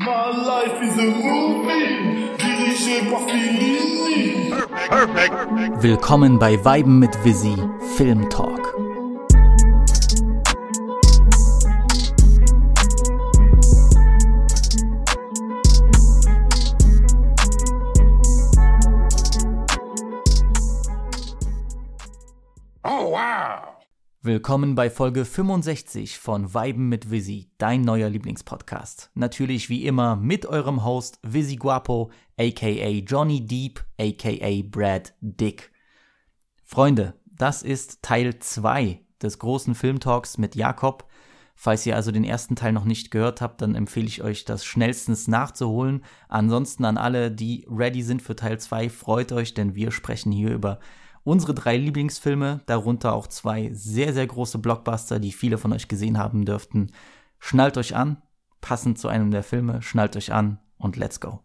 My life is a movie. Perfect. Willkommen bei Weiben mit Visi Film Talk. Willkommen bei Folge 65 von Weiben mit Visi, dein neuer Lieblingspodcast. Natürlich wie immer mit eurem Host Visi Guapo, aka Johnny Deep, aka Brad Dick. Freunde, das ist Teil 2 des großen Filmtalks mit Jakob. Falls ihr also den ersten Teil noch nicht gehört habt, dann empfehle ich euch, das schnellstens nachzuholen. Ansonsten an alle, die ready sind für Teil 2, freut euch, denn wir sprechen hier über unsere drei Lieblingsfilme, darunter auch zwei sehr, sehr große Blockbuster, die viele von euch gesehen haben dürften. Schnallt euch an, passend zu einem der Filme, schnallt euch an und let's go.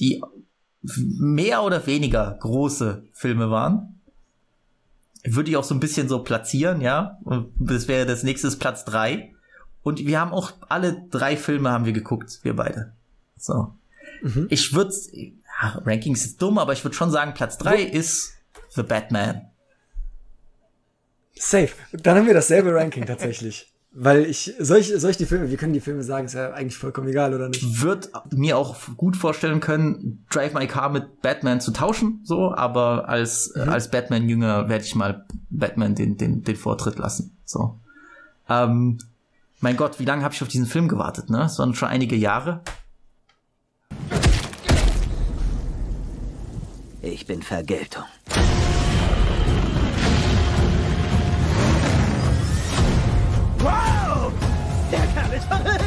Die mehr oder weniger große Filme waren, würde ich auch so ein bisschen so platzieren, ja. Das wäre das nächste Platz drei. Und wir haben auch alle drei Filme haben wir geguckt, wir beide. So. Mhm. Ich würde, ja, Rankings ist dumm, aber ich würde schon sagen, Platz drei ist The Batman. Safe. Dann haben wir dasselbe Ranking tatsächlich. Weil ich, soll ich, soll ich die Filme, wir können die Filme sagen, ist ja eigentlich vollkommen egal, oder nicht? Wird mir auch gut vorstellen können, Drive My Car mit Batman zu tauschen, so, aber als, mhm. als Batman-Jünger werde ich mal Batman den, den, den Vortritt lassen, so. Ähm, mein Gott, wie lange habe ich auf diesen Film gewartet, ne? Es waren schon einige Jahre. Ich bin Vergeltung. Wow! Der Kerl ist verrückt!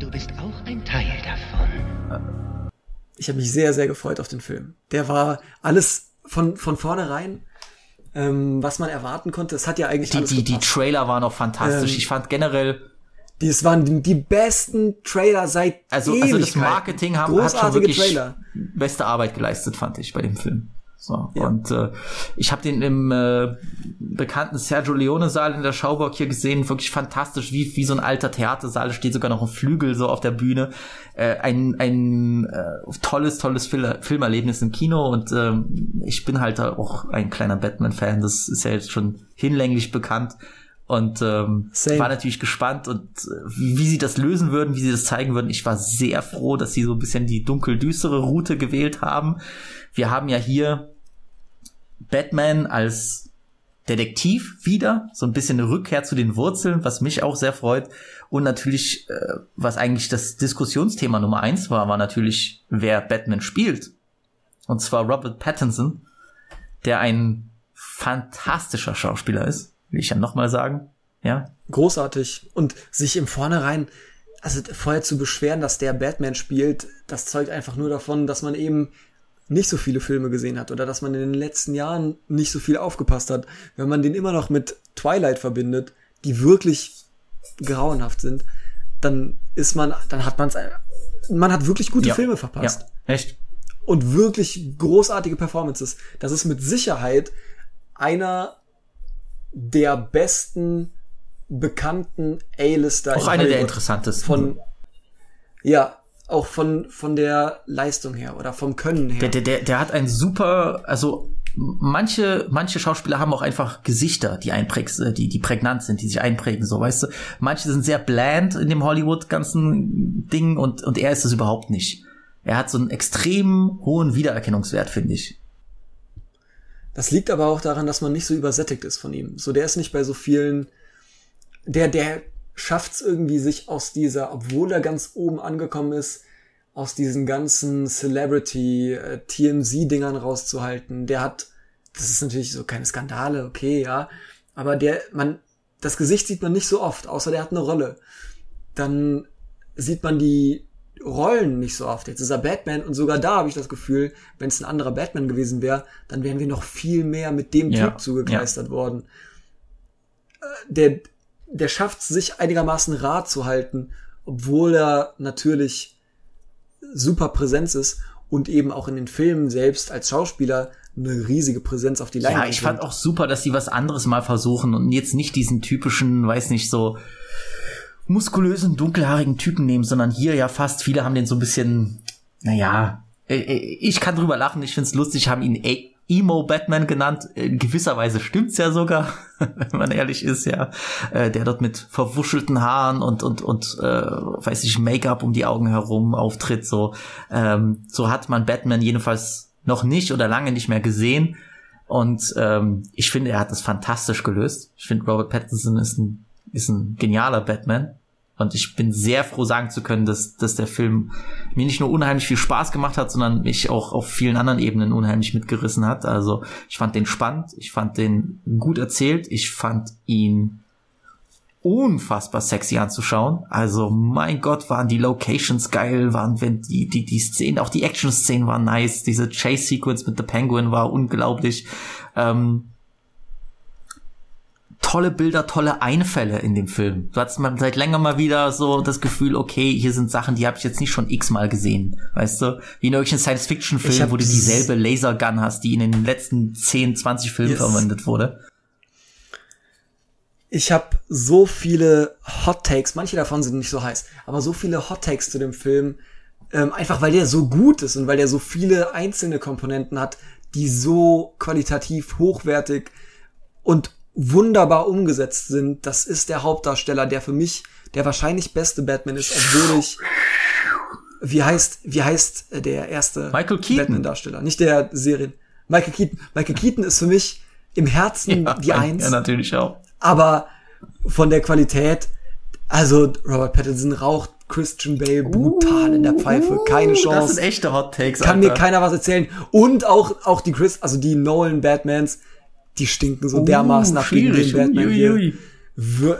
Du bist auch ein Teil davon. Ich habe mich sehr, sehr gefreut auf den Film. Der war alles von, von vornherein ähm, was man erwarten konnte. Es hat ja eigentlich die, die, die Trailer waren auch fantastisch. Ähm, ich fand generell das waren die, die besten Trailer seit also, also das Marketing haben, hat schon wirklich Trailer. beste Arbeit geleistet, fand ich bei dem Film. So, ja. und äh, ich habe den im äh, bekannten Sergio Leone Saal in der Schauburg hier gesehen, wirklich fantastisch, wie wie so ein alter Theatersaal, steht sogar noch ein Flügel so auf der Bühne. Äh, ein ein äh, tolles tolles Fil Filmerlebnis im Kino und äh, ich bin halt auch ein kleiner Batman Fan, das ist ja jetzt schon hinlänglich bekannt und ähm, war natürlich gespannt und äh, wie, sie das lösen würden, wie sie das zeigen würden. Ich war sehr froh, dass sie so ein bisschen die dunkel düstere Route gewählt haben. Wir haben ja hier Batman als Detektiv wieder, so ein bisschen eine Rückkehr zu den Wurzeln, was mich auch sehr freut. Und natürlich, äh, was eigentlich das Diskussionsthema Nummer eins war, war natürlich, wer Batman spielt. Und zwar Robert Pattinson, der ein fantastischer Schauspieler ist, will ich ja nochmal sagen. Ja. Großartig. Und sich im Vornherein, also vorher zu beschweren, dass der Batman spielt, das zeugt einfach nur davon, dass man eben nicht so viele Filme gesehen hat oder dass man in den letzten Jahren nicht so viel aufgepasst hat, wenn man den immer noch mit Twilight verbindet, die wirklich grauenhaft sind, dann ist man, dann hat man es, man hat wirklich gute ja. Filme verpasst. Ja, echt. Und wirklich großartige Performances. Das ist mit Sicherheit einer der besten bekannten A-Lister. Auch einer der interessantesten. Von, ja, auch von, von der Leistung her oder vom Können her. Der, der, der hat ein super, also manche, manche Schauspieler haben auch einfach Gesichter, die einprägt, äh, die, die prägnant sind, die sich einprägen, so, weißt du. Manche sind sehr bland in dem Hollywood-ganzen Ding und, und er ist es überhaupt nicht. Er hat so einen extrem hohen Wiedererkennungswert, finde ich. Das liegt aber auch daran, dass man nicht so übersättigt ist von ihm. So, der ist nicht bei so vielen, der, der schafft es irgendwie, sich aus dieser, obwohl er ganz oben angekommen ist, aus diesen ganzen Celebrity, äh, TMZ-Dingern rauszuhalten. Der hat, das ist natürlich so keine Skandale, okay, ja, aber der, man, das Gesicht sieht man nicht so oft, außer der hat eine Rolle. Dann sieht man die Rollen nicht so oft. Jetzt ist er Batman und sogar da habe ich das Gefühl, wenn es ein anderer Batman gewesen wäre, dann wären wir noch viel mehr mit dem ja, Typ zugekleistert ja. worden. Äh, der, der schafft es, sich einigermaßen rat zu halten, obwohl er natürlich super Präsenz ist. und eben auch in den Filmen selbst als Schauspieler eine riesige Präsenz auf die Leinwand. Ja, ich fand auch super, dass sie was anderes mal versuchen und jetzt nicht diesen typischen, weiß nicht, so muskulösen, dunkelhaarigen Typen nehmen, sondern hier ja fast, viele haben den so ein bisschen, naja, äh, äh, ich kann drüber lachen, ich find's lustig, haben ihn Emo Batman genannt. In gewisser Weise stimmt's ja sogar, wenn man ehrlich ist, ja. Äh, der dort mit verwuschelten Haaren und und und äh, weiß ich Make-up um die Augen herum auftritt. So ähm, so hat man Batman jedenfalls noch nicht oder lange nicht mehr gesehen. Und ähm, ich finde, er hat das fantastisch gelöst. Ich finde, Robert Pattinson ist ein ist ein genialer Batman. Und ich bin sehr froh sagen zu können, dass, dass der Film mir nicht nur unheimlich viel Spaß gemacht hat, sondern mich auch auf vielen anderen Ebenen unheimlich mitgerissen hat. Also ich fand den spannend, ich fand den gut erzählt, ich fand ihn unfassbar sexy anzuschauen. Also mein Gott, waren die Locations geil, waren wenn die die die Szenen, auch die Action-Szenen waren nice. Diese Chase-Sequence mit The Penguin war unglaublich. Ähm, tolle Bilder, tolle Einfälle in dem Film. Du hattest mal seit länger mal wieder so das Gefühl, okay, hier sind Sachen, die habe ich jetzt nicht schon x-mal gesehen, weißt du? Wie in irgendwelchen Science-Fiction-Filmen, wo du dieselbe Lasergun hast, die in den letzten 10, 20 Filmen yes. verwendet wurde. Ich habe so viele Hot Takes, manche davon sind nicht so heiß, aber so viele Hot Takes zu dem Film, ähm, einfach weil der so gut ist und weil der so viele einzelne Komponenten hat, die so qualitativ hochwertig und wunderbar umgesetzt sind. Das ist der Hauptdarsteller, der für mich der wahrscheinlich beste Batman ist, obwohl ich wie heißt wie heißt äh, der erste Michael Keaton Batman Darsteller, nicht der Serien. Michael Keaton. Michael Keaton ist für mich im Herzen ja, die Eins. Ja, natürlich auch. Aber von der Qualität, also Robert Pattinson raucht Christian Bale brutal uh, in der Pfeife, keine Chance. Das sind echte Hot Takes. Kann Alter. mir keiner was erzählen. Und auch auch die Chris, also die Nolan Batmans die stinken so dermaßen nach gegen den Batman ui, ui.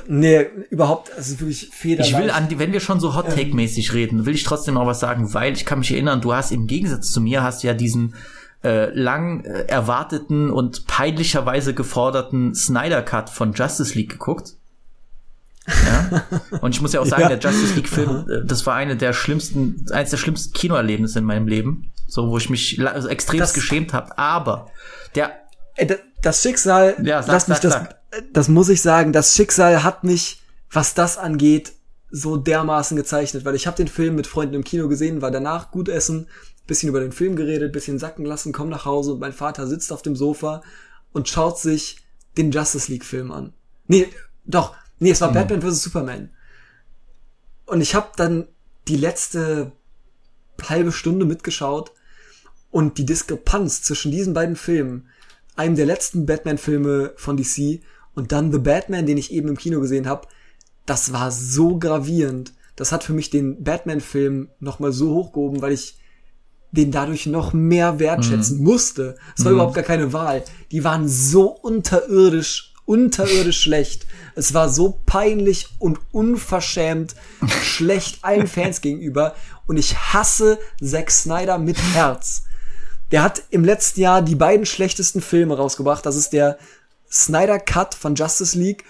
Nee, überhaupt, also wirklich federleicht. Ich will an die, wenn wir schon so Hot Take ähm. reden, will ich trotzdem noch was sagen, weil ich kann mich erinnern, du hast im Gegensatz zu mir hast ja diesen äh, lang äh, erwarteten und peinlicherweise geforderten Snyder Cut von Justice League geguckt. Ja? Und ich muss ja auch sagen, ja. der Justice League Film, äh, das war eine der schlimmsten, eines der schlimmsten Kinoerlebnisse in meinem Leben, so wo ich mich also extrem geschämt habe. Aber der das Schicksal, ja, sag, lass mich sag, das, sag. das muss ich sagen, das Schicksal hat mich, was das angeht, so dermaßen gezeichnet, weil ich habe den Film mit Freunden im Kino gesehen, war danach gut essen, bisschen über den Film geredet, bisschen sacken lassen, komm nach Hause und mein Vater sitzt auf dem Sofa und schaut sich den Justice League Film an. Nee, doch, nee, es war mhm. Batman vs Superman. Und ich habe dann die letzte halbe Stunde mitgeschaut und die Diskrepanz zwischen diesen beiden Filmen einem der letzten Batman-Filme von DC und dann The Batman, den ich eben im Kino gesehen habe, das war so gravierend. Das hat für mich den Batman-Film nochmal so hochgehoben, weil ich den dadurch noch mehr wertschätzen mhm. musste. Es war mhm. überhaupt gar keine Wahl. Die waren so unterirdisch, unterirdisch schlecht. Es war so peinlich und unverschämt schlecht allen Fans gegenüber. Und ich hasse Zack Snyder mit Herz. Der hat im letzten Jahr die beiden schlechtesten Filme rausgebracht. Das ist der Snyder Cut von Justice League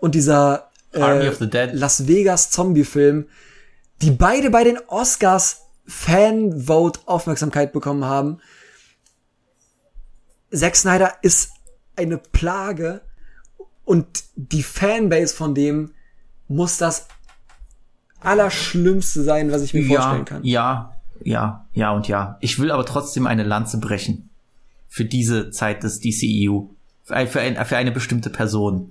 und dieser äh, Las Vegas Zombie-Film, die beide bei den Oscars Fan-Vote Aufmerksamkeit bekommen haben. Zack Snyder ist eine Plage und die Fanbase von dem muss das Allerschlimmste sein, was ich mir ja, vorstellen kann. Ja, ja, ja und ja. Ich will aber trotzdem eine Lanze brechen. Für diese Zeit des DCEU. Für, ein, für eine bestimmte Person.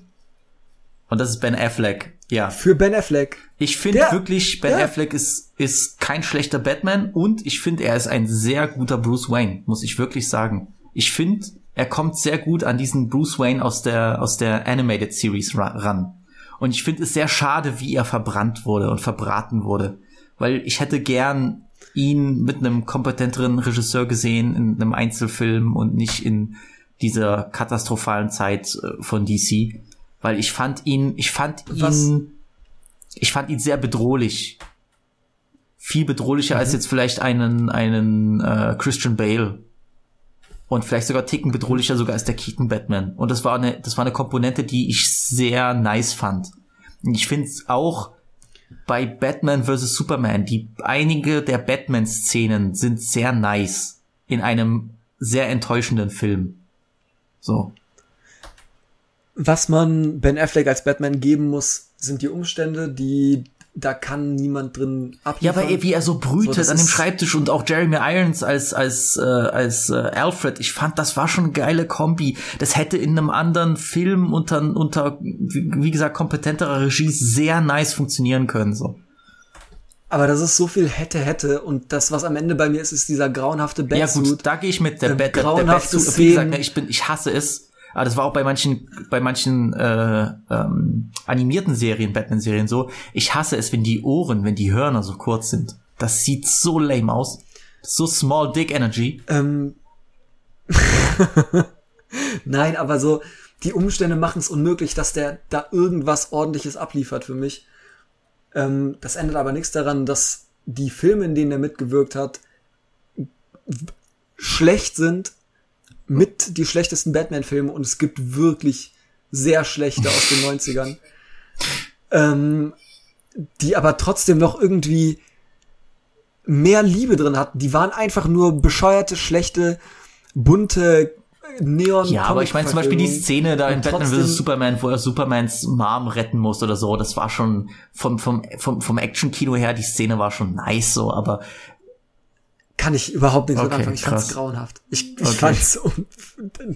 Und das ist Ben Affleck. Ja. Für Ben Affleck. Ich finde wirklich, Ben ja. Affleck ist, ist kein schlechter Batman und ich finde, er ist ein sehr guter Bruce Wayne, muss ich wirklich sagen. Ich finde, er kommt sehr gut an diesen Bruce Wayne aus der, aus der Animated Series ran. Und ich finde es sehr schade, wie er verbrannt wurde und verbraten wurde. Weil ich hätte gern ihn mit einem kompetenteren Regisseur gesehen in einem Einzelfilm und nicht in dieser katastrophalen Zeit äh, von DC, weil ich fand ihn, ich fand Was? ihn, ich fand ihn sehr bedrohlich, viel bedrohlicher mhm. als jetzt vielleicht einen einen äh, Christian Bale und vielleicht sogar ticken bedrohlicher sogar als der Keaton Batman und das war eine das war eine Komponente, die ich sehr nice fand. Und ich finde es auch bei Batman vs. Superman, die einige der Batman-Szenen sind sehr nice in einem sehr enttäuschenden Film. So. Was man Ben Affleck als Batman geben muss, sind die Umstände, die da kann niemand drin abliefern. Ja, aber wie er so brütet das an dem Schreibtisch und auch Jeremy Irons als als äh, als äh, Alfred. Ich fand, das war schon eine geile Kombi. Das hätte in einem anderen Film unter unter wie gesagt kompetenterer Regie sehr nice funktionieren können. So. Aber das ist so viel hätte, hätte. Und das, was am Ende bei mir ist, ist dieser grauenhafte Ja Batsuit. gut, da gehe ich mit der, Ähm, Bat- der, der Batsuit. Wie gesagt, ich bin, ich hasse es. Aber das war auch bei manchen, bei manchen äh, ähm, animierten Serien, Batman-Serien so. Ich hasse es, wenn die Ohren, wenn die Hörner so kurz sind. Das sieht so lame aus. So small dick energy. Ähm, Nein, aber so, die Umstände machen es unmöglich, dass der da irgendwas ordentliches abliefert für mich. Ähm, das ändert aber nichts daran, dass die Filme, in denen er mitgewirkt hat, schlecht sind, mit die schlechtesten Batman-Filme und es gibt wirklich sehr schlechte aus den 90ern. Ähm, die aber trotzdem noch irgendwie mehr Liebe drin hatten. Die waren einfach nur bescheuerte, schlechte, bunte Neon. Ja, aber ich meine zum Beispiel die. Szene da in Batman vs. Superman, wo er Supermans Mom retten muss oder so, das war schon vom, vom, vom, vom Action-Kino her, die Szene war schon nice so, aber kann ich überhaupt nichts mit Okay, anfangen. Ich fand's krass. grauenhaft. Ich, ich Okay. fand's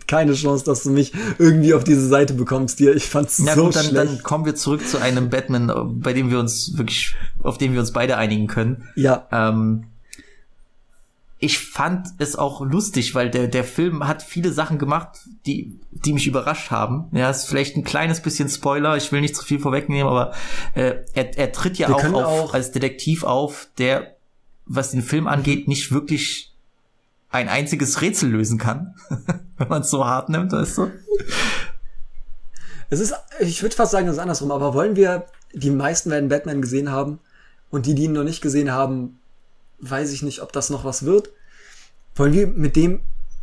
keine Chance, dass du mich irgendwie auf diese Seite bekommst dir. Ich fand's Na so gut, dann, schlecht. dann kommen wir zurück zu einem Batman, bei dem wir uns wirklich, auf den wir uns beide einigen können. ja, Ähm, ich fand es auch lustig, weil der, der Film hat viele Sachen gemacht, die, die mich überrascht haben. Ja, ist vielleicht ein kleines bisschen Spoiler, ich will nicht zu viel vorwegnehmen, aber äh, er, er tritt ja auch, auf, auch- als Detektiv auf, der, was den Film angeht, nicht wirklich ein einziges Rätsel lösen kann, wenn man es so hart nimmt, weißt du? es ist, ich würde fast sagen, es ist andersrum, aber wollen wir, die meisten werden Batman gesehen haben und die, die ihn noch nicht gesehen haben, weiß ich nicht, ob das noch was wird. Wollen wir mit dem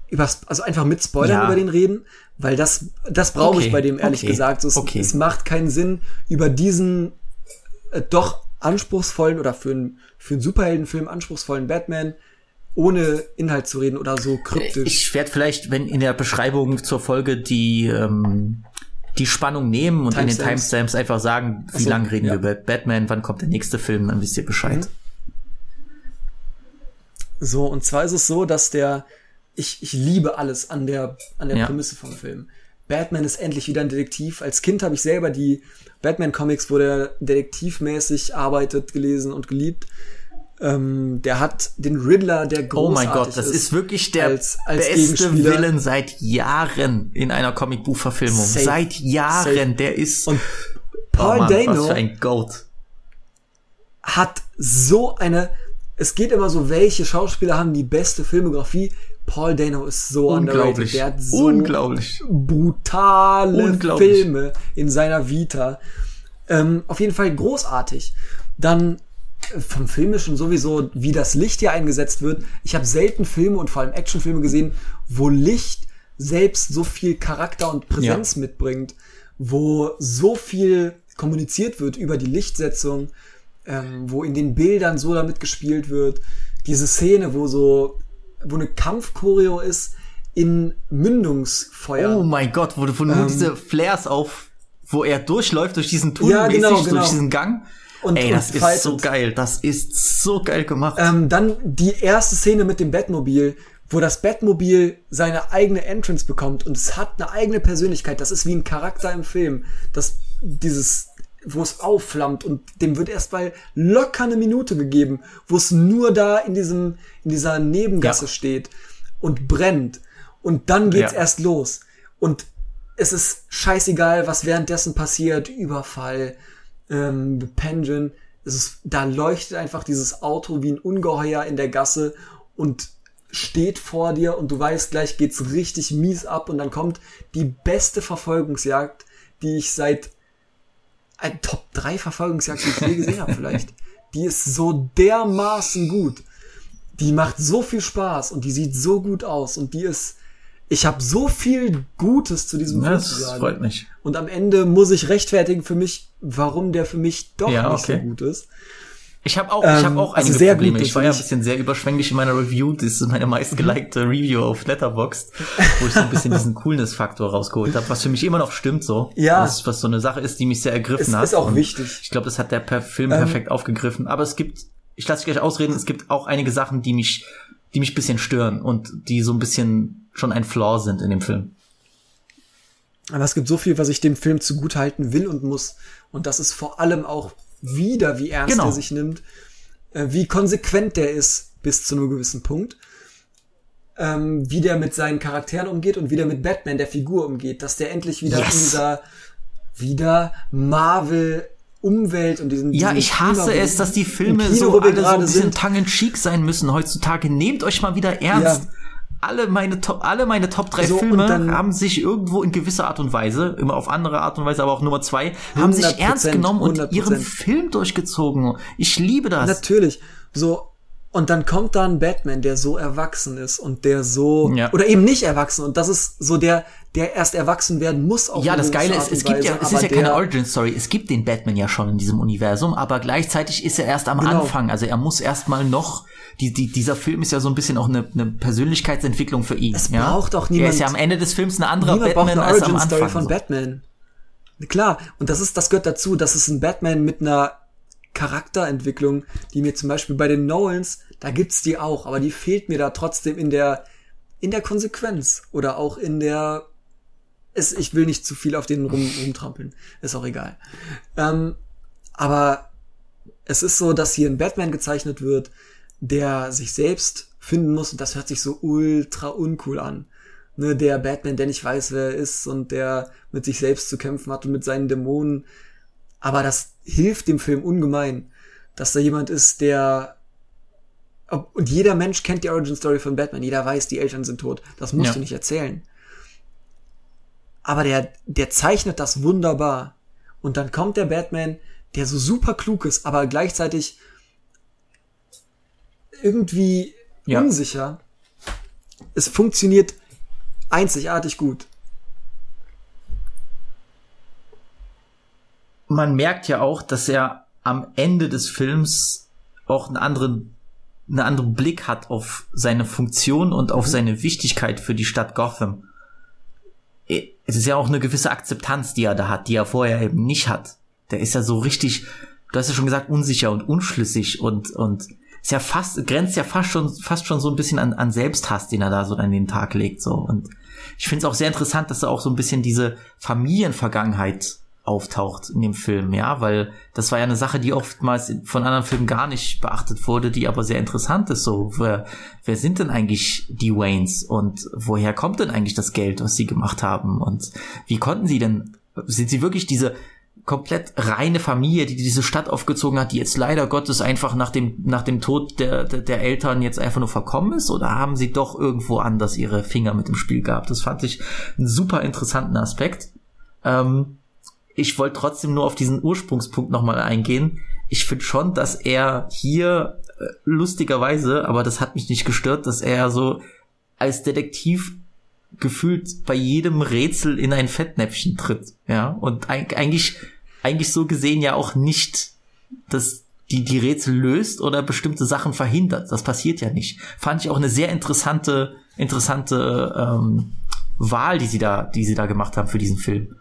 über, also einfach mit Spoilern Ja. über den reden? Weil das, das brauche Okay, ich bei dem ehrlich okay, gesagt. So, es, okay. es macht keinen Sinn, über diesen äh, doch anspruchsvollen oder für einen, für einen Superheldenfilm anspruchsvollen Batman ohne Inhalt zu reden oder so kryptisch. Ich werde vielleicht, wenn in der Beschreibung zur Folge die ähm, die Spannung nehmen und in den Timestamps. Timestamps einfach sagen, wie so, lang reden ja. wir über Batman, wann kommt der nächste Film, dann wisst ihr Bescheid. So, und zwar ist es so, dass der, ich, ich liebe alles an der, an der Ja. Prämisse vom Film. Batman ist endlich wieder ein Detektiv. Als Kind habe ich selber die Batman-Comics, wo der detektivmäßig arbeitet, gelesen und geliebt. Ähm, der hat den Riddler, der Oh großartig mein Gott, das ist wirklich der als- als beste. Villain seit Jahren in einer Comicbuchverfilmung. Seit Jahren, Safe. der ist Und oh Paul Mann, Dano was für ein Goat. hat so eine, es geht immer so, welche Schauspieler haben die beste Filmografie? Paul Dano ist so underrated. Unglaublich. Der hat so Unglaublich. brutale Unglaublich. Filme in seiner Vita. Ähm, auf jeden Fall großartig. Dann äh, vom Filmischen sowieso, wie das Licht hier eingesetzt wird. Ich habe selten Filme und vor allem Actionfilme gesehen, wo Licht selbst so viel Charakter und Präsenz mitbringt, wo so viel kommuniziert wird über die Lichtsetzung, ähm, wo in den Bildern so damit gespielt wird. Diese Szene, wo so, wo eine Kampfchoreo ist in Mündungsfeuer. Oh mein Gott, wo, wo nur Ähm, diese Flares auf, wo er durchläuft durch diesen Tunnel, Ja, genau, genau. durch diesen Gang. Und- Ey, und das ist fightet. so geil. Das ist so geil gemacht. Ähm, dann die erste Szene mit dem Batmobil, wo das Batmobil seine eigene Entrance bekommt und es hat eine eigene Persönlichkeit. Das ist wie ein Charakter im Film. Das, dieses, wo es aufflammt und dem wird erst mal locker eine Minute gegeben, wo es nur da in diesem, in dieser Nebengasse Ja. steht und brennt. Und dann geht's Ja. erst los. Und es ist scheißegal, was währenddessen passiert. Überfall, ähm, Pension. Es ist, da leuchtet einfach dieses Auto wie ein Ungeheuer in der Gasse und steht vor dir und du weißt, gleich geht's richtig mies ab und dann kommt die beste Verfolgungsjagd, die ich seit ein Top 3 Verfolgungsjagd, die ich je gesehen habe vielleicht. Die ist so dermaßen gut. Die macht so viel Spaß und die sieht so gut aus und die ist ich habe so viel Gutes zu diesem Film zu das sagen. freut mich. Und am Ende muss ich rechtfertigen für mich, warum der für mich doch Ja, nicht okay. so gut ist. Ich habe auch, ich Ähm, habe auch also einige sehr Probleme. gut, ich war ja ein bisschen sehr überschwänglich in meiner Review. Das ist meine meistgelikte Review auf Letterboxd, wo ich so ein bisschen diesen Coolness-Faktor rausgeholt habe, was für mich immer noch stimmt so. Ja. Was, was so eine Sache ist, die mich sehr ergriffen Es hat. ist auch Und wichtig. Ich glaube, das hat der Film Ähm, perfekt aufgegriffen. Aber es gibt, ich lasse dich gleich ausreden, es gibt auch einige Sachen, die mich, die mich ein bisschen stören und die so ein bisschen schon ein Flaw sind in dem Film. Aber es gibt so viel, was ich dem Film zugutehalten will und muss. Und das ist vor allem auch wieder, wie ernst Genau. er sich nimmt, äh, wie konsequent der ist bis zu einem gewissen Punkt. Ähm, wie der mit seinen Charakteren umgeht und wie der mit Batman, der Figur, umgeht. Dass der endlich wieder Yes. in dieser wieder Marvel Umwelt und diesen Ja, diesen ich hasse Klima- es, dass die Filme Kino, so alle so ein bisschen sind. tongue-in-cheek sein müssen heutzutage. Nehmt euch mal wieder ernst. Ja. Alle meine Top, alle meine Top 3 So, Filme haben sich irgendwo in gewisser Art und Weise, immer auf andere Art und Weise, aber auch Nummer zwei, haben sich 100%, ernst genommen und 100%. ihren Film durchgezogen. Ich liebe das. Natürlich. So, und dann kommt da ein Batman, der so erwachsen ist und der so, Ja. oder eben nicht erwachsen. Und das ist so der, der erst erwachsen werden muss. Auf Ja, das Geile ist, es gibt ja, Weise, es ist ja keine Origin Story. Es gibt den Batman ja schon in diesem Universum, aber gleichzeitig ist er erst am Genau. Anfang. Also er muss erstmal noch, die, die, dieser Film ist ja so ein bisschen auch eine, eine Persönlichkeitsentwicklung für ihn. Es ja? braucht auch Er ist niemand- ja am Ende des Films ein anderer Niemand Batman eine als am Origin Story Anfang. von so. Batman. Klar, und das ist, das gehört dazu, das ist ein Batman mit einer Charakterentwicklung, die mir zum Beispiel bei den Nolans, da gibt's die auch, aber die fehlt mir da trotzdem in der, in der Konsequenz oder auch in der, es, ich will nicht zu viel auf den rum, rumtrampeln, ist auch egal. Ähm, aber es ist so, dass hier ein Batman gezeichnet wird, der sich selbst finden muss und das hört sich so ultra uncool an. Ne, der Batman, der nicht weiß, wer er ist und der mit sich selbst zu kämpfen hat und mit seinen Dämonen. Aber das hilft dem Film ungemein, dass da jemand ist, der und jeder Mensch kennt die Origin Story von Batman. Jeder weiß, die Eltern sind tot. Das musst Ja. du nicht erzählen. Aber der, der zeichnet das wunderbar. Und dann kommt der Batman, der so super klug ist, aber gleichzeitig irgendwie Ja. unsicher. Es funktioniert einzigartig gut. man merkt ja auch, dass er am Ende des Films auch einen anderen, einen anderen Blick hat auf seine Funktion und auf seine Wichtigkeit für die Stadt Gotham. Eh, Es ist ja auch eine gewisse Akzeptanz, die er da hat, die er vorher eben nicht hat. Der ist ja so richtig, du hast ja schon gesagt, unsicher und unschlüssig und, und ist ja fast, grenzt ja fast schon, fast schon so ein bisschen an, an Selbsthass, den er da so an den Tag legt, so. Und ich finde es auch sehr interessant, dass da auch so ein bisschen diese Familienvergangenheit auftaucht in dem Film, ja, weil das war ja eine Sache, die oftmals von anderen Filmen gar nicht beachtet wurde, die aber sehr interessant ist, so, wer, wer sind denn eigentlich die Waynes und woher kommt denn eigentlich das Geld, was sie gemacht haben und wie konnten sie denn, sind sie wirklich diese komplett reine Familie, die diese Stadt aufgezogen hat, die jetzt leider Gottes einfach nach dem, nach dem Tod der, der, der Eltern jetzt einfach nur verkommen ist? Oder haben sie doch irgendwo anders ihre Finger mit im Spiel gehabt? Das fand ich einen super interessanten Aspekt. Ähm, ich wollte trotzdem nur auf diesen Ursprungspunkt nochmal eingehen. Ich finde schon, dass er hier äh, lustigerweise, aber das hat mich nicht gestört, dass er so als Detektiv gefühlt bei jedem Rätsel in ein Fettnäpfchen tritt, ja, und eig- eigentlich, eigentlich so gesehen ja auch nicht, dass die, die Rätsel löst oder bestimmte Sachen verhindert. Das passiert ja nicht. Fand ich auch eine sehr interessante, interessante ähm, Wahl, die sie da, die sie da gemacht haben für diesen Film.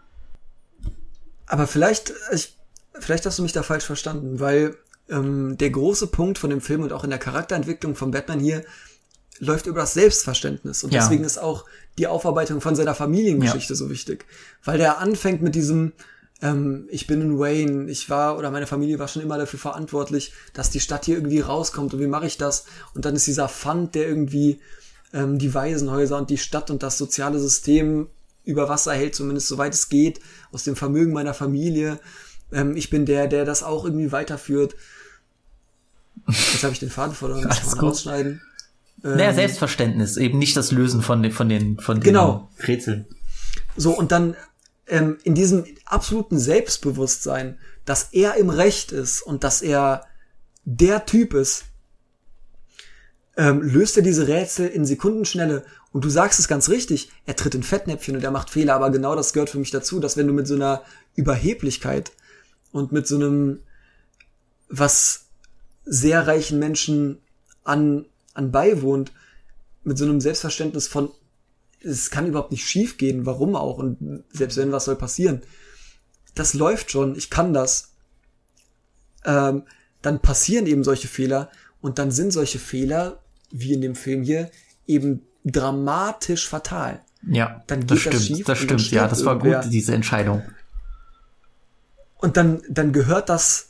Aber vielleicht, ich, vielleicht hast du mich da falsch verstanden, weil ähm, der große Punkt von dem Film und auch in der Charakterentwicklung von Batman hier läuft über das Selbstverständnis. Und Ja. deswegen ist auch die Aufarbeitung von seiner Familiengeschichte so wichtig. Weil der anfängt mit diesem, ähm, ich bin in Wayne, ich war oder meine Familie war schon immer dafür verantwortlich, dass die Stadt hier irgendwie rauskommt und wie mache ich das? Und dann ist dieser Fund, der irgendwie ähm, die Waisenhäuser und die Stadt und das soziale System über Wasser hält, zumindest soweit es geht, aus dem Vermögen meiner Familie. Ähm, ich bin der, der das auch irgendwie weiterführt. Jetzt habe ich den Faden verloren, muss ich Alles mal gut. rausschneiden. naja, Selbstverständnis, eben nicht das Lösen von den, von den, von den Genau. Rätseln. So, und dann ähm, in diesem absoluten Selbstbewusstsein, dass er im Recht ist und dass er der Typ ist, ähm, löst er diese Rätsel in Sekundenschnelle Und du sagst es ganz richtig, er tritt in Fettnäpfchen und er macht Fehler, aber genau das gehört für mich dazu, dass wenn du mit so einer Überheblichkeit und mit so einem, was sehr reichen Menschen an, an beiwohnt, mit so einem Selbstverständnis von, es kann überhaupt nicht schief gehen, warum auch, und selbst wenn, was soll passieren? Das läuft schon, ich kann das. Ähm, dann passieren eben solche Fehler und dann sind solche Fehler, wie in dem Film hier, eben dramatisch fatal. Ja, Dann geht das das stimmt, schief das stimmt, ja, das war gut, diese Entscheidung. Und dann, dann gehört das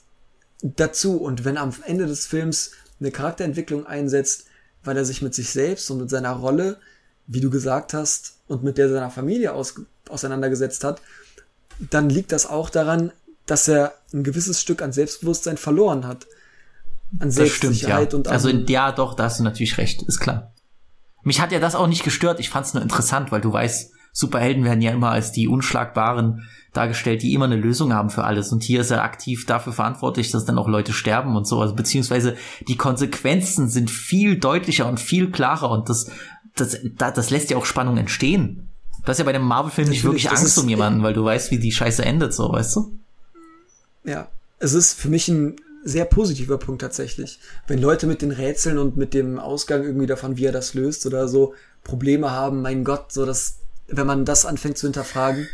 dazu. Und wenn am Ende des Films eine Charakterentwicklung einsetzt, weil er sich mit sich selbst und mit seiner Rolle, wie du gesagt hast, und mit der seiner Familie aus, auseinandergesetzt hat, dann liegt das auch daran, dass er ein gewisses Stück an Selbstbewusstsein verloren hat. An Das stimmt, ja. Selbstsicherheit und an, Also, ja, doch, da hast du natürlich recht, ist klar. Mich hat ja das auch nicht gestört, ich fand's nur interessant, weil du weißt, Superhelden werden ja immer als die Unschlagbaren dargestellt, die immer eine Lösung haben für alles. Und hier ist er aktiv dafür verantwortlich, dass dann auch Leute sterben und so. Also beziehungsweise die Konsequenzen sind viel deutlicher und viel klarer und das, das, da- das lässt ja auch Spannung entstehen. Du hast ja bei dem Marvel-Film nicht wirklich das Angst um jemanden, weil du weißt, wie die Scheiße endet, so, weißt du? Ja, es ist für mich ein sehr positiver Punkt tatsächlich. Wenn Leute mit den Rätseln und mit dem Ausgang irgendwie davon, wie er das löst oder so, Probleme haben, mein Gott, so dass, wenn man das anfängt zu hinterfragen,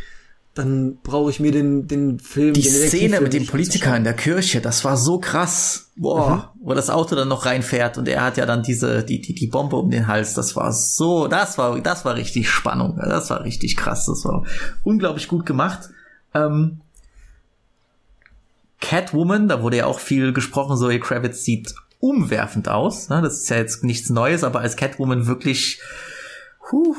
dann brauche ich mir den, den Film, Die den Szene mit dem Politiker in der Kirche, das war so krass. Boah, wo das Auto dann noch reinfährt und er hat ja dann diese, die, die, die Bombe um den Hals. Das war so, das war, das war richtig Spannung. Das war richtig krass. Das war unglaublich gut gemacht. Ähm, Catwoman, da wurde ja auch viel gesprochen, Zoe Kravitz sieht umwerfend aus. Ne? Das ist ja jetzt nichts Neues, aber als Catwoman wirklich, huh,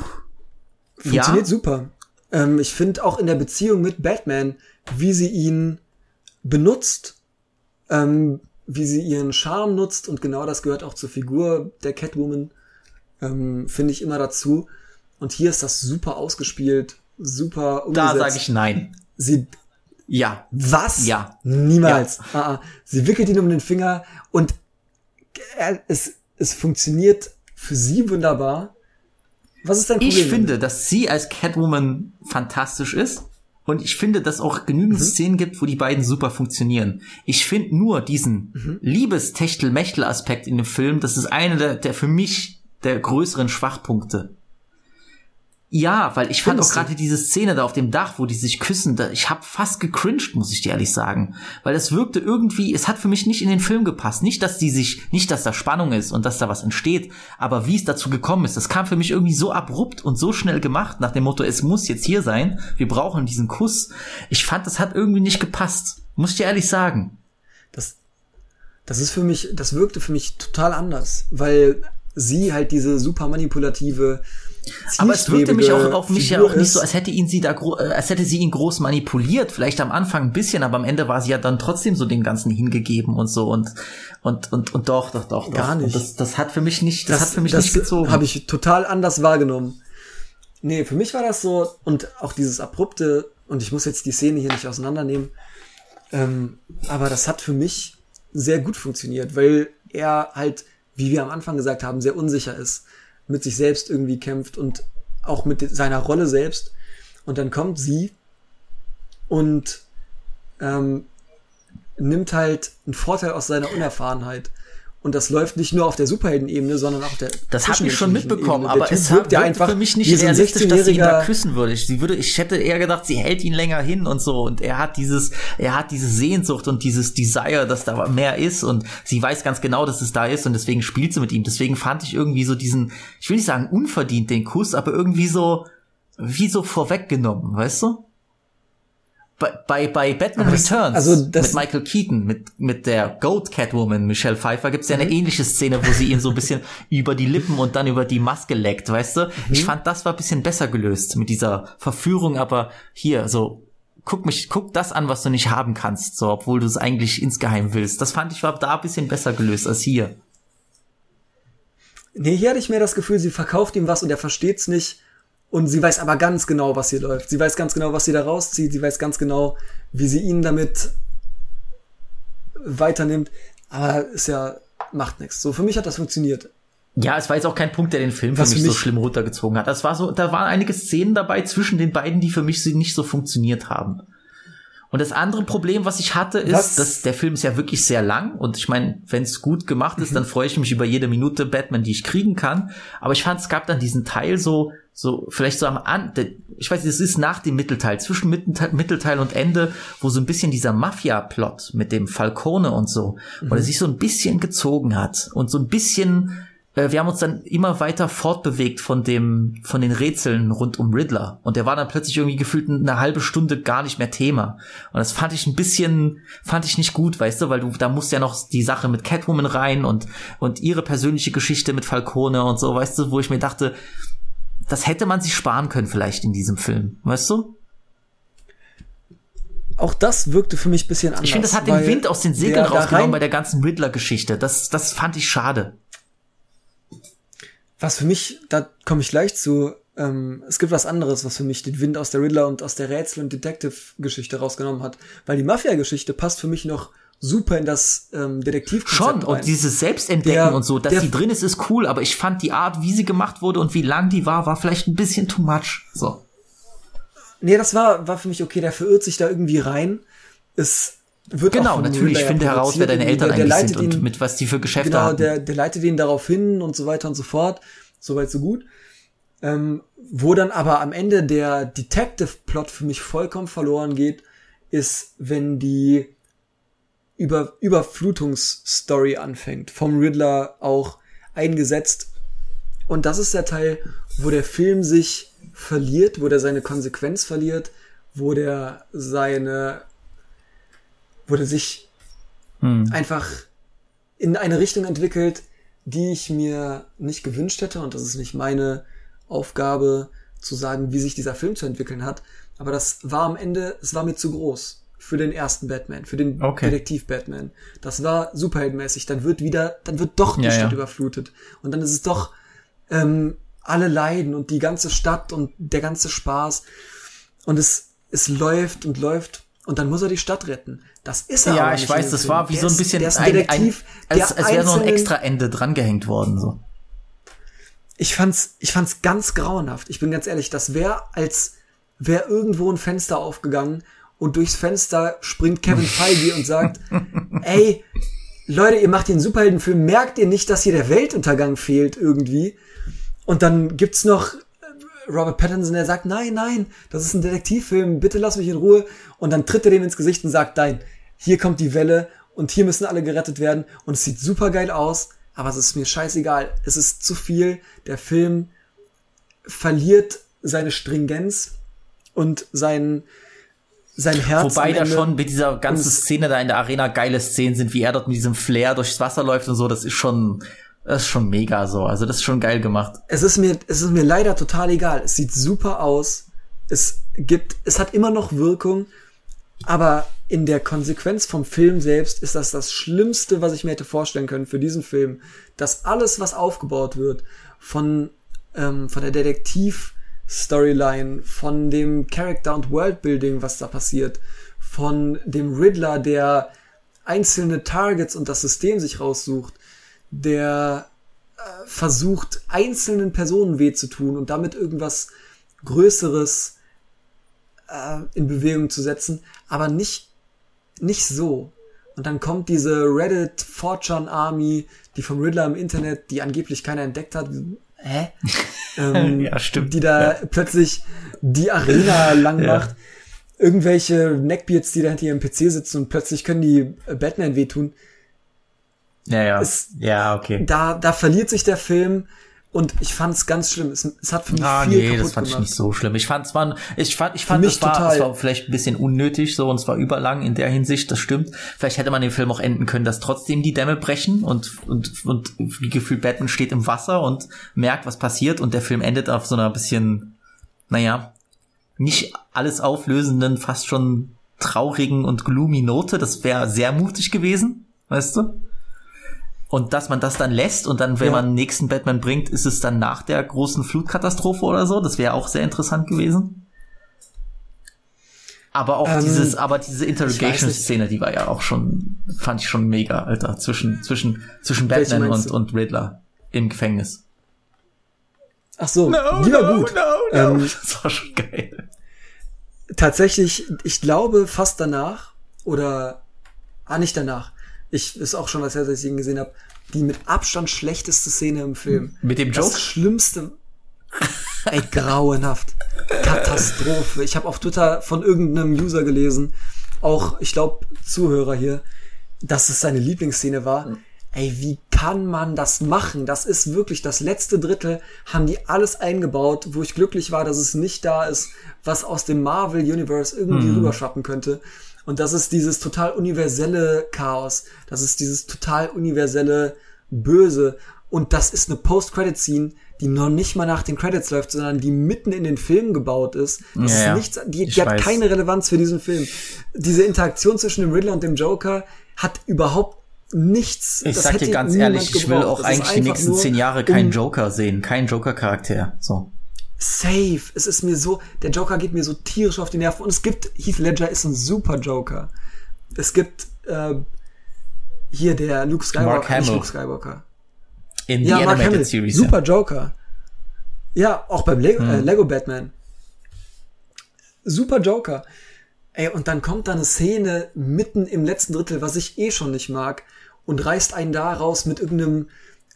Funktioniert ja, super. Ähm, ich finde auch in der Beziehung mit Batman, wie sie ihn benutzt, ähm, wie sie ihren Charme nutzt und genau das gehört auch zur Figur der Catwoman, ähm, finde ich immer dazu. Und hier ist das super ausgespielt, super umgesetzt. da sage ich nein. Sie, Ja, was? Ja. Niemals. Ah, ah. Sie wickelt ihn um den Finger und es, es funktioniert für sie wunderbar. Was ist dein Problem? Ich finde, dass sie als Catwoman fantastisch ist. Und ich finde, dass auch genügend Szenen gibt, wo die beiden super funktionieren. Ich finde nur diesen Mhm. Liebes-Techtel-Mechtel-Aspekt in dem Film, das ist einer der, der für mich der größeren Schwachpunkte. Ja, weil ich fand auch Findest gerade diese Szene da auf dem Dach, wo die sich küssen, da, ich habe fast gecringed, muss ich dir ehrlich sagen, weil es wirkte irgendwie, es hat für mich nicht in den Film gepasst, nicht dass die sich, nicht dass da Spannung ist und dass da was entsteht, aber wie es dazu gekommen ist, das kam für mich irgendwie so abrupt und so schnell gemacht nach dem Motto, es muss jetzt hier sein, wir brauchen diesen Kuss. Ich fand, das hat irgendwie nicht gepasst, muss ich dir ehrlich sagen. das, das ist für mich, das wirkte für mich total anders, weil sie halt diese super manipulative, Aber es wirkte mich auch auf mich ja Figur auch nicht so, als hätte ihn sie da, äh, als hätte sie ihn groß manipuliert. Vielleicht am Anfang ein bisschen, aber am Ende war sie ja dann trotzdem so dem Ganzen hingegeben und so und und und und doch, doch, doch, doch. Gar nicht. Das, das hat für mich nicht, das, hat für mich nicht gezogen. habe ich total anders wahrgenommen. Nee, für mich war das so, und auch dieses abrupte, und ich muss jetzt die Szene hier nicht auseinandernehmen, ähm, aber das hat für mich sehr gut funktioniert, weil er halt, wie wir am Anfang gesagt haben, sehr unsicher ist, mit sich selbst irgendwie kämpft und auch mit seiner Rolle selbst. Und dann kommt sie und ähm, nimmt halt einen Vorteil aus seiner Unerfahrenheit. Und das läuft nicht nur auf der Superhelden-Ebene, sondern auch auf der das habe ich schon mitbekommen, aber es wirkt ja einfach für mich nicht realistisch, dass sie ihn da 16-jähriger küssen würde. Sie würde, ich hätte eher gedacht, sie hält ihn länger hin und so und er hat dieses, er hat diese Sehnsucht und dieses Desire, dass da mehr ist und sie weiß ganz genau, dass es da ist und deswegen spielt sie mit ihm. Deswegen fand ich irgendwie so diesen, ich will nicht sagen unverdient den Kuss, aber irgendwie so, wie so vorweggenommen, weißt du? Bei, bei, Batman das- Returns also das- mit Michael Keaton, mit, mit der Goat Catwoman Michelle Pfeiffer, gibt's ja eine Mhm. ähnliche Szene, wo sie ihn so ein bisschen über die Lippen und dann über die Maske leckt, weißt du? Mhm. Ich fand, das war ein bisschen besser gelöst mit dieser Verführung, aber hier, so, guck mich, guck das an, was du nicht haben kannst, so, obwohl du es eigentlich insgeheim willst. Das fand ich war da ein bisschen besser gelöst als hier. Nee, hier hatte ich mehr das Gefühl, sie verkauft ihm was und er versteht's nicht. Und sie weiß aber ganz genau, was hier läuft. Sie weiß ganz genau, was sie da rauszieht. Sie weiß ganz genau, wie sie ihn damit weiternimmt. Aber ist ja, macht nichts. So, für mich hat das funktioniert. Ja, es war jetzt auch kein Punkt, der den Film für Was mich, für so mich- schlimm runtergezogen hat. Das war so, da waren einige Szenen dabei zwischen den beiden, die für mich so- nicht so funktioniert haben. Und das andere Problem, was ich hatte, ist, Was? dass der Film ist ja wirklich sehr lang und ich meine, wenn es gut gemacht ist, Mhm. dann freue ich mich über jede Minute Batman, die ich kriegen kann. Aber ich fand, es gab dann diesen Teil so, so vielleicht so am An, ich weiß, es ist nach dem Mittelteil, zwischen Mittelteil, Mittelteil und Ende, wo so ein bisschen dieser Mafia-Plot mit dem Falcone und so, wo Mhm. er sich so ein bisschen gezogen hat und so ein bisschen wir haben uns dann immer weiter fortbewegt von dem, von den Rätseln rund um Riddler. Und der war dann plötzlich irgendwie gefühlt eine halbe Stunde gar nicht mehr Thema. Und das fand ich ein bisschen, fand ich nicht gut, weißt du, weil du, da musst ja noch die Sache mit Catwoman rein und, und ihre persönliche Geschichte mit Falcone und so, weißt du, wo ich mir dachte, das hätte man sich sparen können vielleicht in diesem Film, weißt du? Auch das wirkte für mich ein bisschen anders. Ich finde, das hat den Wind aus den Segeln rausgenommen bei der ganzen Riddler-Geschichte. Das, das fand ich schade. Was für mich, da komme ich gleich zu, ähm, es gibt was anderes, was für mich den Wind aus der Riddler und aus der Rätsel- und Detective-Geschichte rausgenommen hat. Weil die Mafia-Geschichte passt für mich noch super in das ähm, Detektivkonzept Schon, und rein. dieses Selbstentdecken Der- und so, dass der- die drin ist, ist cool, aber ich fand die Art, wie sie gemacht wurde und wie lang die war, war vielleicht ein bisschen too much. So. Nee, das war, war für mich okay, der verirrt sich da irgendwie rein. Es wird Genau, natürlich, ja finde heraus, wer deine Eltern der, der eigentlich sind und ihn- mit was die für Geschäfte Genau, haben. der, der leitet ihn darauf hin und so weiter und so fort. Soweit so gut. Ähm, wo dann aber am Ende der Detective-Plot für mich vollkommen verloren geht, ist, wenn die Über Überflutungsstory anfängt. Vom Riddler auch eingesetzt. Und das ist der Teil, wo der Film sich verliert, wo der seine Konsequenz verliert, wo der seine, der sich Hm. einfach in eine Richtung entwickelt, die ich mir nicht gewünscht hätte. Und das ist nicht meine Aufgabe zu sagen, wie sich dieser Film zu entwickeln hat. Aber das war am Ende, es war mir zu groß für den ersten Batman, für den Okay. Detektiv Batman. Das war superheldenmäßig. Dann wird wieder, dann wird doch die Ja, Stadt ja. überflutet. Und dann ist es doch ähm, alle leiden und die ganze Stadt und der ganze Spaß. Und es, es läuft und läuft. Und dann muss er die Stadt retten. Das ist er Ja, aber ich weiß, das Film. war wie Der so ein bisschen der ist ein ein, als, als wäre noch ein extra Ende drangehängt worden. So. ich fand's, ich fand's ganz grauenhaft. Ich bin ganz ehrlich, das wäre als wäre irgendwo ein Fenster aufgegangen und durchs Fenster springt Kevin Feige und sagt, ey, Leute, ihr macht hier einen Superheldenfilm, merkt ihr nicht, dass hier der Weltuntergang fehlt irgendwie? Und dann gibt's noch äh, Robert Pattinson, der sagt, nein, nein, das ist ein Detektivfilm, bitte lass mich in Ruhe. Und dann tritt er dem ins Gesicht und sagt, nein, hier kommt die Welle und hier müssen alle gerettet werden. Und es sieht super geil aus, aber es ist mir scheißegal. Es ist zu viel. Der Film verliert seine Stringenz und sein, sein Herz. Wobei da schon mit dieser ganzen Szene da in der Arena geile Szenen sind, wie er dort mit diesem Flair durchs Wasser läuft und so, das ist schon, das ist schon mega so. Also das ist schon geil gemacht. es ist mir, es ist mir leider total egal. Es sieht super aus. Es gibt, es hat immer noch Wirkung, aber in der Konsequenz vom Film selbst ist das das Schlimmste, was ich mir hätte vorstellen können für diesen Film, dass alles, was aufgebaut wird, von, ähm, von der Detektiv-Storyline, von dem Character- und Worldbuilding, was da passiert, von dem Riddler, der einzelne Targets und das System sich raussucht, der versucht, einzelnen Personen weh zu tun und damit irgendwas Größeres äh, in Bewegung zu setzen, aber nicht, nicht so. Und dann kommt diese Reddit 4chan Army, die vom Riddler im Internet, die angeblich keiner entdeckt hat. Hä? ähm, Ja, stimmt. Die da Ja. plötzlich die Arena lang Ja. macht. Irgendwelche Neckbeards, die da hinter ihrem PC sitzen und plötzlich können die äh, Batman wehtun Ja, ja. Es- ja, okay. da, da verliert sich der Film und ich fand es ganz schlimm. Es, es hat für mich Ah, viel nee, kaputt das fand gemacht. ich nicht so schlimm. Ich fand es war, ich fand, ich fand, es war, es war vielleicht ein bisschen unnötig so und es war überlang in der Hinsicht, das stimmt. Vielleicht hätte man den Film auch enden können, dass trotzdem die Dämme brechen und, und, und wie gefühlt Batman steht im Wasser und merkt, was passiert und der Film endet auf so einer bisschen, naja, nicht alles auflösenden, fast schon traurigen und gloomy Note. Das wäre sehr mutig gewesen, weißt du? Und dass man das dann lässt und dann, wenn Ja. man den nächsten Batman bringt, ist es dann nach der großen Flutkatastrophe oder so. Das wäre auch sehr interessant gewesen. Aber auch Ähm, dieses, aber diese Interrogation-Szene, die war ja auch schon, fand ich schon mega, Alter, zwischen, zwischen, zwischen Batman und, du? und Riddler. im Gefängnis. Ach so, die war gut. Ähm, das war schon geil. tatsächlich, ich glaube fast danach oder ah nicht danach. Ich ist auch schon was her, dass ich ihn gesehen habe. Die mit Abstand schlechteste Szene im Film. Mit dem Das Joke? schlimmste. Ey, grauenhaft. Katastrophe. Ich habe auf Twitter von irgendeinem User gelesen, auch ich glaube Zuhörer hier, dass es seine Lieblingsszene war. Ey, wie kann man das machen? Das ist wirklich das letzte Drittel, haben die alles eingebaut, wo ich glücklich war, dass es nicht da ist, was aus dem Marvel Universe irgendwie rüberschwappen könnte. Und das ist dieses total universelle Chaos. Das ist dieses total universelle Böse. Und das ist eine Post-Credit-Scene, die noch nicht mal nach den Credits läuft, sondern die mitten in den Film gebaut ist. Das Ja, ist nichts, die, die hat weiß. keine Relevanz für diesen Film. Diese Interaktion zwischen dem Riddler und dem Joker hat überhaupt nichts. Ich das sag dir ganz ehrlich, ich will auch Das eigentlich die nächsten zehn Jahre keinen um- Joker sehen, keinen Joker-Charakter. So. Safe. Es ist mir so, der Joker geht mir so tierisch auf die Nerven. Und es gibt, Heath Ledger ist ein super Joker. Es gibt äh, hier der Luke Skywalker, Mark Hamill. Luke Skywalker. In Ja, the Mark Animated Hamill, Series. super Joker. Ja, auch beim Lego, Hm. äh, Lego Batman. Super Joker. Ey, und dann kommt da eine Szene mitten im letzten Drittel, was ich eh schon nicht mag, und reißt einen da raus mit irgendeinem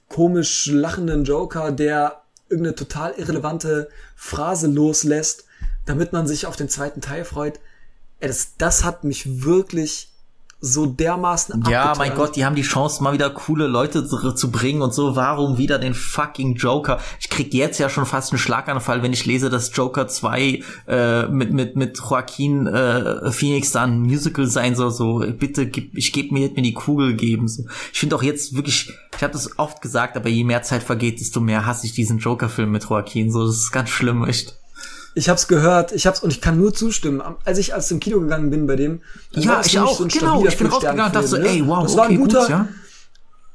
komisch lachenden Joker, der irgendeine total irrelevante Phrase loslässt, damit man sich auf den zweiten Teil freut. Ey, das, das hat mich wirklich so dermaßen Ja, abgeturnt. mein Gott, die haben die Chance, mal wieder coole Leute zu, zu bringen und so. Warum wieder den fucking Joker? Ich krieg jetzt ja schon fast einen Schlaganfall, wenn ich lese, dass Joker 2 äh, mit, mit, mit Joaquin äh, Phoenix da ein Musical sein soll. So, bitte, gib, ich geb mir, mir die Kugel geben. So. Ich finde auch jetzt wirklich, ich habe das oft gesagt, aber je mehr Zeit vergeht, desto mehr hasse ich diesen Joker-Film mit Joaquin. So, das ist ganz schlimm, echt. Ich hab's gehört, ich hab's und ich kann nur zustimmen. Als ich als im Kino gegangen bin bei dem, Ja, war ich auch, so genau. Ich bin rausgegangen und dachte so, Fünf-Sterne-Film, ey, wow, das war okay, ein guter, gut, ja.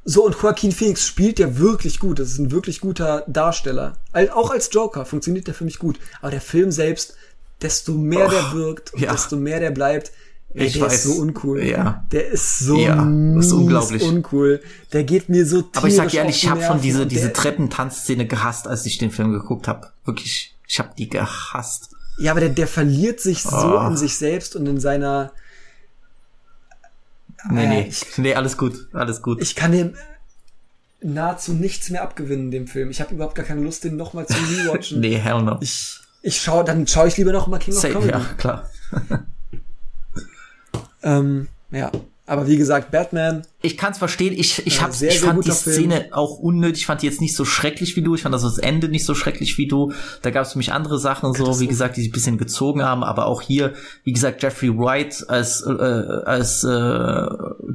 So und Joaquin Phoenix spielt ja wirklich gut. Das ist ein wirklich guter Darsteller. Auch als Joker funktioniert der für mich gut. Aber der Film selbst, desto mehr der wirkt und ja. desto mehr der bleibt, ey, Ich der weiß. ist so uncool. Ja. Der ist so Ja, das ist unglaublich. uncool. Der geht mir so tierisch Aber ich sag dir ehrlich, ich habe schon diese diese Treppentanzszene gehasst, als ich den Film geguckt habe. Wirklich, ich habe die gehasst. Ja, aber der, der verliert sich so Oh. in sich selbst und in seiner Nee, Äh, nee, ich- nee, alles gut, alles gut. ich kann dem nahezu nichts mehr abgewinnen, dem Film. Ich habe überhaupt gar keine Lust, den nochmal zu rewatchen. nee, hell no. Ich, ich schau, dann schaue ich lieber noch mal King of Safe, Comedy. ja, klar. Ähm, ja. Aber wie gesagt, Batman, Ich kann's verstehen. Ich, ich, Ja, hab's, sehr, ich sehr fand die guter Film. Szene auch unnötig. Ich fand die jetzt nicht so schrecklich wie du. Ich fand das, das Ende nicht so schrecklich wie du. Da gab es für mich andere Sachen, so wie gesagt, die sich ein bisschen gezogen haben. Aber auch hier, wie gesagt, Jeffrey Wright als, äh, als äh,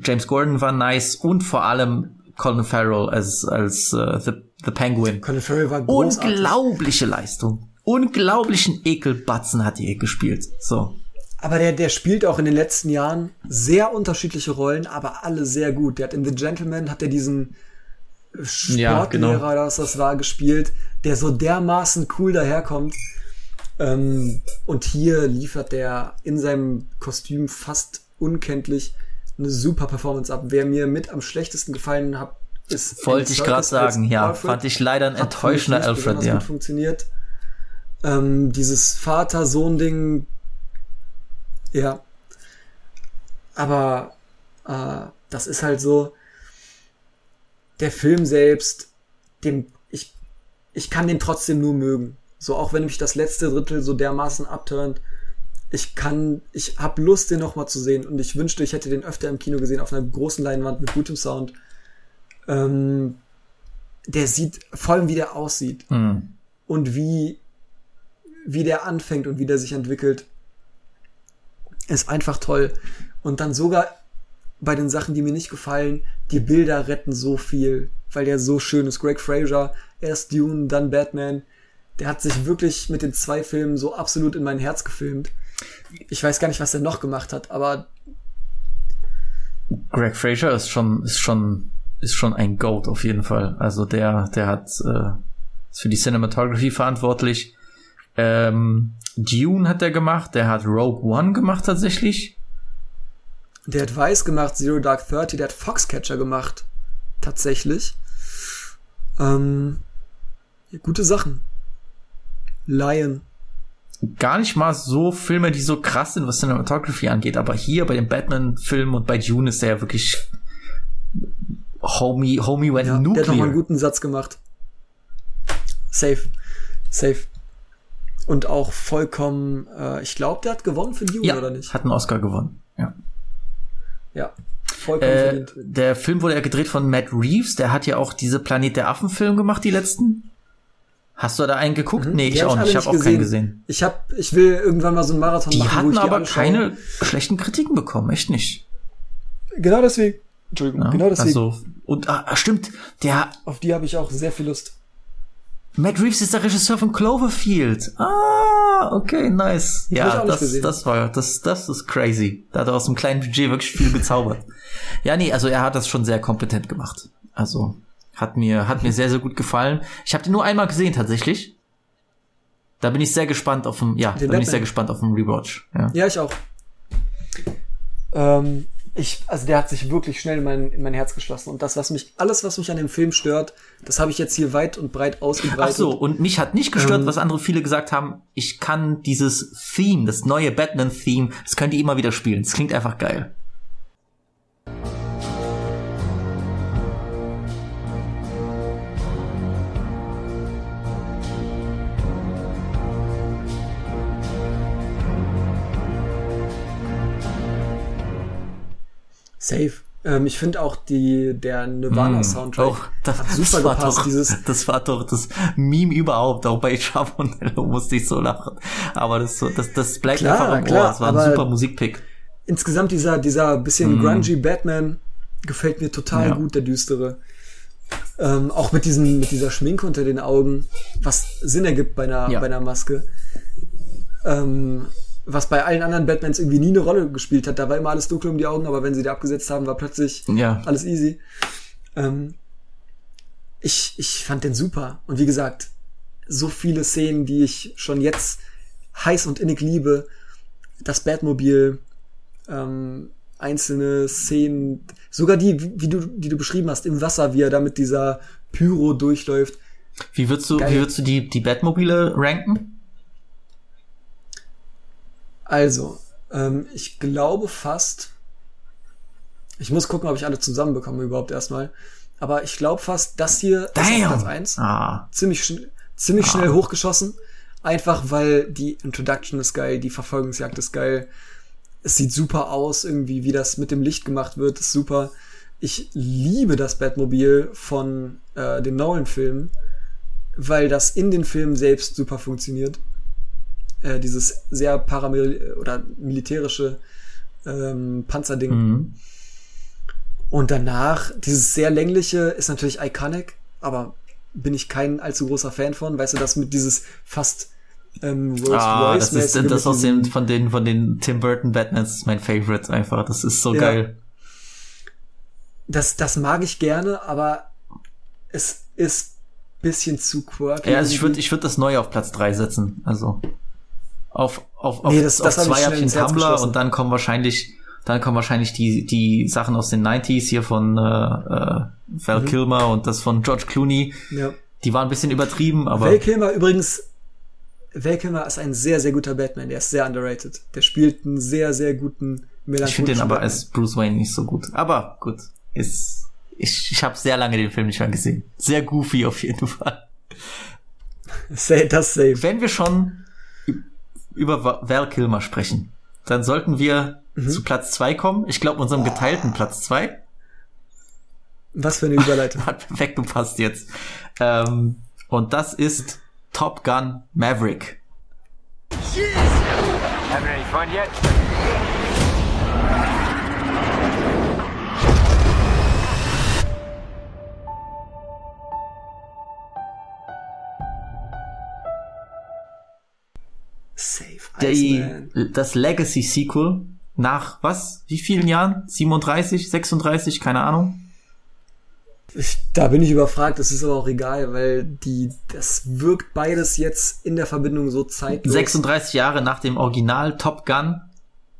James Gordon war nice und vor allem Colin Farrell als, als äh, the, the Penguin. Colin Farrell war großartig. Unglaubliche Leistung. Unglaublichen Ekelbatzen hat die gespielt. So. Aber der, der spielt auch in den letzten Jahren sehr unterschiedliche Rollen, aber alle sehr gut. Der hat in The Gentleman hat er diesen Ja, Sportlehrer genau. oder was das war gespielt, der so dermaßen cool daherkommt. Ähm, und hier liefert der in seinem Kostüm fast unkenntlich eine super Performance ab. Wer mir mit am schlechtesten gefallen hat, ist Wollte ich gerade sagen, ja. Alfred. Fand ich leider ein Hat enttäuschender Alfred, ja. gut funktioniert. Ähm, dieses Vater-Sohn-Ding, ja. Aber äh, das ist halt so, der Film selbst, dem, ich, ich kann den trotzdem nur mögen. So, auch wenn mich das letzte Drittel so dermaßen abturnt, ich kann, ich hab Lust, den nochmal zu sehen und ich wünschte, ich hätte den öfter im Kino gesehen, auf einer großen Leinwand mit gutem Sound. Ähm, der sieht, vor allem wie der aussieht Hm. und wie, wie der anfängt und wie der sich entwickelt, ist einfach toll. Und dann sogar bei den Sachen, die mir nicht gefallen, die Bilder retten so viel, weil der so schön ist. Greg Fraser, erst Dune, dann Batman. Der hat sich wirklich mit den zwei Filmen so absolut in mein Herz gefilmt. Ich weiß gar nicht, was er noch gemacht hat, aber Greg Fraser ist schon, ist schon, ist schon ein Goat auf jeden Fall. Also der, der hat, äh, ist für die Cinematography verantwortlich. Ähm, Dune hat er gemacht, der hat Rogue One gemacht tatsächlich. der hat Weiß gemacht, Zero Dark Thirty, der hat Foxcatcher gemacht. Tatsächlich. Ähm, ja, gute Sachen. Lion. Gar nicht mal so Filme, die so krass sind, was Cinematography angeht, aber hier bei dem Batman-Film und bei Dune ist er ja wirklich Homie, Homie went Ja, der nuclear. hat nochmal einen guten Satz gemacht. Safe. Safe. Und auch vollkommen, äh, ich glaube, der hat gewonnen für Dune, ja, oder nicht? hat einen Oscar gewonnen. Ja. Ja. Vollkommen Äh, verdient. der Film wurde ja gedreht von Matt Reeves, der hat ja auch diese Planet der Affen Film gemacht, die letzten. Hast du da einen geguckt? Nee, Die ich auch nicht. Ich habe auch keinen gesehen. Ich hab, ich will irgendwann mal so einen Marathon Die machen, hatten die aber alle schaue. keine schlechten Kritiken bekommen, echt nicht. Genau deswegen. Entschuldigung, Ja, genau deswegen. Also, und ah, stimmt, der Auf die habe ich auch sehr viel Lust. Matt Reeves ist der Regisseur von Cloverfield. Ah, okay, nice. Ja, das, das war, das, das ist crazy. Da hat er aus einem kleinen Budget wirklich viel gezaubert. ja, nee, also er hat das schon sehr kompetent gemacht. Also, hat mir, hat mir sehr, sehr gut gefallen. Ich habe den nur einmal gesehen, tatsächlich. Da bin ich sehr gespannt auf dem, ja, da bin Batman. ich sehr gespannt auf den Rewatch. Ja. Ja, ich auch. Ähm, ich, also der hat sich wirklich schnell in mein, in mein Herz geschlossen. Und das, was mich, alles, was mich an dem Film stört, das habe ich jetzt hier weit und breit Ach ausgebreitet. so, und mich hat nicht gestört, Ähm, was andere viele gesagt haben. Ich kann dieses Theme, das neue Batman-Theme, das könnt ihr immer wieder spielen. Es klingt einfach geil. Safe. Ähm, ich finde auch die, der Nirvana-Soundtrack Auch, Oh, das, hat super das war gepasst. doch, Dieses, das war doch das Meme überhaupt. Auch bei Chabonello musste ich so lachen. Aber das, das, das bleibt Klar, einfach im klar, Ohr. Das war ein super Musikpick. insgesamt dieser, dieser bisschen grungy Batman gefällt mir total Mm. Ja. gut, der düstere. Ähm, auch mit diesen, mit dieser Schminke unter den Augen, was Sinn ergibt bei einer, Ja. bei einer Maske. Ähm, was bei allen anderen Batmans irgendwie nie eine Rolle gespielt hat. Da war immer alles dunkel um die Augen, aber wenn sie die abgesetzt haben, war plötzlich Ja. alles easy. Ähm, ich, ich fand den super. Und wie gesagt, so viele Szenen, die ich schon jetzt heiß und innig liebe. Das Batmobil, ähm, einzelne Szenen, sogar die, wie du, die du beschrieben hast, im Wasser, wie er da mit dieser Pyro durchläuft. Wie würdest du, Geil. wie würdest du die, die Batmobile ranken? Also, ähm, ich glaube fast, ich muss gucken, ob ich alle zusammenbekomme überhaupt erstmal. Aber ich glaube fast, das hier ist auf Platz Damn! 1. Ah, ziemlich, schn ziemlich schnell hochgeschossen. Einfach weil die Introduction ist geil, die Verfolgungsjagd ist geil. Es sieht super aus, irgendwie, wie das mit dem Licht gemacht wird, ist super. Ich liebe das Batmobil von äh, den Nolan-Filmen, weil das in den Filmen selbst super funktioniert. Äh, dieses sehr paramil oder militärische ähm, Panzerding. mhm. Und danach, dieses sehr längliche ist natürlich iconic, aber bin ich kein allzu großer Fan von. Weißt du, das mit dieses fast ähm, Rolls ah das ist das aus diesem- von den, von den Tim Burton Batmans ist mein Favorite einfach. Das ist so Ja. geil. das, das mag ich gerne, aber es ist bisschen zu quirky. Ja, also ich würde ich würd das neue auf Platz drei setzen. Also auf, auf, auf, Nee, das- das auf hab ich zwei schnell habe ich ins den Herz Tumblr und dann kommen wahrscheinlich dann kommen wahrscheinlich die, die Sachen aus den 90s hier von äh, äh, Val Mhm. Kilmer und das von George Clooney. ja. Die waren ein bisschen übertrieben, aber Val Kilmer übrigens, Val Kilmer ist ein sehr, sehr guter Batman. Der ist sehr underrated. Der spielt einen sehr, sehr guten ich finde den melancholischen aber Batman. als Bruce Wayne nicht so gut. Aber gut, ist ich, ich habe sehr lange den Film nicht mehr gesehen. Sehr goofy auf jeden Fall. Say, das safe. Wenn wir schon über Va- Val Kilmer sprechen, dann sollten wir Mhm. zu Platz zwei kommen. Ich glaube, unserem geteilten Platz zwei Was für eine Überleitung. hat perfekt gepasst jetzt. Ähm, und das ist Top Gun Maverick. Having any fun yet? Safe. Die, Iceman. das Legacy Sequel nach was? Wie vielen Jahren? 37, 36, keine Ahnung. Ich, da bin ich überfragt, das ist aber auch egal, weil die, das wirkt beides jetzt in der Verbindung so zeitlos. 36 Jahre nach dem Original Top Gun,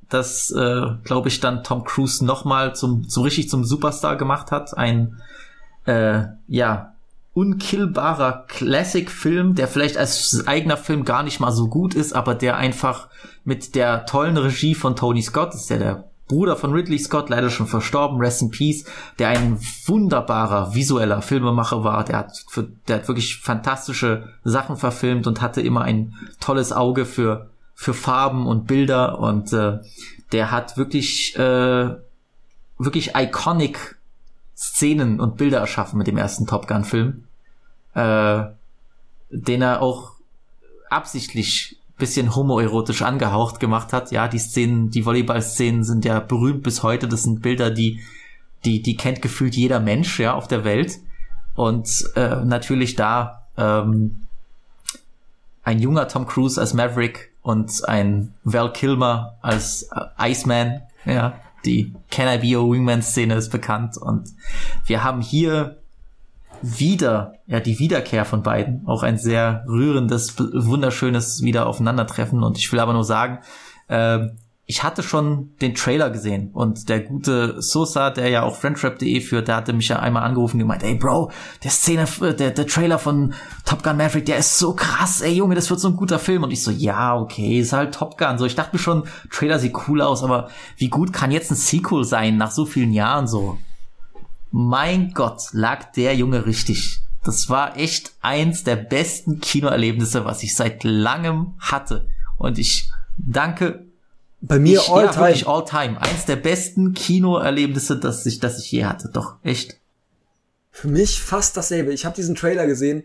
das, äh, glaube ich, dann Tom Cruise nochmal zum, so richtig zum Superstar gemacht hat. Ein, äh, ja, unkillbarer Classic-Film, der vielleicht als eigener Film gar nicht mal so gut ist, aber der einfach mit der tollen Regie von Tony Scott, ist ja der Bruder von Ridley Scott, leider schon verstorben, Rest in Peace, der ein wunderbarer visueller Filmemacher war, der hat, für, der hat wirklich fantastische Sachen verfilmt und hatte immer ein tolles Auge für, für Farben und Bilder und äh, der hat wirklich, äh, wirklich iconic Szenen und Bilder erschaffen mit dem ersten Top Gun Film, äh, den er auch absichtlich bisschen homoerotisch angehaucht gemacht hat. Ja, die Szenen, die Volleyball-Szenen sind ja berühmt bis heute. Das sind Bilder, die, die, die kennt gefühlt jeder Mensch, ja, auf der Welt. Und äh, natürlich da ähm, ein junger Tom Cruise als Maverick und ein Val Kilmer als äh, Iceman, ja, die Can I Be a Wingman Szene ist bekannt und wir haben hier wieder, ja, die Wiederkehr von beiden. Auch ein sehr rührendes, wunderschönes Wiederaufeinandertreffen. Und ich will aber nur sagen, äh, ich hatte schon den Trailer gesehen und der gute Sosa, der ja auch Friendtrap.de führt, der hatte mich ja einmal angerufen und gemeint, ey Bro, der Szene, der, der Trailer von Top Gun Maverick, der ist so krass, ey Junge, das wird so ein guter Film. Und ich so, ja, okay, ist halt Top Gun. So, ich dachte mir schon, Trailer sieht cool aus, aber wie gut kann jetzt ein Sequel sein nach so vielen Jahren so? Mein Gott, lag der Junge richtig. Das war echt eins der besten Kinoerlebnisse, was ich seit langem hatte. Und ich danke. Bei mir ich, all ja, time. Wirklich all time. Eins der besten Kinoerlebnisse, das ich, das ich je hatte. Doch, echt. Für mich fast dasselbe. Ich habe diesen Trailer gesehen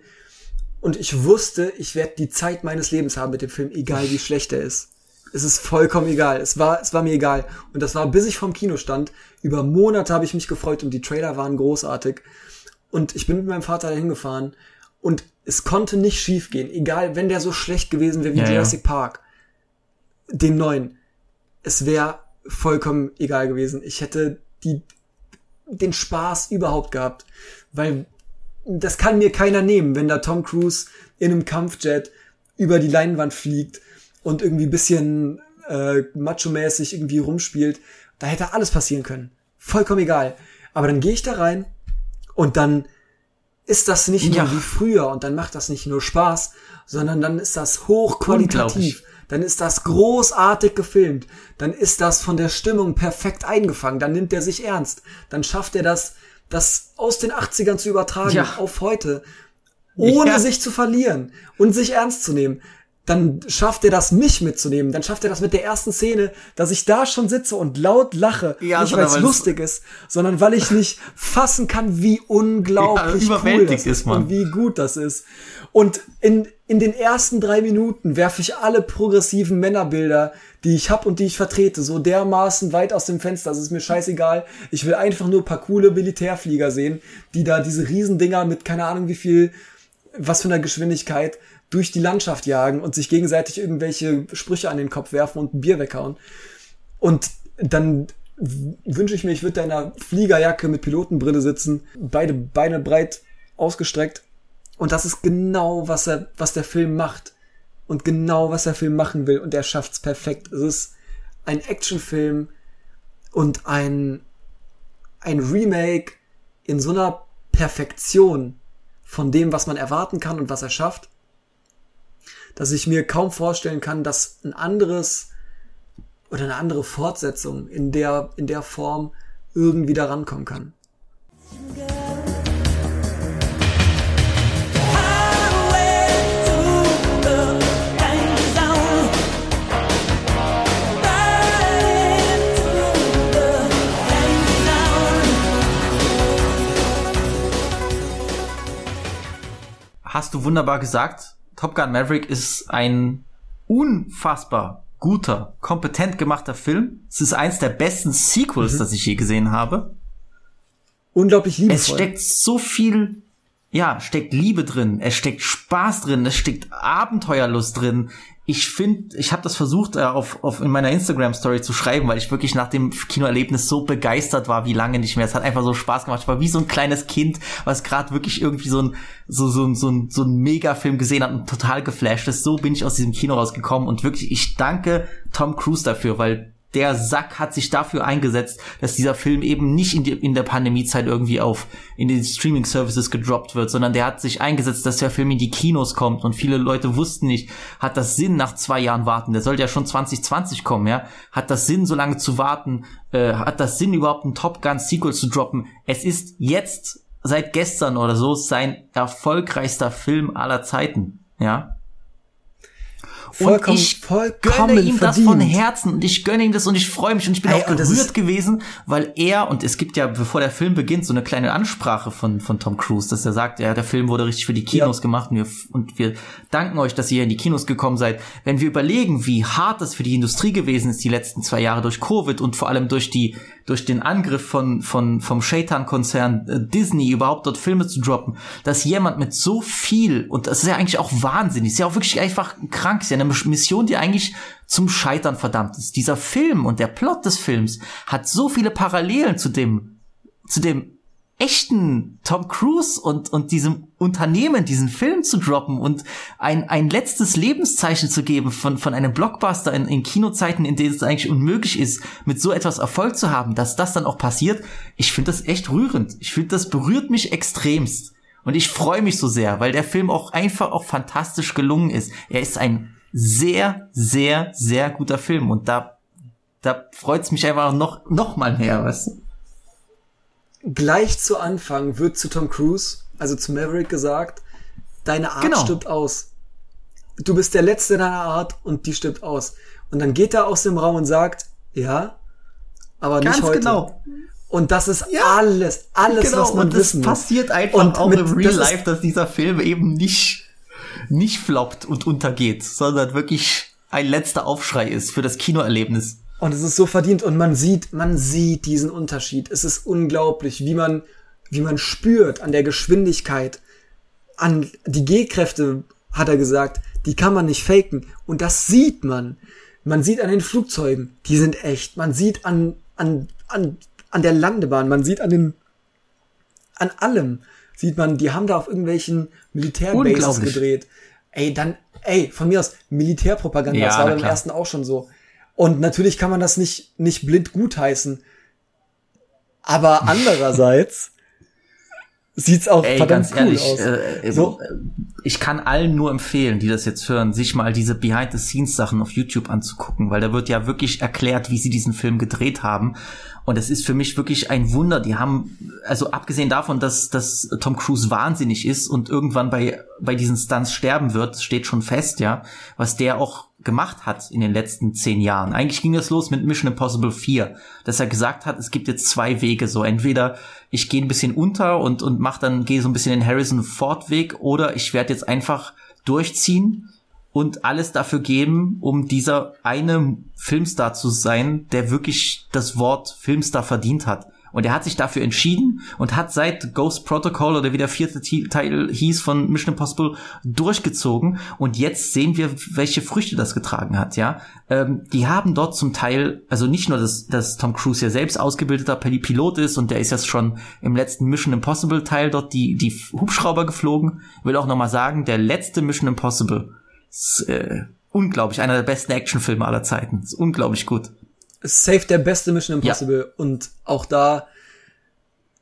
und ich wusste, ich werde die Zeit meines Lebens haben mit dem Film, egal wie schlecht er ist. Es ist vollkommen egal. Es war, es war mir egal. Und das war, bis ich vom Kino stand. Über Monate habe ich mich gefreut und die Trailer waren großartig. Und ich bin mit meinem Vater dahin gefahren und es konnte nicht schief gehen. Egal, wenn der so schlecht gewesen wäre wie Ja, ja. Jurassic Park. Den neuen. Es wäre vollkommen egal gewesen. Ich hätte die, den Spaß überhaupt gehabt. Weil das kann mir keiner nehmen, wenn da Tom Cruise in einem Kampfjet über die Leinwand fliegt und irgendwie ein bisschen äh, macho-mäßig irgendwie rumspielt. Da hätte alles passieren können. Vollkommen egal. Aber dann gehe ich da rein und dann ist das nicht nur Ja. wie früher und dann macht das nicht nur Spaß, sondern dann ist das hochqualitativ. Dann ist das großartig gefilmt. Dann ist das von der Stimmung perfekt eingefangen. Dann nimmt er sich ernst. Dann schafft er das, das aus den 80ern zu übertragen Ja. auf heute, ohne Ja. sich zu verlieren und sich ernst zu nehmen. Dann schafft er das, mich mitzunehmen. Dann schafft er das mit der ersten Szene, dass ich da schon sitze und laut lache. Ja, nicht, weil es lustig ist, sondern weil ich nicht fassen kann, wie unglaublich Ja, cool das ist ist man. und wie gut das ist. Und in, in den ersten drei Minuten werfe ich alle progressiven Männerbilder, die ich hab und die ich vertrete, so dermaßen weit aus dem Fenster. Es ist mir scheißegal. Ich will einfach nur ein paar coole Militärflieger sehen, die da diese Riesendinger mit keine Ahnung wie viel, was für einer Geschwindigkeit durch die Landschaft jagen und sich gegenseitig irgendwelche Sprüche an den Kopf werfen und ein Bier weghauen. Und dann wünsche ich mir, ich würde da in einer Fliegerjacke mit Pilotenbrille sitzen, beide Beine breit ausgestreckt. Und das ist genau, was er, was der Film macht. Und genau, was der Film machen will. Und er schafft's perfekt. Es ist ein Actionfilm und ein, ein Remake in so einer Perfektion von dem, was man erwarten kann und was er schafft, dass ich mir kaum vorstellen kann, dass ein anderes oder eine andere Fortsetzung in der, in der Form irgendwie da rankommen kann. Hast du wunderbar gesagt. Top Gun Maverick ist ein unfassbar guter, kompetent gemachter Film. Es ist eins der besten Sequels, das ich je gesehen habe. Unglaublich Es liebevoll. steckt so viel, ja, steckt Liebe drin, es steckt Spaß drin, es steckt Abenteuerlust drin. Ich finde, ich habe das versucht, äh, auf, auf in meiner Instagram Story zu schreiben, weil ich wirklich nach dem Kinoerlebnis so begeistert war, wie lange nicht mehr. Es hat einfach so Spaß gemacht. Ich war wie so ein kleines Kind, was gerade wirklich irgendwie so ein so so so ein so ein Megafilm gesehen hat und total geflasht ist. So bin ich aus diesem Kino rausgekommen und wirklich, ich danke Tom Cruise dafür, weil der Sack hat sich dafür eingesetzt, dass dieser Film eben nicht in, die, in der Pandemiezeit irgendwie auf in den Streaming Services gedroppt wird, sondern der hat sich eingesetzt, dass der Film in die Kinos kommt und viele Leute wussten nicht, hat das Sinn nach zwei Jahren warten? Der sollte ja schon 2020 kommen, ja? Hat das Sinn, so lange zu warten? Äh, hat das Sinn, überhaupt ein Top Gun Sequel zu droppen? Es ist jetzt seit gestern oder so sein erfolgreichster Film aller Zeiten, ja? Vollkommen, und ich vollkommen gönne ihm verdient. das von Herzen und ich gönne ihm das und ich freue mich und ich bin Ey, auch gerührt gewesen, weil er und es gibt ja, bevor der Film beginnt, so eine kleine Ansprache von, von Tom Cruise, dass er sagt, ja, der Film wurde richtig für die Kinos Ja. gemacht und wir, und wir danken euch, dass ihr in die Kinos gekommen seid. Wenn wir überlegen, wie hart das für die Industrie gewesen ist, die letzten zwei Jahre durch Covid und vor allem durch die, durch den Angriff von, von, vom Shaitan-Konzern äh, Disney überhaupt dort Filme zu droppen, dass jemand mit so viel, und das ist ja eigentlich auch wahnsinnig, ist ja auch wirklich einfach krank, ist ja eine Mission, die eigentlich zum Scheitern verdammt ist. Dieser Film und der Plot des Films hat so viele Parallelen zu dem, zu dem echten Tom Cruise und, und diesem Unternehmen, diesen Film zu droppen und ein, ein letztes Lebenszeichen zu geben von, von einem Blockbuster in, in Kinozeiten, in denen es eigentlich unmöglich ist, mit so etwas Erfolg zu haben, dass das dann auch passiert. Ich finde das echt rührend. Ich finde, das berührt mich extremst. Und ich freue mich so sehr, weil der Film auch einfach auch fantastisch gelungen ist. Er ist ein sehr, sehr, sehr guter Film und da, da freut's mich einfach noch, noch mal mehr, weißt du? Gleich zu Anfang wird zu Tom Cruise, also zu Maverick gesagt, deine Art Genau. stirbt aus. Du bist der Letzte deiner Art und die stirbt aus. Und dann geht er aus dem Raum und sagt, ja, aber nicht Ganz heute. genau. Und das ist alles, alles, was man und es wissen muss. passiert einfach Und auch mit- im Real das Life, dass dieser Film eben nicht, nicht floppt und untergeht, sondern wirklich ein letzter Aufschrei ist für das Kinoerlebnis. Und es ist so verdient und man sieht, man sieht diesen Unterschied. Es ist unglaublich, wie man, wie man spürt an der Geschwindigkeit, an die G-Kräfte, hat er gesagt, die kann man nicht faken. Und das sieht man. Man sieht an den Flugzeugen, die sind echt. Man sieht an, an, an, an der Landebahn, man sieht an den, an allem, sieht man, die haben da auf irgendwelchen Militärbases gedreht. Ey, dann, ey, von mir aus Militärpropaganda, Ja, das war beim klar. ersten auch schon so. Und natürlich kann man das nicht, nicht blind gutheißen. Aber andererseits sieht's auch Ey, verdammt ganz cool ehrlich, aus. äh, So. äh, ich kann allen nur empfehlen, die das jetzt hören, sich mal diese Behind-the-Scenes-Sachen auf YouTube anzugucken, weil da wird ja wirklich erklärt, wie sie diesen Film gedreht haben. Und es ist für mich wirklich ein Wunder. Die haben, also abgesehen davon, dass, dass Tom Cruise wahnsinnig ist und irgendwann bei, bei diesen Stunts sterben wird, steht schon fest, ja, was der auch gemacht hat in den letzten zehn Jahren. Eigentlich ging das los mit Mission Impossible 4, dass er gesagt hat, es gibt jetzt zwei Wege, so entweder ich gehe ein bisschen unter und und mach dann gehe so ein bisschen den Harrison Ford Weg oder ich werde jetzt einfach durchziehen und alles dafür geben, um dieser eine Filmstar zu sein, der wirklich das Wort Filmstar verdient hat. Und er hat sich dafür entschieden und hat seit Ghost Protocol oder wie der vierte Teil hieß von Mission Impossible durchgezogen. Und jetzt sehen wir, welche Früchte das getragen hat, ja. Ähm, die haben dort zum Teil, also nicht nur, dass, dass Tom Cruise ja selbst ausgebildeter Pil- Pilot ist und der ist jetzt schon im letzten Mission Impossible Teil dort die, die Hubschrauber geflogen. Will auch nochmal sagen, der letzte Mission Impossible ist äh, unglaublich, einer der besten Actionfilme aller Zeiten. Ist unglaublich gut. Safe der beste Mission Impossible und auch da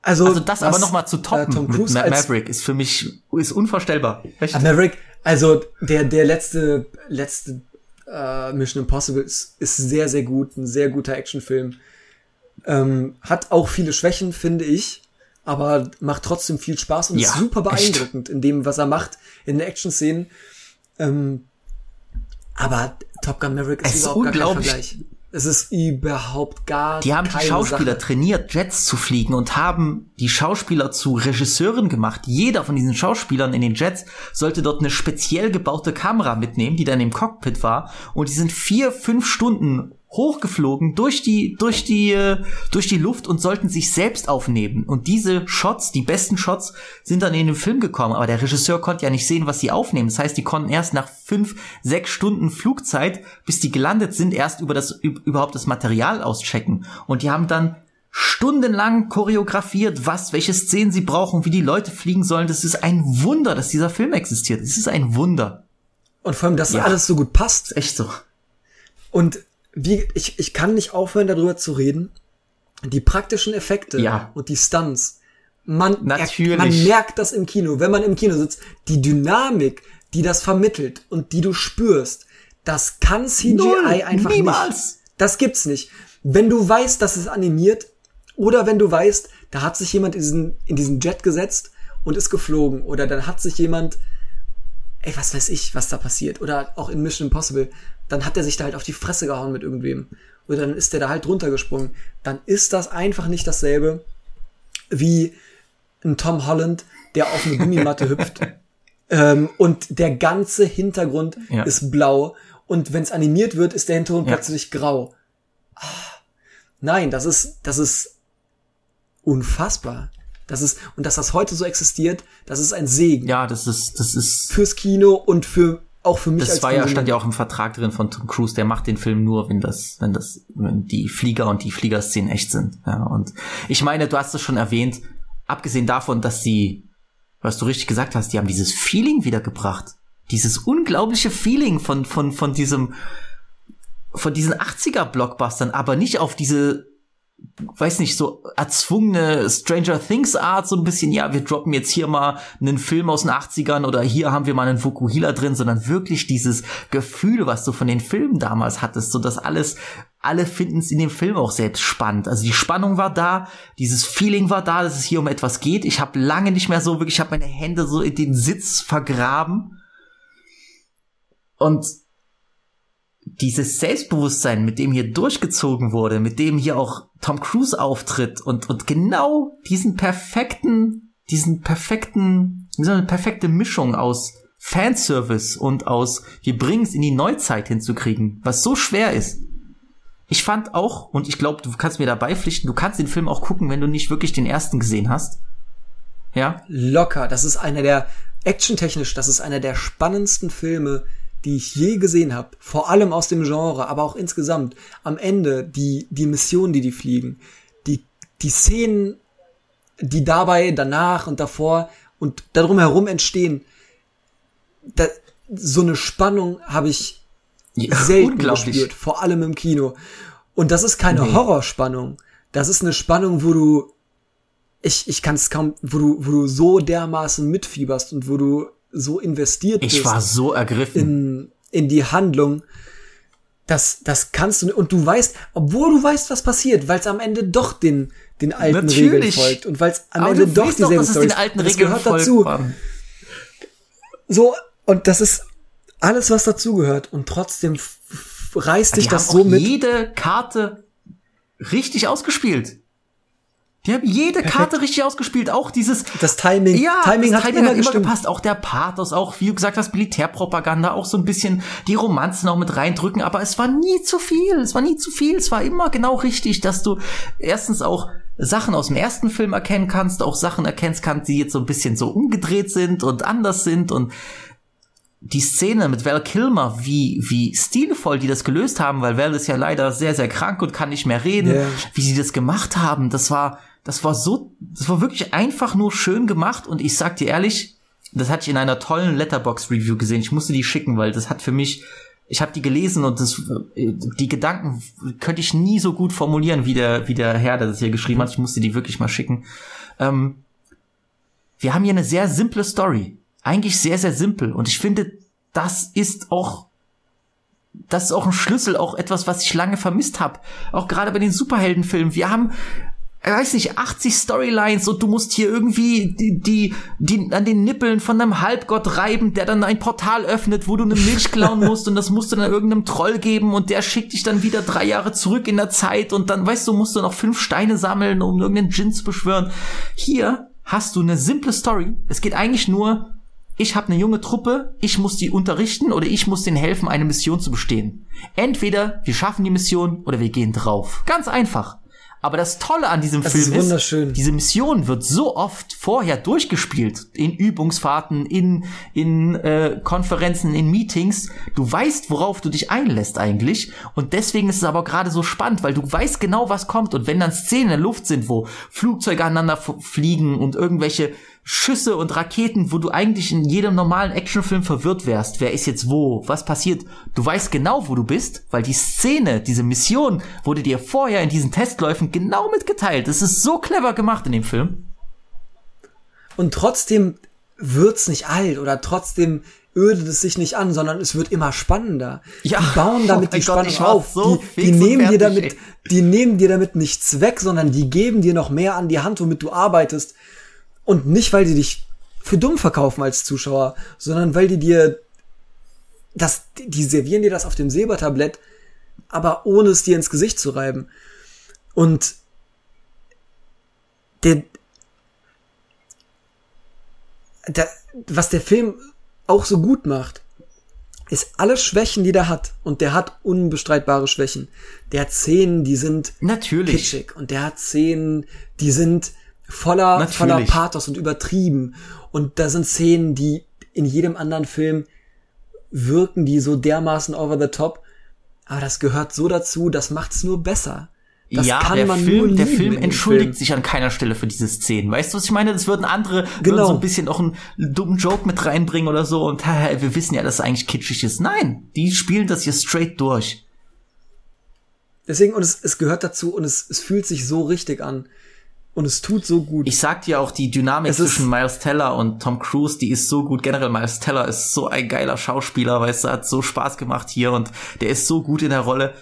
also, Also das aber was, nochmal zu toppen äh, Tom mit Cruise Ma als Maverick ist für mich ist unvorstellbar. Echt? Ah, Maverick, also der der letzte letzte äh, Mission Impossible ist, ist sehr sehr gut, ein sehr guter Actionfilm. Ähm, hat auch viele Schwächen, finde ich, aber macht trotzdem viel Spaß und Ja, ist super echt. beeindruckend in dem, was er macht in den Action-Szenen. Ähm, aber Top Gun Maverick ist, Es ist überhaupt gar kein. Vergleich. Es ist überhaupt gar Die haben die Schauspieler Sache. trainiert, Jets zu fliegen und haben die Schauspieler zu Regisseuren gemacht. Jeder von diesen Schauspielern in den Jets sollte dort eine speziell gebaute Kamera mitnehmen, die dann im Cockpit war. Und die sind vier, fünf Stunden hochgeflogen durch die durch die äh, durch die Luft und sollten sich selbst aufnehmen und diese Shots die besten Shots sind dann in den Film gekommen aber der Regisseur konnte ja nicht sehen was sie aufnehmen das heißt die konnten erst nach fünf sechs Stunden Flugzeit bis die gelandet sind erst über das üb- überhaupt das Material auschecken und die haben dann stundenlang choreografiert, was, welche Szenen sie brauchen, wie die Leute fliegen sollen. Das ist ein Wunder, dass dieser Film existiert. Es ist ein Wunder. Und vor allem, dass Ja. alles so gut passt. Echt so. Und wie, ich, ich kann nicht aufhören, darüber zu reden. Die praktischen Effekte Ja. und die Stunts. Man, Natürlich. man merkt das im Kino, wenn man im Kino sitzt. Die Dynamik, die das vermittelt und die du spürst, das kann CGI Null. einfach Niemals. nicht. Das gibt's nicht. Wenn du weißt, dass es animiert, oder wenn du weißt, da hat sich jemand in diesen, in diesen Jet gesetzt und ist geflogen, oder dann hat sich jemand ey, was weiß ich, was da passiert. Oder auch in Mission Impossible, dann hat er sich da halt auf die Fresse gehauen mit irgendwem. Oder dann ist der da halt runtergesprungen. Dann ist das einfach nicht dasselbe wie ein Tom Holland, der auf eine Gummimatte hüpft. Ähm, und der ganze Hintergrund Ja. ist blau. Und wenn es animiert wird, ist der Hintergrund Ja. plötzlich grau. Ah, nein, das ist, das ist unfassbar. Das ist, und dass das heute so existiert, das ist ein Segen Ja, das ist, das ist, fürs Kino und für auch für mich das war ja, stand ja auch im Vertrag drin von Tom Cruise, der macht den Film nur, wenn das, wenn das, wenn die Flieger und die Fliegerszenen echt sind. Ja, und ich meine, du hast es schon erwähnt, abgesehen davon, dass sie, was du richtig gesagt hast, die haben dieses Feeling wiedergebracht. Dieses unglaubliche Feeling von, von, von diesem, von diesen 80er-Blockbustern, aber nicht auf diese, weiß nicht, so erzwungene Stranger Things Art, so ein bisschen, ja, wir droppen jetzt hier mal einen Film aus den 80ern oder hier haben wir mal einen Fukuhila drin, sondern wirklich dieses Gefühl, was du von den Filmen damals hattest, so dass alles, alle finden es in dem Film auch selbst spannend. Also die Spannung war da, dieses Feeling war da, dass es hier um etwas geht. Ich habe lange nicht mehr so wirklich, ich habe meine Hände so in den Sitz vergraben. Und dieses Selbstbewusstsein, mit dem hier durchgezogen wurde, mit dem hier auch Tom Cruise auftritt und, und genau diesen perfekten, diesen perfekten, so eine perfekte Mischung aus Fanservice und aus, wir bringen es in die Neuzeit hinzukriegen, was so schwer ist. Ich fand auch, und ich glaube, du kannst mir dabei pflichten, du kannst den Film auch gucken, wenn du nicht wirklich den ersten gesehen hast. Ja, locker. Das ist einer der actiontechnisch, das ist einer der spannendsten Filme, die ich je gesehen habe. Vor allem aus dem Genre, aber auch insgesamt. Am Ende die die Missionen, die die fliegen, die die Szenen, die dabei, danach und davor und darum herum entstehen. Da, so eine Spannung habe ich ja selten gespürt, vor allem im Kino. Und das ist keine Nee. Horrorspannung. Das ist eine Spannung, wo du ich ich kann es kaum, wo du wo du so dermaßen mitfieberst und wo du so investiert Ich bist war so ergriffen. in in die Handlung. Das das kannst du und du weißt, obwohl du weißt, was passiert, weil es am Ende doch den den alten Regeln Natürlich. folgt und weil es am Aber Ende doch weißt doch, dieselbe dass es Story den ist. das Regeln gehört dazu. Mann. So, und das ist alles, was dazugehört. Und trotzdem reißt dich das so mit. jede Karte richtig ausgespielt. Die haben jede Karte richtig ausgespielt. Auch dieses Das Timing, ja, Timing das hat Timing immer hat immer gepasst. Auch der Pathos, auch wie du gesagt hast, Militärpropaganda, auch so ein bisschen die Romanzen auch mit reindrücken. Aber es war nie zu viel. Es war nie zu viel. Es war immer genau richtig, dass du erstens auch Sachen aus dem ersten Film erkennen kannst, auch Sachen erkennst kannst, die jetzt so ein bisschen so umgedreht sind und anders sind und die Szene mit Val Kilmer, wie, wie stilvoll die das gelöst haben, weil Val ist ja leider sehr, sehr krank und kann nicht mehr reden, Ja. wie sie das gemacht haben, das war, das war so, das war wirklich einfach nur schön gemacht und ich sag dir ehrlich, das hatte ich in einer tollen Letterbox-Review gesehen, ich musste die schicken, weil das hat für mich, ich habe die gelesen und das, die Gedanken könnte ich nie so gut formulieren, wie der, wie der Herr, der das hier geschrieben hat, ich musste die wirklich mal schicken. Ähm, wir haben hier eine sehr simple Story. Eigentlich sehr, sehr simpel. Und ich finde, das ist auch, das ist auch ein Schlüssel, auch etwas, was ich lange vermisst habe. Auch gerade bei den Superheldenfilmen. Wir haben, ich weiß nicht, 80 Storylines und du musst hier irgendwie die, die, die an den Nippeln von einem Halbgott reiben, der dann ein Portal öffnet, wo du eine Milch klauen musst und das musst du dann irgendeinem Troll geben und der schickt dich dann wieder drei Jahre zurück in der Zeit und dann, weißt du, musst du noch fünf Steine sammeln, um irgendeinen Djinn zu beschwören. Hier hast du eine simple Story. Es geht eigentlich nur, ich habe eine junge Truppe, ich muss die unterrichten oder ich muss denen helfen, eine Mission zu bestehen. Entweder wir schaffen die Mission oder wir gehen drauf. Ganz einfach. Aber das Tolle an diesem Das Film ist wunderschön. diese Mission wird so oft vorher durchgespielt in Übungsfahrten, in in äh, Konferenzen, in Meetings. Du weißt, worauf du dich einlässt eigentlich und deswegen ist es aber gerade so spannend, weil du weißt genau, was kommt und wenn dann Szenen in der Luft sind, wo Flugzeuge aneinander fliegen und irgendwelche Schüsse und Raketen, wo du eigentlich in jedem normalen Actionfilm verwirrt wärst. Wer ist jetzt wo? Was passiert? Du weißt genau, wo du bist, weil die Szene, diese Mission wurde dir vorher in diesen Testläufen genau mitgeteilt. Das ist so clever gemacht in dem Film. Und trotzdem wird's nicht alt oder trotzdem ödet es sich nicht an, sondern es wird immer spannender. Ja. Die bauen damit Oh die Spannung auf. so die, die nehmen dir fertig, damit, ey. die nehmen dir damit nichts weg, sondern die geben dir noch mehr an die Hand, womit du arbeitest. Und nicht, weil die dich für dumm verkaufen als Zuschauer, sondern weil die dir das, die servieren dir das auf dem Silbertablett, aber ohne es dir ins Gesicht zu reiben. Und der, der, was der Film auch so gut macht, ist alle Schwächen, die der hat. Und der hat unbestreitbare Schwächen. Der hat Szenen, die sind Natürlich. kitschig. Und der hat Szenen, die sind voller, Natürlich. voller Pathos und übertrieben. Und da sind Szenen, die in jedem anderen Film wirken, die so dermaßen over the top. Aber das gehört so dazu, das macht's nur besser. Das ja, kann der man Film, der Film entschuldigt Film. sich an keiner Stelle für diese Szenen. Weißt du, was ich meine? Das würden andere würden Genau. so ein bisschen auch einen dummen Joke mit reinbringen oder so und haha, wir wissen ja, dass es eigentlich kitschig ist. Nein, die spielen das hier straight durch. Deswegen, und es, es gehört dazu und es, es fühlt sich so richtig an. Und es tut so gut. Ich sag dir auch, die Dynamik Es zwischen Miles Teller und Tom Cruise, die ist so gut. Generell Miles Teller ist so ein geiler Schauspieler, weißt du, hat so Spaß gemacht hier und der ist so gut in der Rolle.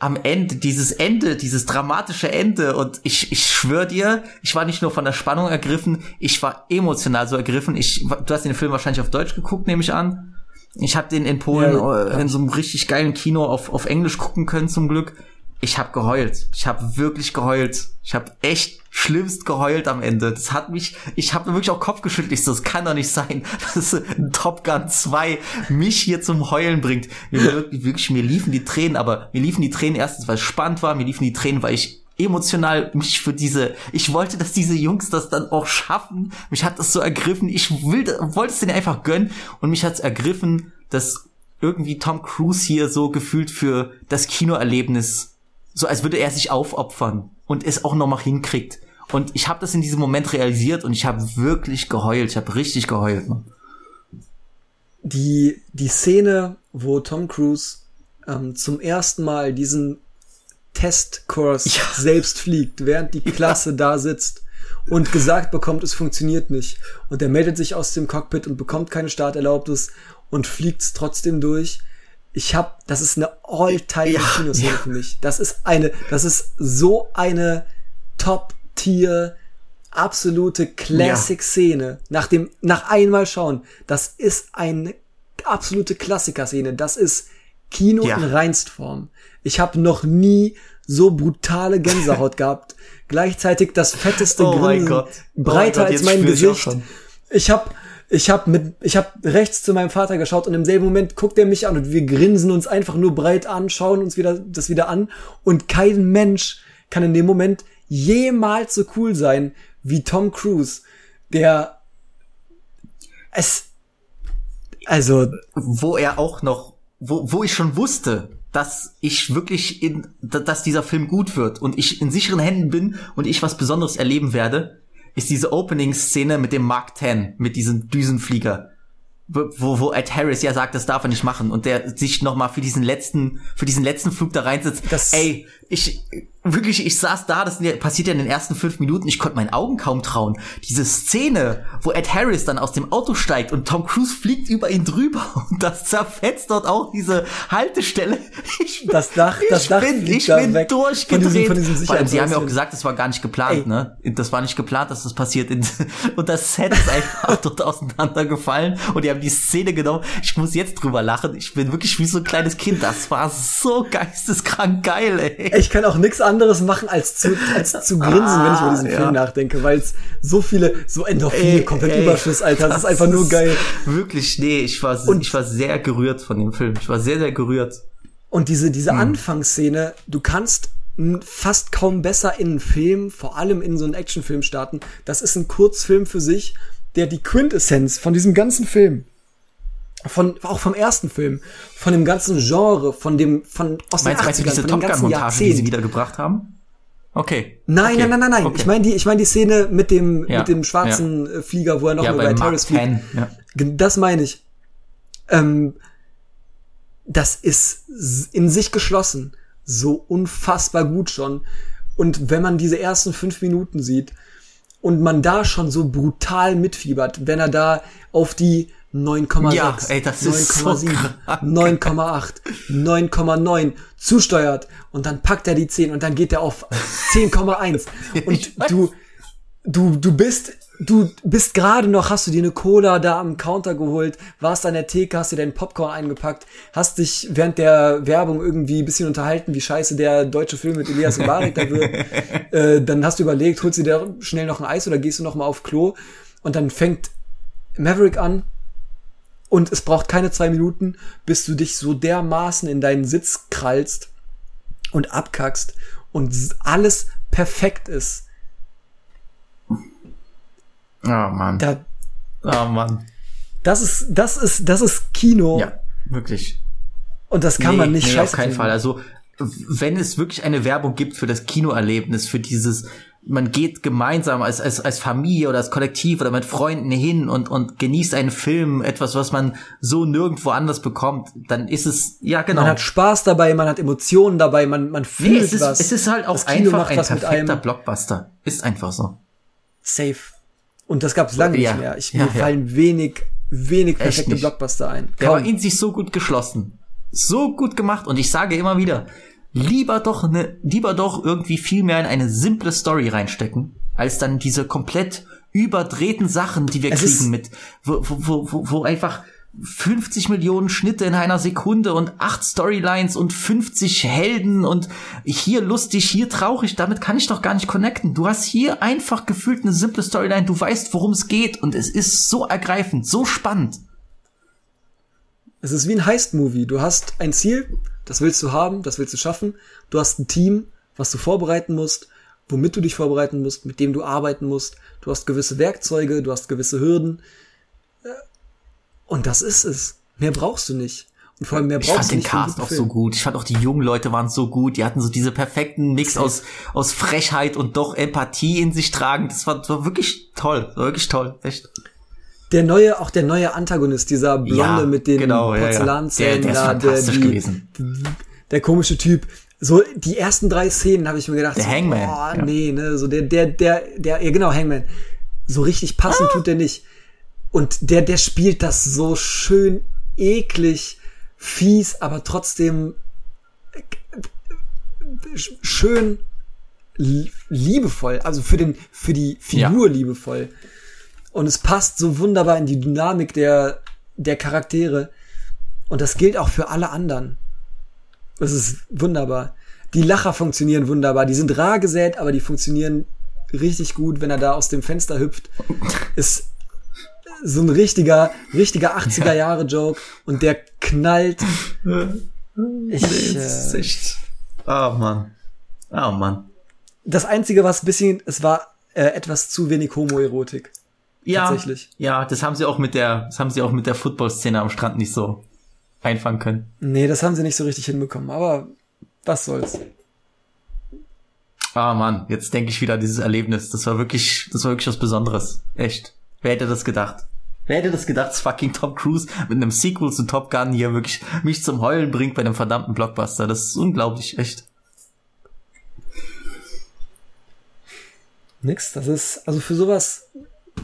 Am Ende, dieses Ende, dieses dramatische Ende und ich, ich schwör dir, ich war nicht nur von der Spannung ergriffen, ich war emotional so ergriffen. Ich, du hast den Film wahrscheinlich auf Deutsch geguckt, nehme ich an. Ich habe den in Polen Ja, äh, in so einem richtig geilen Kino auf, auf Englisch gucken können zum Glück. Ich habe geheult. Ich habe wirklich geheult. Ich habe echt schlimmst geheult am Ende. Das hat mich, ich habe wirklich auch Kopf geschüttelt. Ich so, das kann doch nicht sein, dass ein Top Gun 2 mich hier zum Heulen bringt. Mir wirklich, wirklich, mir liefen die Tränen, aber mir liefen die Tränen erstens, weil es spannend war, mir liefen die Tränen, weil ich emotional mich für diese, ich wollte, dass diese Jungs das dann auch schaffen. Mich hat das so ergriffen. Ich will, wollte es denen einfach gönnen und mich hat's ergriffen, dass irgendwie Tom Cruise hier so gefühlt für das Kinoerlebnis, so als würde er sich aufopfern und es auch noch mal hinkriegt. Und ich habe das in diesem Moment realisiert und ich habe wirklich geheult. Ich habe richtig geheult. Mann. die, die Szene, wo Tom Cruise ähm, zum ersten Mal diesen Testkurs Ja. selbst fliegt, während die Klasse da sitzt und gesagt bekommt, es funktioniert nicht. Und er meldet sich aus dem Cockpit und bekommt keine Starterlaubnis und fliegt's trotzdem durch. Ich hab, das ist eine all-time Ja, Kinoszene ja. für mich. Das ist eine, das ist so eine Top-Tier, absolute Classic-Szene. Nach dem, nach einmal schauen, das ist eine absolute Klassiker-Szene. Das ist Kino Ja. in Reinstform. Ich habe noch nie so brutale Gänsehaut gehabt. Gleichzeitig das fetteste Oh mein Grinsen. Oh mein breiter als jetzt mein ich auch Gesicht. schon. Ich hab, ich hab mit, ich hab rechts zu meinem Vater geschaut und im selben Moment guckt er mich an und wir grinsen uns einfach nur breit an, schauen uns wieder, das wieder an und kein Mensch kann in dem Moment jemals so cool sein wie Tom Cruise, der es, also, wo er auch noch, wo, wo ich schon wusste, dass ich wirklich in, da- dass dieser Film gut wird und ich in sicheren Händen bin und ich was Besonderes erleben werde, ist diese Opening-Szene mit dem Mark 10, mit diesem Düsenflieger. Wo, wo Ed Harris ja sagt, das darf er nicht machen und der sich noch mal für diesen letzten für diesen letzten Flug da reinsetzt. Das- Ey, ich wirklich, ich saß da, das passiert ja in den ersten fünf Minuten, ich konnte meinen Augen kaum trauen. Diese Szene, wo Ed Harris dann aus dem Auto steigt und Tom Cruise fliegt über ihn drüber und das zerfetzt dort auch diese Haltestelle. Ich, Das Dach- das ich Dach bin, ich da bin weg von durchgedreht. diesem- von diesem Vor allem, sie haben ja auch gesagt, das war gar nicht geplant, Ey. ne? Das war nicht geplant, dass das passiert. Und das Set ist einfach dort auseinandergefallen und die haben die Szene genommen. Ich muss jetzt drüber lachen. Ich bin wirklich wie so ein kleines Kind. Das war so geisteskrank geil, ey. Ich kann auch nichts anderes machen, als zu, als zu grinsen, wenn ich über diesen Ah, ja. Film nachdenke, weil es so viele, so Endorphine, komplett ey, Überschuss, Alter, das, ist einfach nur geil. Wirklich, nee, ich war, Und- ich war sehr gerührt von dem Film. Ich war sehr, sehr gerührt. Und diese, Hm. diese Anfangsszene, du kannst fast kaum besser in einen Film, vor allem in so einen Actionfilm starten. Das ist ein Kurzfilm für sich, der die Quintessenz von diesem ganzen Film, von, auch vom ersten Film, von dem ganzen Genre, von dem, von, aus Meinst, den meinst du 80ern, diese von Top ganzen Gun-Montage, die sie wiedergebracht haben? Okay. Nein, okay. nein, nein, nein, nein. Okay. Ich meine die, ich meine die Szene mit dem, Ja, mit dem schwarzen äh, Flieger, wo er noch ja, mal bei Terrace fliegt. 10. Ja. Das meine ich. Ähm, das ist in sich geschlossen. So unfassbar gut schon. Und wenn man diese ersten fünf Minuten sieht und man da schon so brutal mitfiebert, wenn er da auf die 9,6, Ja, ey, das ist so 9,7, krank. 9,8, 9,9 zusteuert und dann packt er die 10 und dann geht er auf 10,1 Ich und du du, du bist, du bist gerade noch, hast du dir eine Cola da am Counter geholt, warst an der Theke, hast dir deinen Popcorn eingepackt, hast dich während der Werbung irgendwie ein bisschen unterhalten, wie scheiße der deutsche Film mit Elias Mbarek da wird. äh, dann hast du überlegt, holst du dir schnell noch ein Eis oder gehst du noch mal auf Klo und dann fängt Maverick an und es braucht keine zwei Minuten, bis du dich so dermaßen in deinen Sitz krallst und abkackst und alles perfekt ist. Oh Mann. Da, Oh Mann. Das ist, das ist, das ist Kino. Ja, wirklich. Und das kann man nicht nee, scheiße auf keinen finden. Fall. Also, wenn es wirklich eine Werbung gibt für das Kinoerlebnis, für dieses, man geht gemeinsam als, als, als Familie oder als Kollektiv oder mit Freunden hin und, und genießt einen Film, etwas, was man so nirgendwo anders bekommt, dann ist es, ja genau. Man hat Spaß dabei, man hat Emotionen dabei, man, man nee, fühlt es ist, was. es ist halt auch einfach ein perfekter. Blockbuster. Ist einfach so. Safe. Und das gab es lange Ja. nicht mehr. Ich, mir ja. fallen wenig, wenig perfekte. Blockbuster ein. Der war Kaum. in sich so gut geschlossen. So gut gemacht. Und ich sage immer wieder, lieber doch ne, lieber doch irgendwie viel mehr in eine simple Story reinstecken, als dann diese komplett überdrehten Sachen, die wir Es kriegen mit, wo, wo, wo, wo einfach 50 Millionen Schnitte in einer Sekunde und acht Storylines und 50 Helden und hier lustig, hier traurig, damit kann ich doch gar nicht connecten. Du hast hier einfach gefühlt eine simple Storyline, du weißt, worum es geht und es ist so ergreifend, so spannend. Es ist wie ein Heist-Movie. Du hast ein Ziel, das willst du haben, das willst du schaffen. Du hast ein Team, was du vorbereiten musst, womit du dich vorbereiten musst, mit dem du arbeiten musst. Du hast gewisse Werkzeuge, du hast gewisse Hürden. Äh, Und das ist es. Mehr brauchst du nicht. Und vor allem mehr Ich brauchst fand du den nicht. für einen Cast guten auch Film. so gut. Ich fand auch die jungen Leute waren so gut. Die hatten so diese perfekten Mix Safe. aus, aus Frechheit und doch Empathie in sich tragen. Das war, das war wirklich toll. War wirklich toll. Echt. Der neue, auch der neue Antagonist, dieser Blonde Ja, mit den genau, ja, ja. Porzellanzähnen, Der- der ist da, fantastisch die, gewesen. Der komische Typ. So, die ersten drei Szenen habe ich mir gedacht, Der so, Hangman, Oh, ja. nee, ne, so der, der, der, der, ja genau, Hangman. So richtig passend Ah. tut der nicht. Und der, der spielt das so schön eklig, fies, aber trotzdem schön li- liebevoll, also für den, für die Figur liebevoll. Und es passt so wunderbar in die Dynamik der, der Charaktere. Und das gilt auch für alle anderen. Das ist wunderbar. Die Lacher funktionieren wunderbar. Die sind rar gesät, aber die funktionieren richtig gut, wenn er da aus dem Fenster hüpft. Ist so ein richtiger, richtiger 80er Jahre Joke und der knallt. Ich, äh, echt. Oh Mann. Oh Mann. das einzige, was ein bisschen, es war äh, etwas zu wenig Homoerotik. Ja, Tatsächlich. ja, das haben sie auch mit der, das haben sie auch mit der Football-Szene am Strand nicht so einfangen können. Nee, das haben sie nicht so richtig hinbekommen, aber was soll's. Ah Mann, jetzt denke ich wieder an dieses Erlebnis. Das war wirklich, das war wirklich was Besonderes. Echt. Wer hätte das gedacht? Wer hätte das gedacht, dass fucking Tom Cruise mit einem Sequel zu Top Gun hier wirklich mich zum Heulen bringt bei einem verdammten Blockbuster? Das ist unglaublich, echt. Nix, das ist, also für sowas,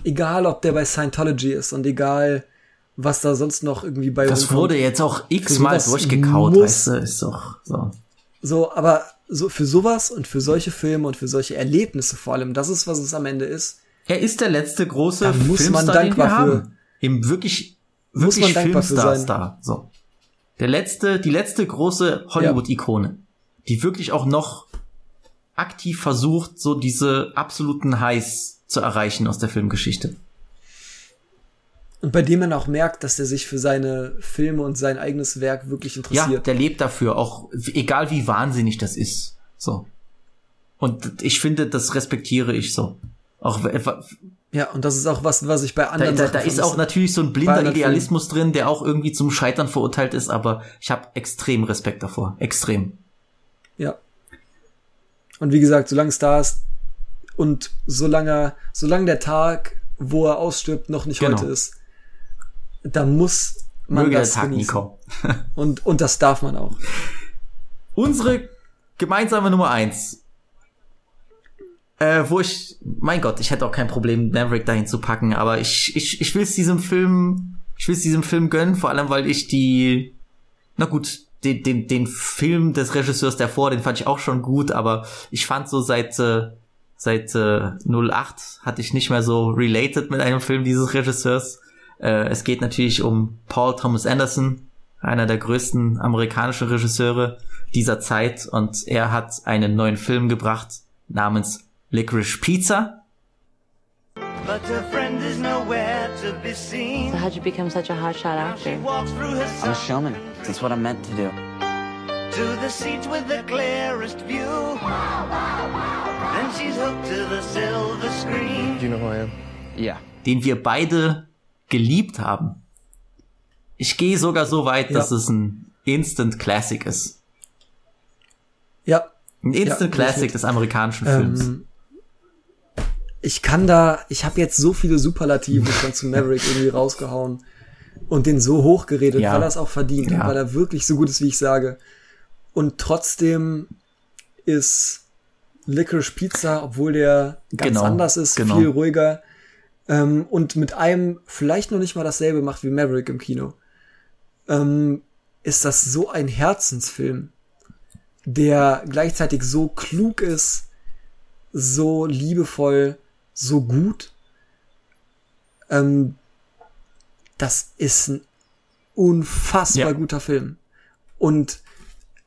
egal ob der bei Scientology ist und egal, was da sonst noch irgendwie bei Das wurde jetzt auch x-mal sowas durchgekaut, muss- weißt du, ist doch so. So, aber so für sowas und für solche Filme und für solche Erlebnisse vor allem, das ist, was es am Ende ist. Er ist der letzte große Da muss man Filmstar, den wir dankbar für- haben. Im wirklich, Muss wirklich man dankbar für Filmstar, sein. Star, so. Der letzte, die letzte große Hollywood-Ikone, die wirklich auch noch aktiv versucht, so diese absoluten Highs zu erreichen aus der Filmgeschichte. Und bei dem man auch merkt, dass er sich für seine Filme und sein eigenes Werk wirklich Ja, interessiert. der lebt dafür, auch egal wie wahnsinnig das ist. So. Und ich finde, das respektiere ich so. Auch Ja, und das ist auch was, was ich bei da, anderen da, Sachen da ist auch natürlich so ein blinder Idealismus drin, der auch irgendwie zum Scheitern verurteilt ist, aber ich habe extrem Respekt davor. Extrem. Ja. Und wie gesagt, solange es da ist und solange, solange der Tag, wo er ausstirbt, noch nicht Genau. heute ist, da muss man Möge der das Tag nie genießen. kommen. Und, und das darf man auch. Unsere gemeinsame Nummer eins. Äh, wo ich, mein Gott, ich hätte auch kein Problem, Maverick dahin zu packen, aber ich, ich, ich will es diesem Film, ich will es diesem Film gönnen, vor allem weil ich die, na gut, den, den, den Film des Regisseurs davor, den fand ich auch schon gut, aber ich fand so seit, äh, seit äh, 08 hatte ich nicht mehr so related mit einem Film dieses Regisseurs. Äh, es geht natürlich um Paul Thomas Anderson, einer der größten amerikanischen Regisseure dieser Zeit und er hat einen neuen Film gebracht namens Licorice Pizza. But her friend is nowhere to be seen. So how'd you become such a hotshot actor? I'm a showman. That's what I'm meant to do. To the seat with the clearest view. Then she's hooked to the silver screen. you know who I am? Yeah. den wir beide geliebt haben. Ich gehe sogar so weit, Ja. dass es ein Instant Classic ist. Ja, Ein Instant Ja, Classic des amerikanischen Films. Ähm, ich kann da, ich habe jetzt so viele Superlative schon zu Maverick irgendwie rausgehauen und den so hochgeredet, Ja. weil er es auch verdient, Ja. weil er wirklich so gut ist, wie ich sage. Und trotzdem ist Licorice Pizza, obwohl der ganz Genau, anders ist, genau. viel ruhiger ähm, und mit einem vielleicht noch nicht mal dasselbe macht wie Maverick im Kino, ähm, ist das so ein Herzensfilm, der gleichzeitig so klug ist, so liebevoll, so gut. Ähm, das ist ein unfassbar Ja. guter Film. Und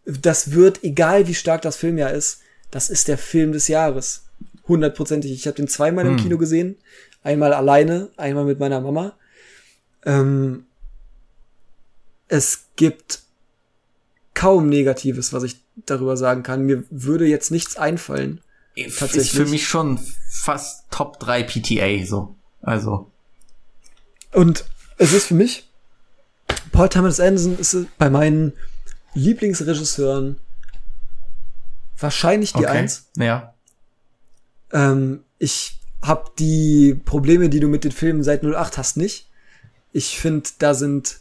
das wird, egal wie stark das Filmjahr ist, das ist der Film des Jahres. Hundertprozentig. Ich habe den zweimal im Hm. Kino gesehen. Einmal alleine, einmal mit meiner Mama. Ähm, es gibt kaum Negatives, was ich darüber sagen kann. Mir würde jetzt nichts einfallen. ist tatsächlich. für mich schon fast Top 3 PTA, so. Also, Und es ist für mich, Paul Thomas Anderson ist bei meinen Lieblingsregisseuren wahrscheinlich die okay. Eins. Ja. Ähm, ich habe die Probleme, die du mit den Filmen seit 08 hast, nicht. Ich finde, da sind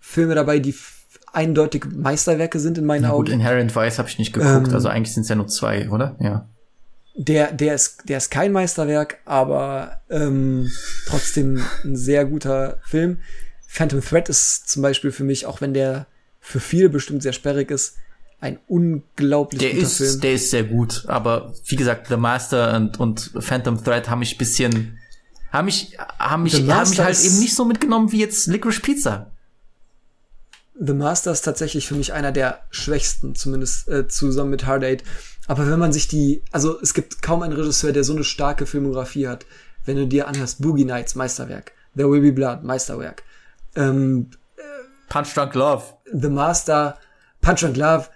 Filme dabei, die eindeutig Meisterwerke sind in meinen Na gut, Augen. Inherent Vice habe ich nicht geguckt, Ähm, also eigentlich sind es ja nur zwei, oder? Ja. Der, der ist, der ist kein Meisterwerk, aber ähm, trotzdem ein sehr guter Film. Phantom Thread ist zum Beispiel für mich, auch wenn der für viele bestimmt sehr sperrig ist, ein unglaublich Der guter ist, Film. der ist sehr gut, aber wie gesagt, The Master und, und Phantom Thread haben mich bisschen, haben mich, haben mich, haben mich halt eben nicht so mitgenommen wie jetzt Licorice Pizza. The Master ist tatsächlich für mich einer der schwächsten, zumindest äh, zusammen mit Hard Eight. Aber wenn man sich die, also es gibt kaum einen Regisseur, der so eine starke Filmografie hat. Wenn du dir anhörst, Boogie Nights, Meisterwerk, There Will Be Blood, Meisterwerk, ähm, Punch Drunk Love. The Master, Punch and Love,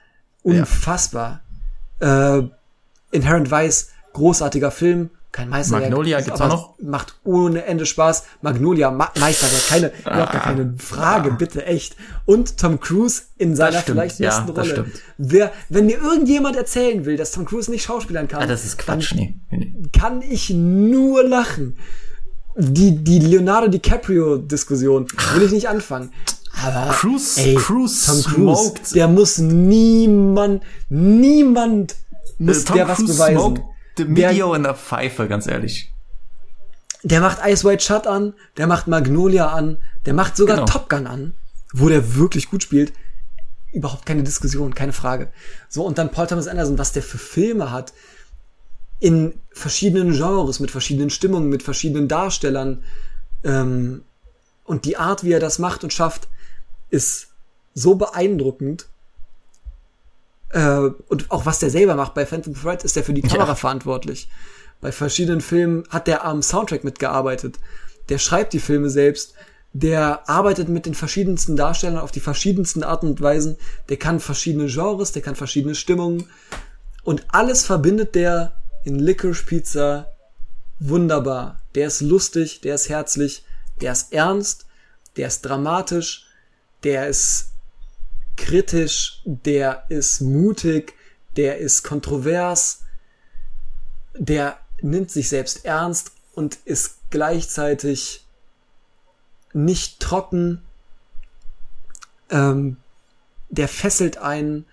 unfassbar. Äh, Inherent Vice, großartiger Film, kein Meisterwerk. Magnolia gibt's auch noch? Macht ohne Ende Spaß. Magnolia, Ma Meisterwerk, keine, überhaupt gar keine Frage, bitte, echt. Und Tom Cruise in seiner stimmt, vielleicht ja, besten das Rolle. stimmt. Wer, wenn mir irgendjemand erzählen will, dass Tom Cruise nicht schauspielern kann, Ah, das ist Quatsch, nee. nee. kann ich nur lachen. Die, die Leonardo DiCaprio-Diskussion will ich nicht anfangen. Aber Cruise- ey, Cruise Tom Cruise, smoked- der muss niemand, niemand muss Äh, Tom der was Cruise beweisen. smoked The Der- Video in der Pfeife, ganz ehrlich. Der macht Ice White Shut an, der macht Magnolia an, der macht sogar Genau. Top Gun an, wo der wirklich gut spielt. Überhaupt keine Diskussion, keine Frage. So, und dann Paul Thomas Anderson, was der für Filme hat, in verschiedenen Genres, mit verschiedenen Stimmungen, mit verschiedenen Darstellern, ähm, und die Art, wie er das macht und schafft, ist so beeindruckend. Äh, und auch was der selber macht, bei Phantom Thread ist er für die Kamera Ja. verantwortlich. Bei verschiedenen Filmen hat der am Soundtrack mitgearbeitet. Der schreibt die Filme selbst. Der arbeitet mit den verschiedensten Darstellern auf die verschiedensten Arten und Weisen. Der kann verschiedene Genres, der kann verschiedene Stimmungen. Und alles verbindet der in Licorice Pizza wunderbar. Der ist lustig, der ist herzlich, der ist ernst, der ist dramatisch, der ist kritisch, der ist mutig, der ist kontrovers, der nimmt sich selbst ernst und ist gleichzeitig nicht trocken, ähm, der fesselt einen,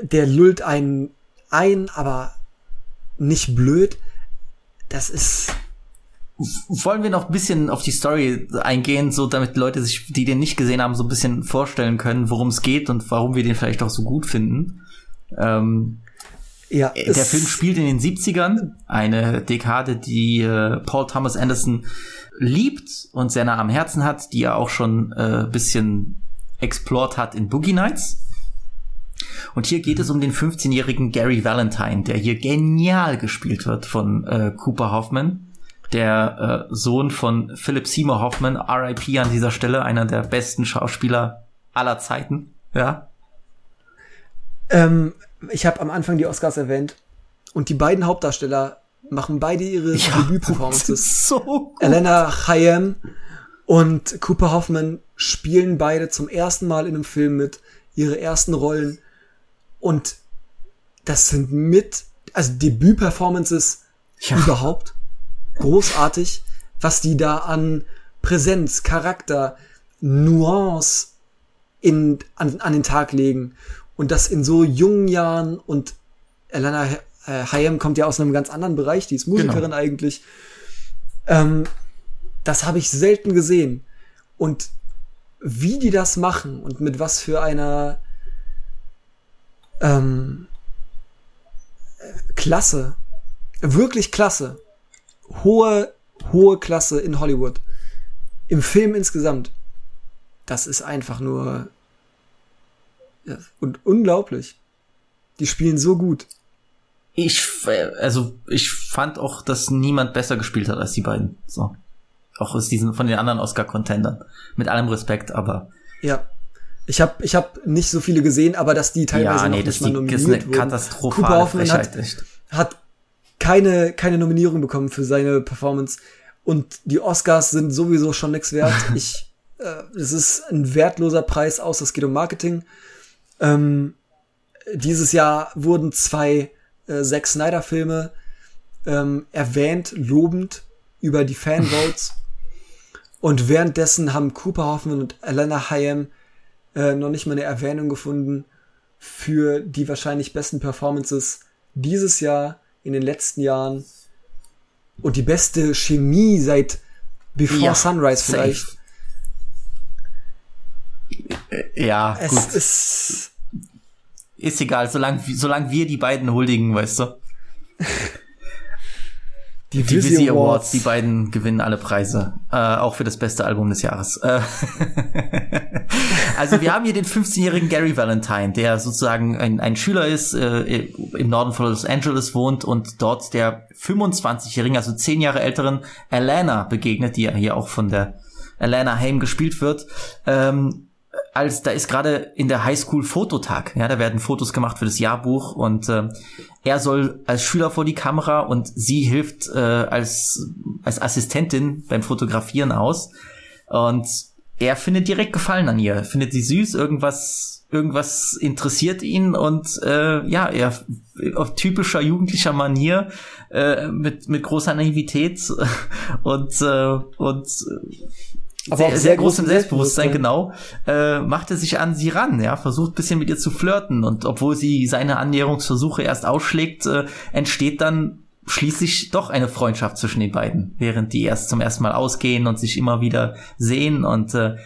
der lullt einen ein, aber nicht blöd. Das ist. Wollen wir noch ein bisschen auf die Story eingehen, so damit Leute sich, die den nicht gesehen haben, so ein bisschen vorstellen können, worum es geht und warum wir den vielleicht auch so gut finden? Ähm, ja, der Film spielt in den 70ern, eine Dekade, die äh, Paul Thomas Anderson liebt und sehr nah am Herzen hat, die er auch schon äh, bisschen explored hat in Boogie Nights. Und hier geht es um den 15-jährigen Gary Valentine, der hier genial gespielt wird von äh, Cooper Hoffman, der äh, Sohn von Philip Seymour Hoffman, RIP an dieser Stelle, einer der besten Schauspieler aller Zeiten. Ja. Ähm, ich habe am Anfang die Oscars erwähnt und die beiden Hauptdarsteller machen beide ihre Ja, Debütperformances. so. Elena Chaim und Cooper Hoffman spielen beide zum ersten Mal in einem Film mit, ihre ersten Rollen. Und das sind mit, also Debütperformances Ja. überhaupt. Großartig, was die da an Präsenz, Charakter, Nuance in, an, an den Tag legen. Und das in so jungen Jahren und Elena äh, Hayem kommt ja aus einem ganz anderen Bereich, die ist Musikerin Genau. eigentlich. Ähm, das habe ich selten gesehen. Und wie die das machen und mit was für einer ähm, äh, Klasse, wirklich Klasse, hohe, hohe Klasse in Hollywood, im Film insgesamt, das ist einfach nur ja, und unglaublich. Die spielen so gut. Ich, also, ich fand auch, dass niemand besser gespielt hat als die beiden. So. Auch aus diesen, von den anderen Oscar-Contendern. Mit allem Respekt, aber. Ja. Ich habe ich hab nicht so viele gesehen, aber dass die teilweise ja, noch nee, das nicht mal die, das nominiert ist eine wurden. katastrophale Cooper Hoffman Frechheit, hat, echt. hat keine, keine Nominierung bekommen für seine Performance. Und die Oscars sind sowieso schon nichts wert. Ich, äh, es ist ein wertloser Preis aus, es geht um Marketing. Ähm, dieses Jahr wurden zwei äh, Zack Snyder-Filme ähm, erwähnt, lobend über die Fanvotes. Und währenddessen haben Cooper Hoffman und Elena Hayem äh, noch nicht mal eine Erwähnung gefunden für die wahrscheinlich besten Performances dieses Jahr, in den letzten Jahren. Und die beste Chemie seit Before Ja, Sunrise safe. vielleicht. Ja, Es gut. ist. Ist egal, solange, solange wir die beiden huldigen, weißt du. Die, Die Vizzy Vizzy Awards, die beiden gewinnen alle Preise. Äh, auch für das beste Album des Jahres. Äh, also wir haben hier den 15-jährigen Gary Valentine, der sozusagen ein, ein Schüler ist, äh, im Norden von Los Angeles wohnt und dort der 25-jährigen, also 10 Jahre älteren Alana begegnet, die ja hier auch von der Alana Haim gespielt wird. Ähm, als da ist gerade in der Highschool Fototag, ja, da werden Fotos gemacht für das Jahrbuch und äh, er soll als Schüler vor die Kamera und sie hilft äh, als als Assistentin beim Fotografieren aus und er findet direkt Gefallen an ihr, findet sie süß, irgendwas irgendwas interessiert ihn und äh, ja, er auf typischer jugendlicher Manier äh, mit mit großer Naivität und äh, und Aber sehr, sehr, großem Selbstbewusstsein. genau, äh, macht er sich an sie ran, ja, versucht bisschen mit ihr zu flirten und obwohl sie seine Annäherungsversuche erst ausschlägt, äh, entsteht dann schließlich doch eine Freundschaft zwischen den beiden, während die erst zum ersten Mal ausgehen und sich immer wieder sehen und äh,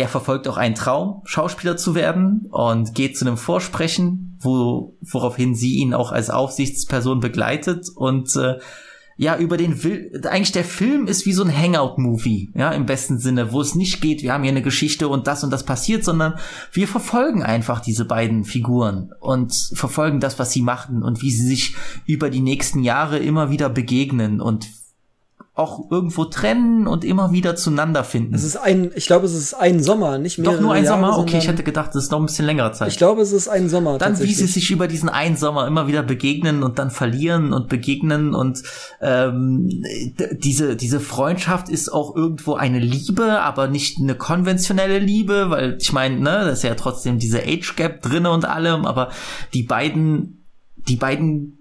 er verfolgt auch einen Traum, Schauspieler zu werden und geht zu einem Vorsprechen, wo, woraufhin sie ihn auch als Aufsichtsperson begleitet und äh, ja, über den Will, eigentlich der Film ist wie so ein Hangout-Movie, ja, im besten Sinne, wo es nicht geht, wir haben hier eine Geschichte und das und das passiert, sondern wir verfolgen einfach diese beiden Figuren und verfolgen das, was sie machen und wie sie sich über die nächsten Jahre immer wieder begegnen und auch irgendwo trennen und immer wieder zueinander finden. Es ist ein, ich glaube, es ist ein Sommer, nicht mehr. Doch nur ein Jahre, Sommer? Okay, ich hätte gedacht, das ist noch ein bisschen längere Zeit. Ich glaube, es ist ein Sommer. dann, wie sie sich über diesen einen Sommer immer wieder begegnen und dann verlieren und begegnen und ähm, diese diese Freundschaft ist auch irgendwo eine Liebe, aber nicht eine konventionelle Liebe, weil ich meine, ne, das ist ja trotzdem diese Age Gap drinne und allem, aber die beiden, die beiden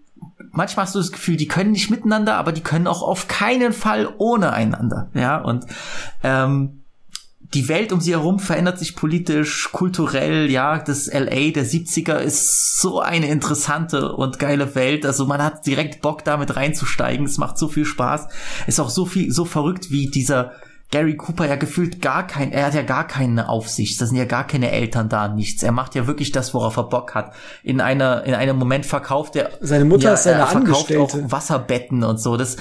manchmal hast du das Gefühl, die können nicht miteinander, aber die können auch auf keinen Fall ohne einander. Ja, und ähm, die Welt um sie herum verändert sich politisch, kulturell, ja, das LA der 70er ist so eine interessante und geile Welt, also man hat direkt Bock damit reinzusteigen, es macht so viel Spaß, ist auch so viel, so verrückt wie dieser Gary Cooper ja gefühlt gar kein, er hat ja gar keine Aufsicht, da sind ja gar keine Eltern da, nichts. Er macht ja wirklich das, worauf er Bock hat. In einer, in einem Moment verkauft er. Seine Mutter ist seine er verkauft Angestellte. auch Wasserbetten und so. Das,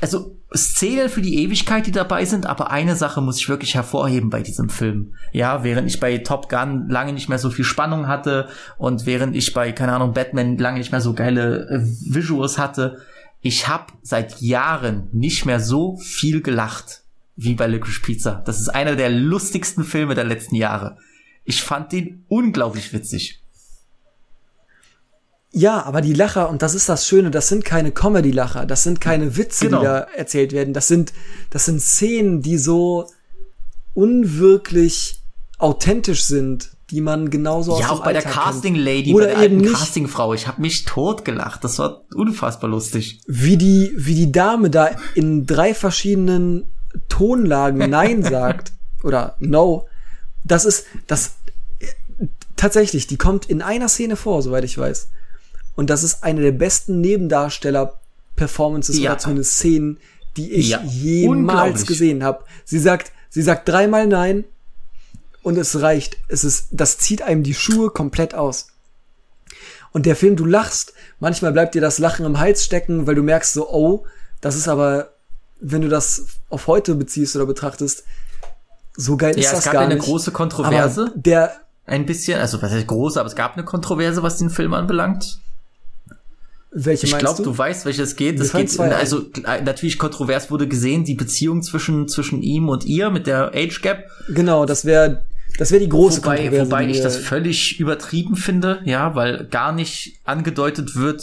also Szenen für die Ewigkeit, die dabei sind, aber eine Sache muss ich wirklich hervorheben bei diesem Film. Ja, während ich bei Top Gun lange nicht mehr so viel Spannung hatte und während ich bei, keine Ahnung, Batman lange nicht mehr so geile äh, Visuals hatte, ich habe seit Jahren nicht mehr so viel gelacht wie bei Licorice Pizza. Das ist einer der lustigsten Filme der letzten Jahre. Ich fand den unglaublich witzig. Ja, aber die Lacher, und das ist das Schöne, das sind keine Comedy-Lacher, das sind keine Witze, Genau. die da erzählt werden. Das sind, das sind Szenen, die so unwirklich authentisch sind, die man genauso aus ja, auch bei der Alltag. Casting Lady, Oder bei der eben alten nicht. Castingfrau. Ich habe mich totgelacht. Das war unfassbar lustig. wie die, wie die Dame da in drei verschiedenen Tonlagen Nein sagt oder No, das ist, das, tatsächlich, die kommt in einer Szene vor, soweit ich weiß. Und das ist eine der besten Nebendarsteller-Performances Ja. oder zumindest Szenen, die ich Ja, jemals gesehen habe. Sie sagt, sie sagt dreimal Nein und es reicht. Es ist, das zieht einem die Schuhe komplett aus. Und der Film, du lachst, manchmal bleibt dir das Lachen im Hals stecken, weil du merkst so, oh, das ist aber, wenn du das auf heute beziehst oder betrachtest, so geil ist Ja, es das gab gar ja eine nicht. große Kontroverse. Aber der, Ein bisschen, also was heißt große, aber es gab eine Kontroverse, was den Film anbelangt. welche Ich glaube, du? du? weißt, welches geht. Es geht, ein. also natürlich kontrovers wurde gesehen, die Beziehung zwischen, zwischen ihm und ihr mit der Age Gap. Genau, das wäre, das wäre die große Wobei, wobei ich das völlig übertrieben finde, ja, weil gar nicht angedeutet wird,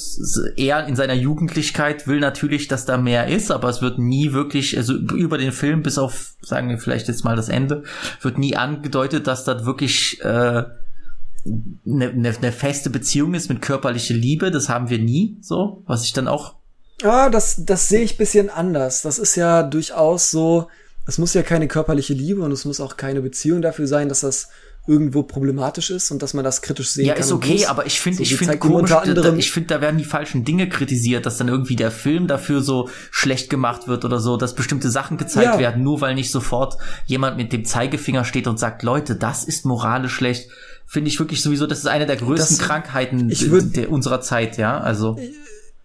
er in seiner Jugendlichkeit will natürlich, dass da mehr ist, aber es wird nie wirklich, also über den Film, bis auf, sagen wir vielleicht jetzt mal das Ende, wird nie angedeutet, dass das wirklich äh, eine, eine, eine feste Beziehung ist mit körperlicher Liebe, das haben wir nie, so, was ich dann auch Ah, das, das sehe ich bisschen anders. Das ist ja durchaus so, es muss ja keine körperliche Liebe und es muss auch keine Beziehung dafür sein, dass das irgendwo problematisch ist und dass man das kritisch sehen Ja, kann. ist und okay, muss. aber ich finde, So, ich finde komisch, anderem, ich finde, da werden die falschen Dinge kritisiert, dass dann irgendwie der Film dafür so schlecht gemacht wird oder so, dass bestimmte Sachen gezeigt Ja. werden, nur weil nicht sofort jemand mit dem Zeigefinger steht und sagt, Leute, das ist moralisch schlecht. Finde ich wirklich sowieso, das ist eine der größten Das- Krankheiten würd- unserer Zeit, ja, also.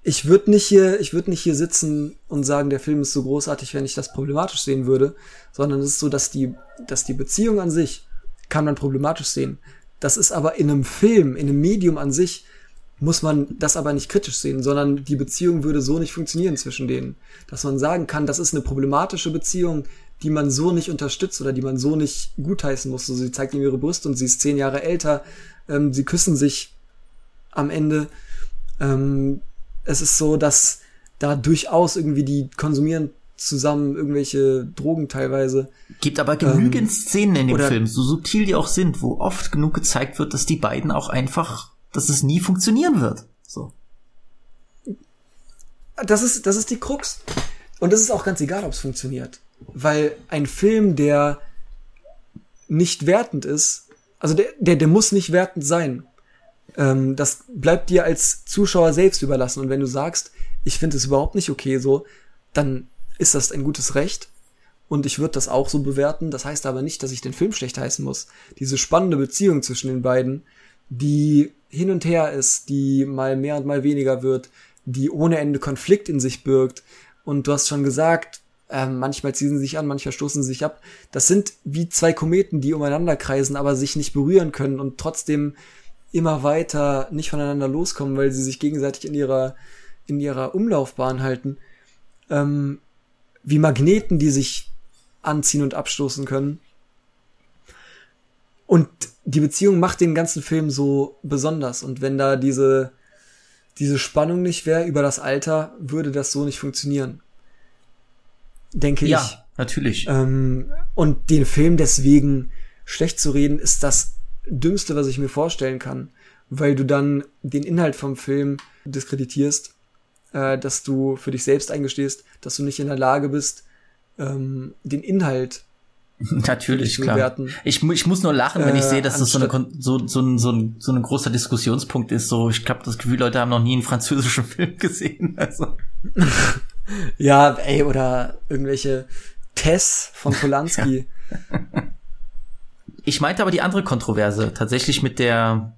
Ich würde nicht hier, ich würde nicht hier sitzen und sagen, der Film ist so großartig, wenn ich das problematisch sehen würde, sondern es ist so, dass die, dass die Beziehung an sich kann man problematisch sehen. Das ist aber in einem Film, in einem Medium an sich, muss man das aber nicht kritisch sehen, sondern die Beziehung würde so nicht funktionieren zwischen denen. Dass man sagen kann, das ist eine problematische Beziehung, die man so nicht unterstützt oder die man so nicht gutheißen muss. So, sie zeigt ihm ihre Brust und sie ist zehn Jahre älter, ähm, sie küssen sich am Ende. Ähm, es ist so, dass da durchaus irgendwie die konsumieren zusammen irgendwelche Drogen teilweise. Gibt aber genügend Szenen in dem Film, so subtil die auch sind, wo oft genug gezeigt wird, dass die beiden auch einfach, dass es nie funktionieren wird. So. Das ist, das ist die Krux. Und es ist auch ganz egal, ob es funktioniert. Weil ein Film, der nicht wertend ist, also der, der, der muss nicht wertend sein. Ähm, das bleibt dir als Zuschauer selbst überlassen. Und wenn du sagst, ich finde es überhaupt nicht okay so, dann ist das ein gutes Recht. Und ich würde das auch so bewerten. Das heißt aber nicht, dass ich den Film schlecht heißen muss. Diese spannende Beziehung zwischen den beiden, die hin und her ist, die mal mehr und mal weniger wird, die ohne Ende Konflikt in sich birgt. Und du hast schon gesagt, ähm, manchmal ziehen sie sich an, manchmal stoßen sie sich ab. Das sind wie zwei Kometen, die umeinander kreisen, aber sich nicht berühren können und trotzdem immer weiter nicht voneinander loskommen, weil sie sich gegenseitig in ihrer, in ihrer Umlaufbahn halten. ähm, wie Magneten, die sich anziehen und abstoßen können. Und die Beziehung macht den ganzen Film so besonders. Und wenn da diese, diese Spannung nicht wäre über das Alter, würde das so nicht funktionieren. Denke Ja, ich. natürlich. Ähm, und den Film deswegen schlecht zu reden, ist das Dümmste, was ich mir vorstellen kann. Weil du dann den Inhalt vom Film diskreditierst, äh, dass du für dich selbst eingestehst, dass du nicht in der Lage bist, ähm, den Inhalt Natürlich, zu klar. bewerten. Ich, ich muss nur lachen, wenn ich Äh, sehe, dass das so, eine, so, so, ein, so, ein, so ein großer Diskussionspunkt ist. So, ich habe das Gefühl, Leute haben noch nie einen französischen Film gesehen. Also. Ja, ey, oder irgendwelche Tess von Polanski. Ich meinte aber die andere Kontroverse, tatsächlich mit der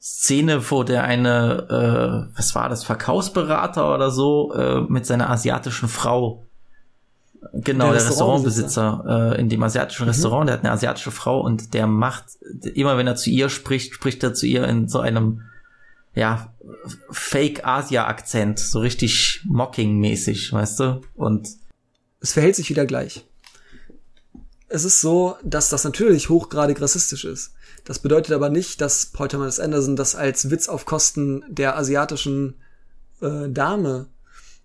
Szene, wo der eine, äh, was war das, Verkaufsberater oder so, äh, mit seiner asiatischen Frau, genau, Der der, Restaurantbesitzer, äh, in dem asiatischen Restaurant, der hat eine asiatische Frau und der macht, immer wenn er zu ihr spricht, spricht er zu ihr in so einem, ja, Fake-Asia-Akzent, so richtig mocking-mäßig, weißt du? Und es verhält sich wieder gleich. Es ist so, dass das natürlich hochgradig rassistisch ist. Das bedeutet aber nicht, dass Paul Thomas Anderson das als Witz auf Kosten der asiatischen äh, Dame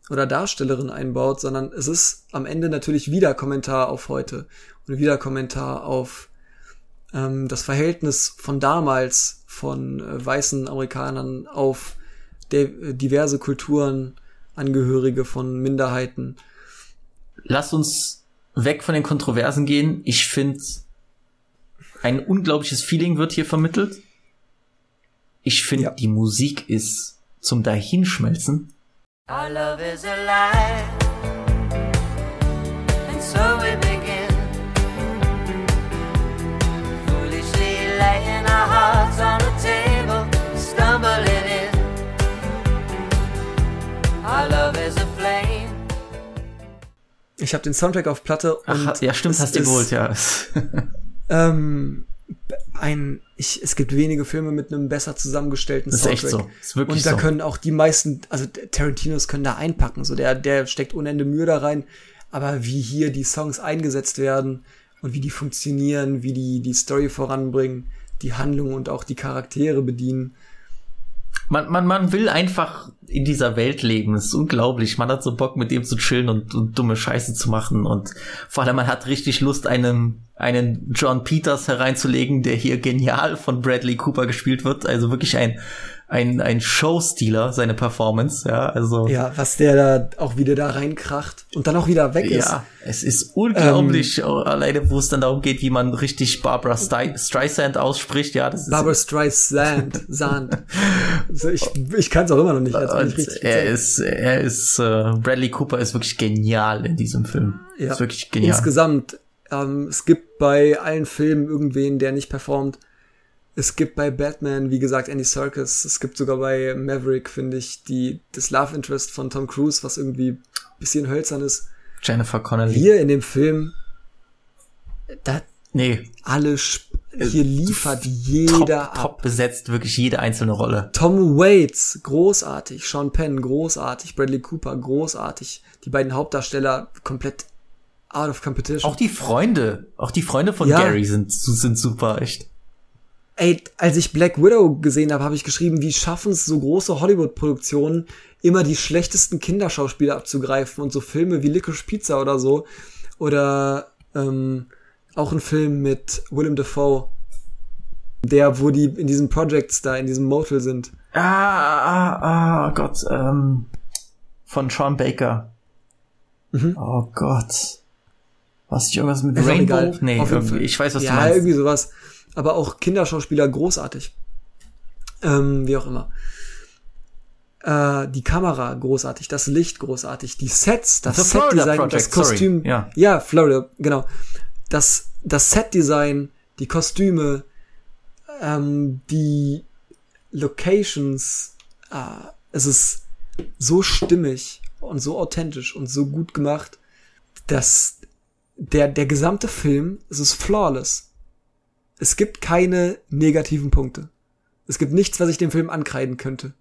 oder Darstellerin einbaut, sondern es ist am Ende natürlich wieder Kommentar auf heute und wieder Kommentar auf ähm, das Verhältnis von damals von äh, weißen Amerikanern auf äh, diverse Kulturen, Angehörige von Minderheiten. lass uns weg von den Kontroversen gehen. Ich finde, ein unglaubliches Feeling wird hier vermittelt. Ich finde, Ja. die Musik ist zum Dahinschmelzen. Our love is alive, and so we Ich habe den Soundtrack auf Platte und Ach, ja, stimmt, hast du geholt, ja. Ähm, ein, ich, es gibt wenige Filme mit einem besser zusammengestellten Das ist echt Soundtrack. so. Ist wirklich und da so. können auch die meisten, also Tarantinos können da einpacken, so der, der steckt unende Mühe da rein. Aber wie hier die Songs eingesetzt werden und wie die funktionieren, wie die die Story voranbringen, die Handlung und auch die Charaktere bedienen. Man, man, man will einfach in dieser Welt leben. Es ist unglaublich. Man hat so Bock, mit dem zu chillen und, und dumme Scheiße zu machen. Und vor allem, man hat richtig Lust, einen, einen John Peters hereinzulegen, der hier genial von Bradley Cooper gespielt wird. Also wirklich ein, ein, ein Showstealer, seine Performance. Ja, also. Ja, was der da auch wieder da reinkracht und dann auch wieder weg ist. Ja, es ist unglaublich, Ähm, oh, alleine wo es dann darum geht, wie man richtig Barbara Sty Streisand ausspricht, ja, das ist Barbara Streisand, Sand. Also ich ich kann es auch immer noch nicht. als und nicht richtig er ist, er ist, äh, Bradley Cooper ist wirklich genial in diesem Film. Ja. Ist wirklich genial. Insgesamt, ähm, es gibt bei allen Filmen irgendwen, der nicht performt. Es gibt bei Batman, wie gesagt, Andy Serkis. Es gibt sogar bei Maverick, finde ich, die, das Love Interest von Tom Cruise, was irgendwie ein bisschen hölzern ist. Jennifer Connelly. Hier in dem Film, da nee, alle, sp- hier liefert top, jeder ab. top besetzt, wirklich jede einzelne Rolle. Tom Waits, großartig. Sean Penn, großartig. Bradley Cooper, großartig. Die beiden Hauptdarsteller komplett out of competition. Auch die Freunde, auch die Freunde von Ja. Gary sind, sind super, echt. Ey, als ich Black Widow gesehen habe, habe ich geschrieben, wie schaffen es so große Hollywood-Produktionen, immer die schlechtesten Kinderschauspieler abzugreifen und so Filme wie Licorice Pizza oder so. Oder ähm, auch ein Film mit Willem Dafoe, der, wo die in diesen Projects da, in diesem Motel sind. Ah, ah, ah, Gott, ähm, von Sean Baker. Mhm. Oh Gott. Was nicht irgendwas mit Rainbow? egal. Nee, irgendwie, ich weiß, was ja, du meinst. irgendwie sowas. Aber auch Kinderschauspieler großartig. Ähm, wie auch immer. Äh, die Kamera großartig, das Licht großartig, die Sets, das Setdesign das. Kostüm. Ja. ja, Florida, genau. Das, das Setdesign, die Kostüme, ähm, die Locations, äh, es ist so stimmig und so authentisch und so gut gemacht, dass der, der gesamte Film, es ist flawless. Es gibt keine negativen Punkte. Es gibt nichts, was ich dem Film ankreiden könnte.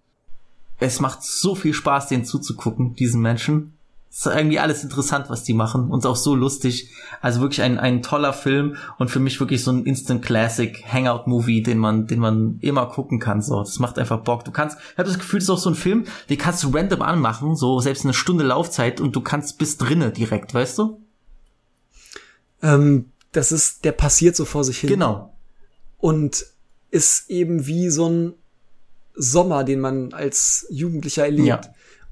Es macht so viel Spaß, den zuzugucken, diesen Menschen. ist irgendwie alles interessant, was die machen und auch so lustig. Also wirklich ein, ein toller Film und für mich wirklich so ein Instant Classic Hangout Movie, den man, den man immer gucken kann. So, das macht einfach Bock. Du kannst, ich habe das Gefühl, das ist auch so ein Film, den kannst du random anmachen, so selbst eine Stunde Laufzeit und du kannst bis drinne direkt, weißt du? Ähm, das ist, der passiert so vor sich hin. Genau. Und ist eben wie so ein Sommer, den man als Jugendlicher erlebt. Ja.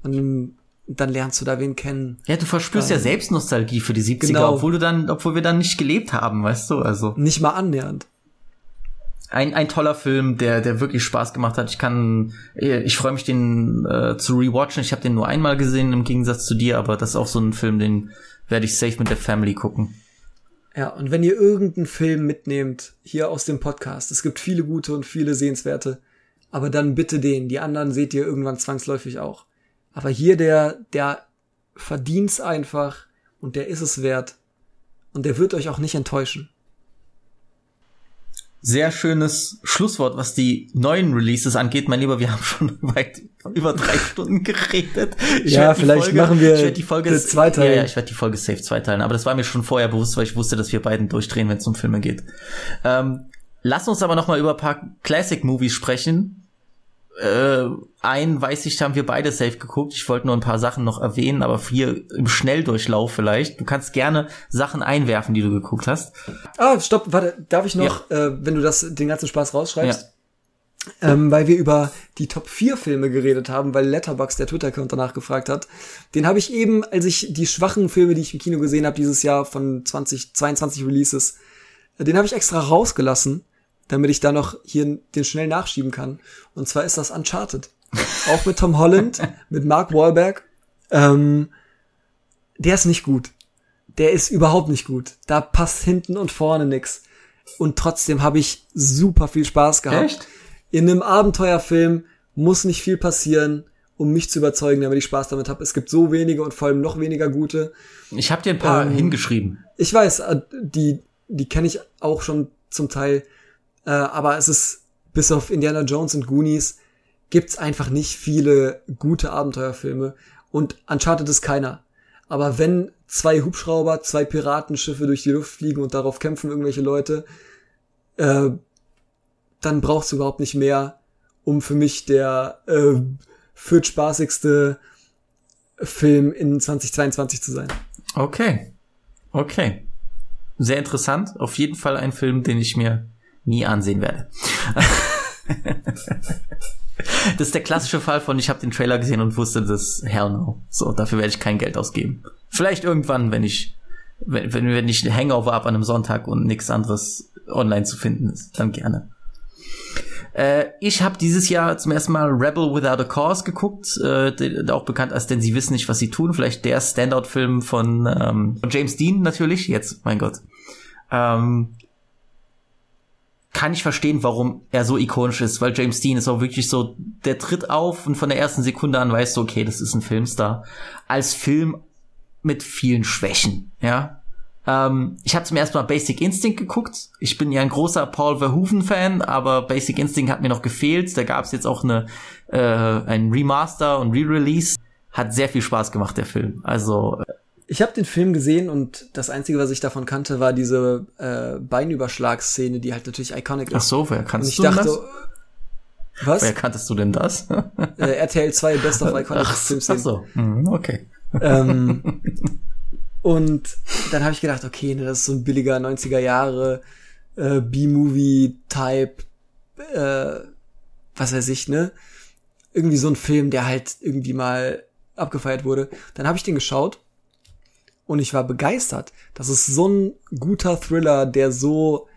Und dann lernst du da wen kennen. Ja, du verspürst ja selbst Nostalgie für die 70er, Genau. obwohl du dann, obwohl wir dann nicht gelebt haben, weißt du? Also Nicht mal annähernd. ein, ein toller Film, der, der wirklich Spaß gemacht hat. Ich kann, ich freue mich, den äh, zu rewatchen. Ich habe den nur einmal gesehen im Gegensatz zu dir, aber das ist auch so ein Film, den werde ich safe mit der Family gucken. Ja, und wenn ihr irgendeinen Film mitnehmt, hier aus dem Podcast, es gibt viele gute und viele sehenswerte, aber dann bitte den. Die anderen seht ihr irgendwann zwangsläufig auch. Aber hier der, der verdient's einfach und der ist es wert. Und der wird euch auch nicht enttäuschen. Sehr schönes Schlusswort, was die neuen Releases angeht. Mein Lieber, wir haben schon weit über drei Stunden geredet. Ich Ja, vielleicht machen wir ich werd die Folge Zweiteilen. Ja, ja, ich werde die Folge safe zweiteilen. Aber das war mir schon vorher bewusst, weil ich wusste, dass wir beiden durchdrehen, wenn es um Filme geht. Ähm, lass uns aber noch mal über ein paar Classic-Movies sprechen. Äh, einen weiß ich, haben wir beide safe geguckt. Ich wollte nur ein paar Sachen noch erwähnen, aber hier im Schnelldurchlauf vielleicht. Du kannst gerne Sachen einwerfen, die du geguckt hast. Ah, stopp, warte, darf ich noch, äh, wenn du das den ganzen Spaß rausschreibst? Ähm, weil wir über die Top 4 Filme geredet haben, weil Letterboxd der Twitter-Account danach gefragt hat. Den habe ich eben, als ich die schwachen Filme, die ich im Kino gesehen habe dieses Jahr von 2022 Releases, äh, den habe ich extra rausgelassen, damit ich da noch hier den schnell nachschieben kann. Und zwar ist das Uncharted. Auch mit Tom Holland, mit Mark Wahlberg. Ähm, der ist nicht gut. Der ist überhaupt nicht gut. Da passt hinten und vorne nix. Und trotzdem habe ich super viel Spaß gehabt. Echt? In einem Abenteuerfilm muss nicht viel passieren, um mich zu überzeugen, damit ich Spaß damit habe. Es gibt so wenige und vor allem noch weniger gute. Ich habe dir ein paar Ähm, hingeschrieben. Ich weiß, äh, die, die kenne ich auch schon zum Teil. Äh, aber es ist, bis auf Indiana Jones und Goonies, gibt's einfach nicht viele gute Abenteuerfilme. Und Uncharted ist keiner. Aber wenn zwei Hubschrauber, zwei Piratenschiffe durch die Luft fliegen und darauf kämpfen irgendwelche Leute, äh, dann brauchst du überhaupt nicht mehr, um für mich der äh, viertspaßigste Film in 2022 zu sein. Okay. Okay. Sehr interessant. Auf jeden Fall ein Film, den ich mir nie ansehen werde. das ist der klassische Fall von, ich habe den Trailer gesehen und wusste, das hell no. So, dafür werde ich kein Geld ausgeben. Vielleicht irgendwann, wenn ich, wenn, wenn, wenn ich Hangover ab an einem Sonntag und nichts anderes online zu finden ist, dann gerne. Äh, ich habe dieses Jahr zum ersten Mal Rebel Without a Cause geguckt, äh, auch bekannt als Denn sie wissen nicht, was sie tun. Vielleicht der Standout-Film von, ähm, von James Dean natürlich. Jetzt, mein Gott. Ähm, kann ich verstehen, warum er so ikonisch ist, weil James Dean ist auch wirklich so, der tritt auf und von der ersten Sekunde an weißt du, okay, das ist ein Filmstar. Als Film mit vielen Schwächen, ja. Ähm, ich habe zum ersten Mal Basic Instinct geguckt. Ich bin ja ein großer Paul Verhoeven-Fan, aber Basic Instinct hat mir noch gefehlt. Da gab es jetzt auch eine äh, ein Remaster und Re-Release. Hat sehr viel Spaß gemacht, der Film. Also äh, Ich habe den Film gesehen und das Einzige, was ich davon kannte, war diese äh, Beinüberschlagsszene, die halt natürlich iconic ist. ach so, wer ich du dachte, das? was? Wer kanntest du denn das? Äh, RTL 2 Best of Iconic ach, ach Filmszenen. so, hm, okay. Ähm, und dann habe ich gedacht, okay, ne, das ist so ein billiger 90er Jahre äh, B-Movie-Type, äh, was weiß ich, ne? Irgendwie so ein Film, der halt irgendwie mal abgefeiert wurde. Dann habe ich den geschaut und ich war begeistert. Das ist so ein guter Thriller, der so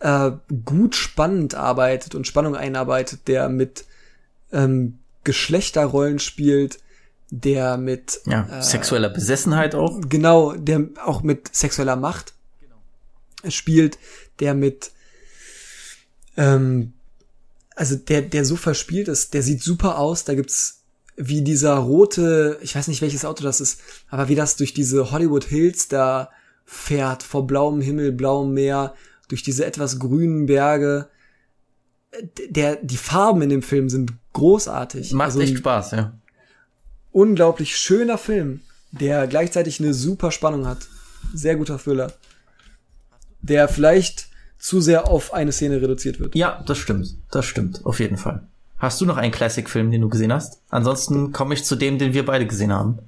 äh, gut spannend arbeitet und Spannung einarbeitet, der mit ähm, Geschlechterrollen spielt, der mit Ja, äh, sexueller Besessenheit auch. genau, der auch mit sexueller Macht spielt, der mit ähm, also der der so verspielt ist, der sieht super aus, da gibt's wie dieser rote, ich weiß nicht welches Auto das ist, aber wie das durch diese Hollywood Hills da fährt, vor blauem Himmel, blauem Meer, durch diese etwas grünen Berge. Der, die Farben in dem Film sind großartig. Macht Also echt Spaß, ja. unglaublich schöner Film, der gleichzeitig eine super Spannung hat. Sehr guter Thriller. Der vielleicht zu sehr auf eine Szene reduziert wird. Ja, das stimmt. Das stimmt. Auf jeden Fall. Hast du noch einen Classic-Film, den du gesehen hast? Ansonsten komme ich zu dem, den wir beide gesehen haben.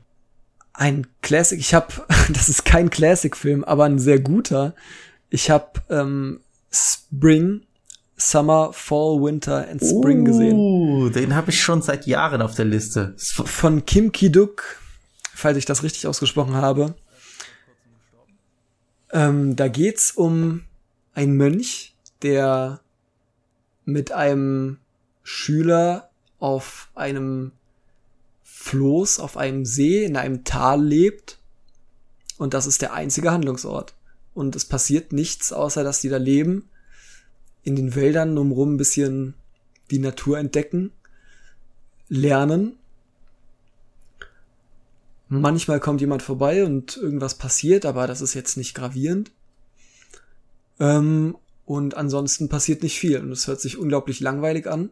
Ein Classic, ich habe, das ist kein Classic-Film, aber ein sehr guter. Ich habe ähm, Spring, Summer, Fall, Winter and Spring gesehen. Uh, den habe ich schon seit Jahren auf der Liste. Von Kim Ki-duk, falls ich das richtig ausgesprochen habe. Ähm, da geht's um einen Mönch, der mit einem Schüler auf einem Floß, auf einem See, in einem Tal lebt. Und das ist der einzige Handlungsort. Und es passiert nichts, außer dass die da leben, in den Wäldern umrum ein bisschen die Natur entdecken, lernen. Manchmal kommt jemand vorbei und irgendwas passiert, aber das ist jetzt nicht gravierend. Ähm, und ansonsten passiert nicht viel. Und es hört sich unglaublich langweilig an.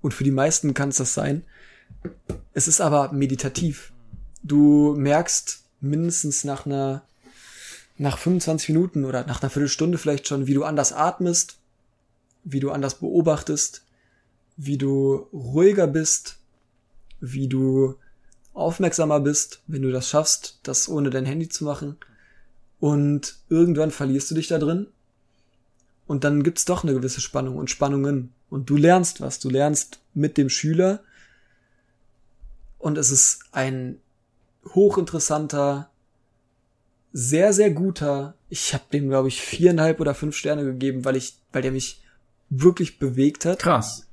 Und für die meisten kann es das sein. Es ist aber meditativ. Du merkst mindestens nach einer, nach 25 Minuten oder nach einer Viertelstunde vielleicht schon, wie du anders atmest, wie du anders beobachtest, wie du ruhiger bist, wie du aufmerksamer bist, wenn du das schaffst, das ohne dein Handy zu machen. Und irgendwann verlierst du dich da drin. Und dann gibt's doch eine gewisse Spannung und Spannungen. Und du lernst was. Du lernst mit dem Schüler. Und es ist ein hochinteressanter, sehr, sehr guter. Ich habe dem, glaube ich, viereinhalb oder fünf Sterne gegeben, weil ich, weil der mich wirklich bewegt hat. Krass.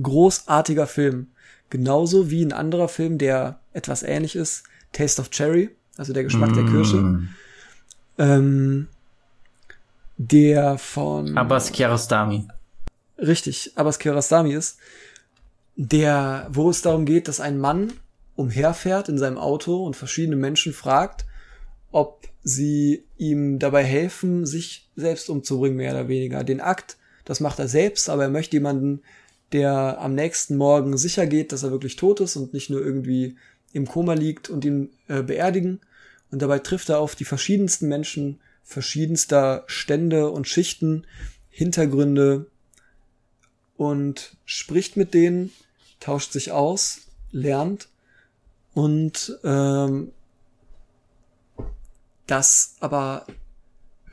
Großartiger Film. Genauso wie ein anderer Film, der etwas ähnlich ist, Taste of Cherry, also der Geschmack mm. der Kirsche. Ähm, der von Abbas Kiarostami. Richtig, Abbas Kiarostami ist, der, wo es darum geht, dass ein Mann umherfährt in seinem Auto und verschiedene Menschen fragt, ob sie ihm dabei helfen, sich selbst umzubringen, mehr oder weniger. Den Akt, das macht er selbst, aber er möchte jemanden, der am nächsten Morgen sicher geht, dass er wirklich tot ist und nicht nur irgendwie im Koma liegt und ihn äh, beerdigen. Und dabei trifft er auf die verschiedensten Menschen verschiedenster Stände und Schichten, Hintergründe und spricht mit denen, tauscht sich aus, lernt und ähm, das aber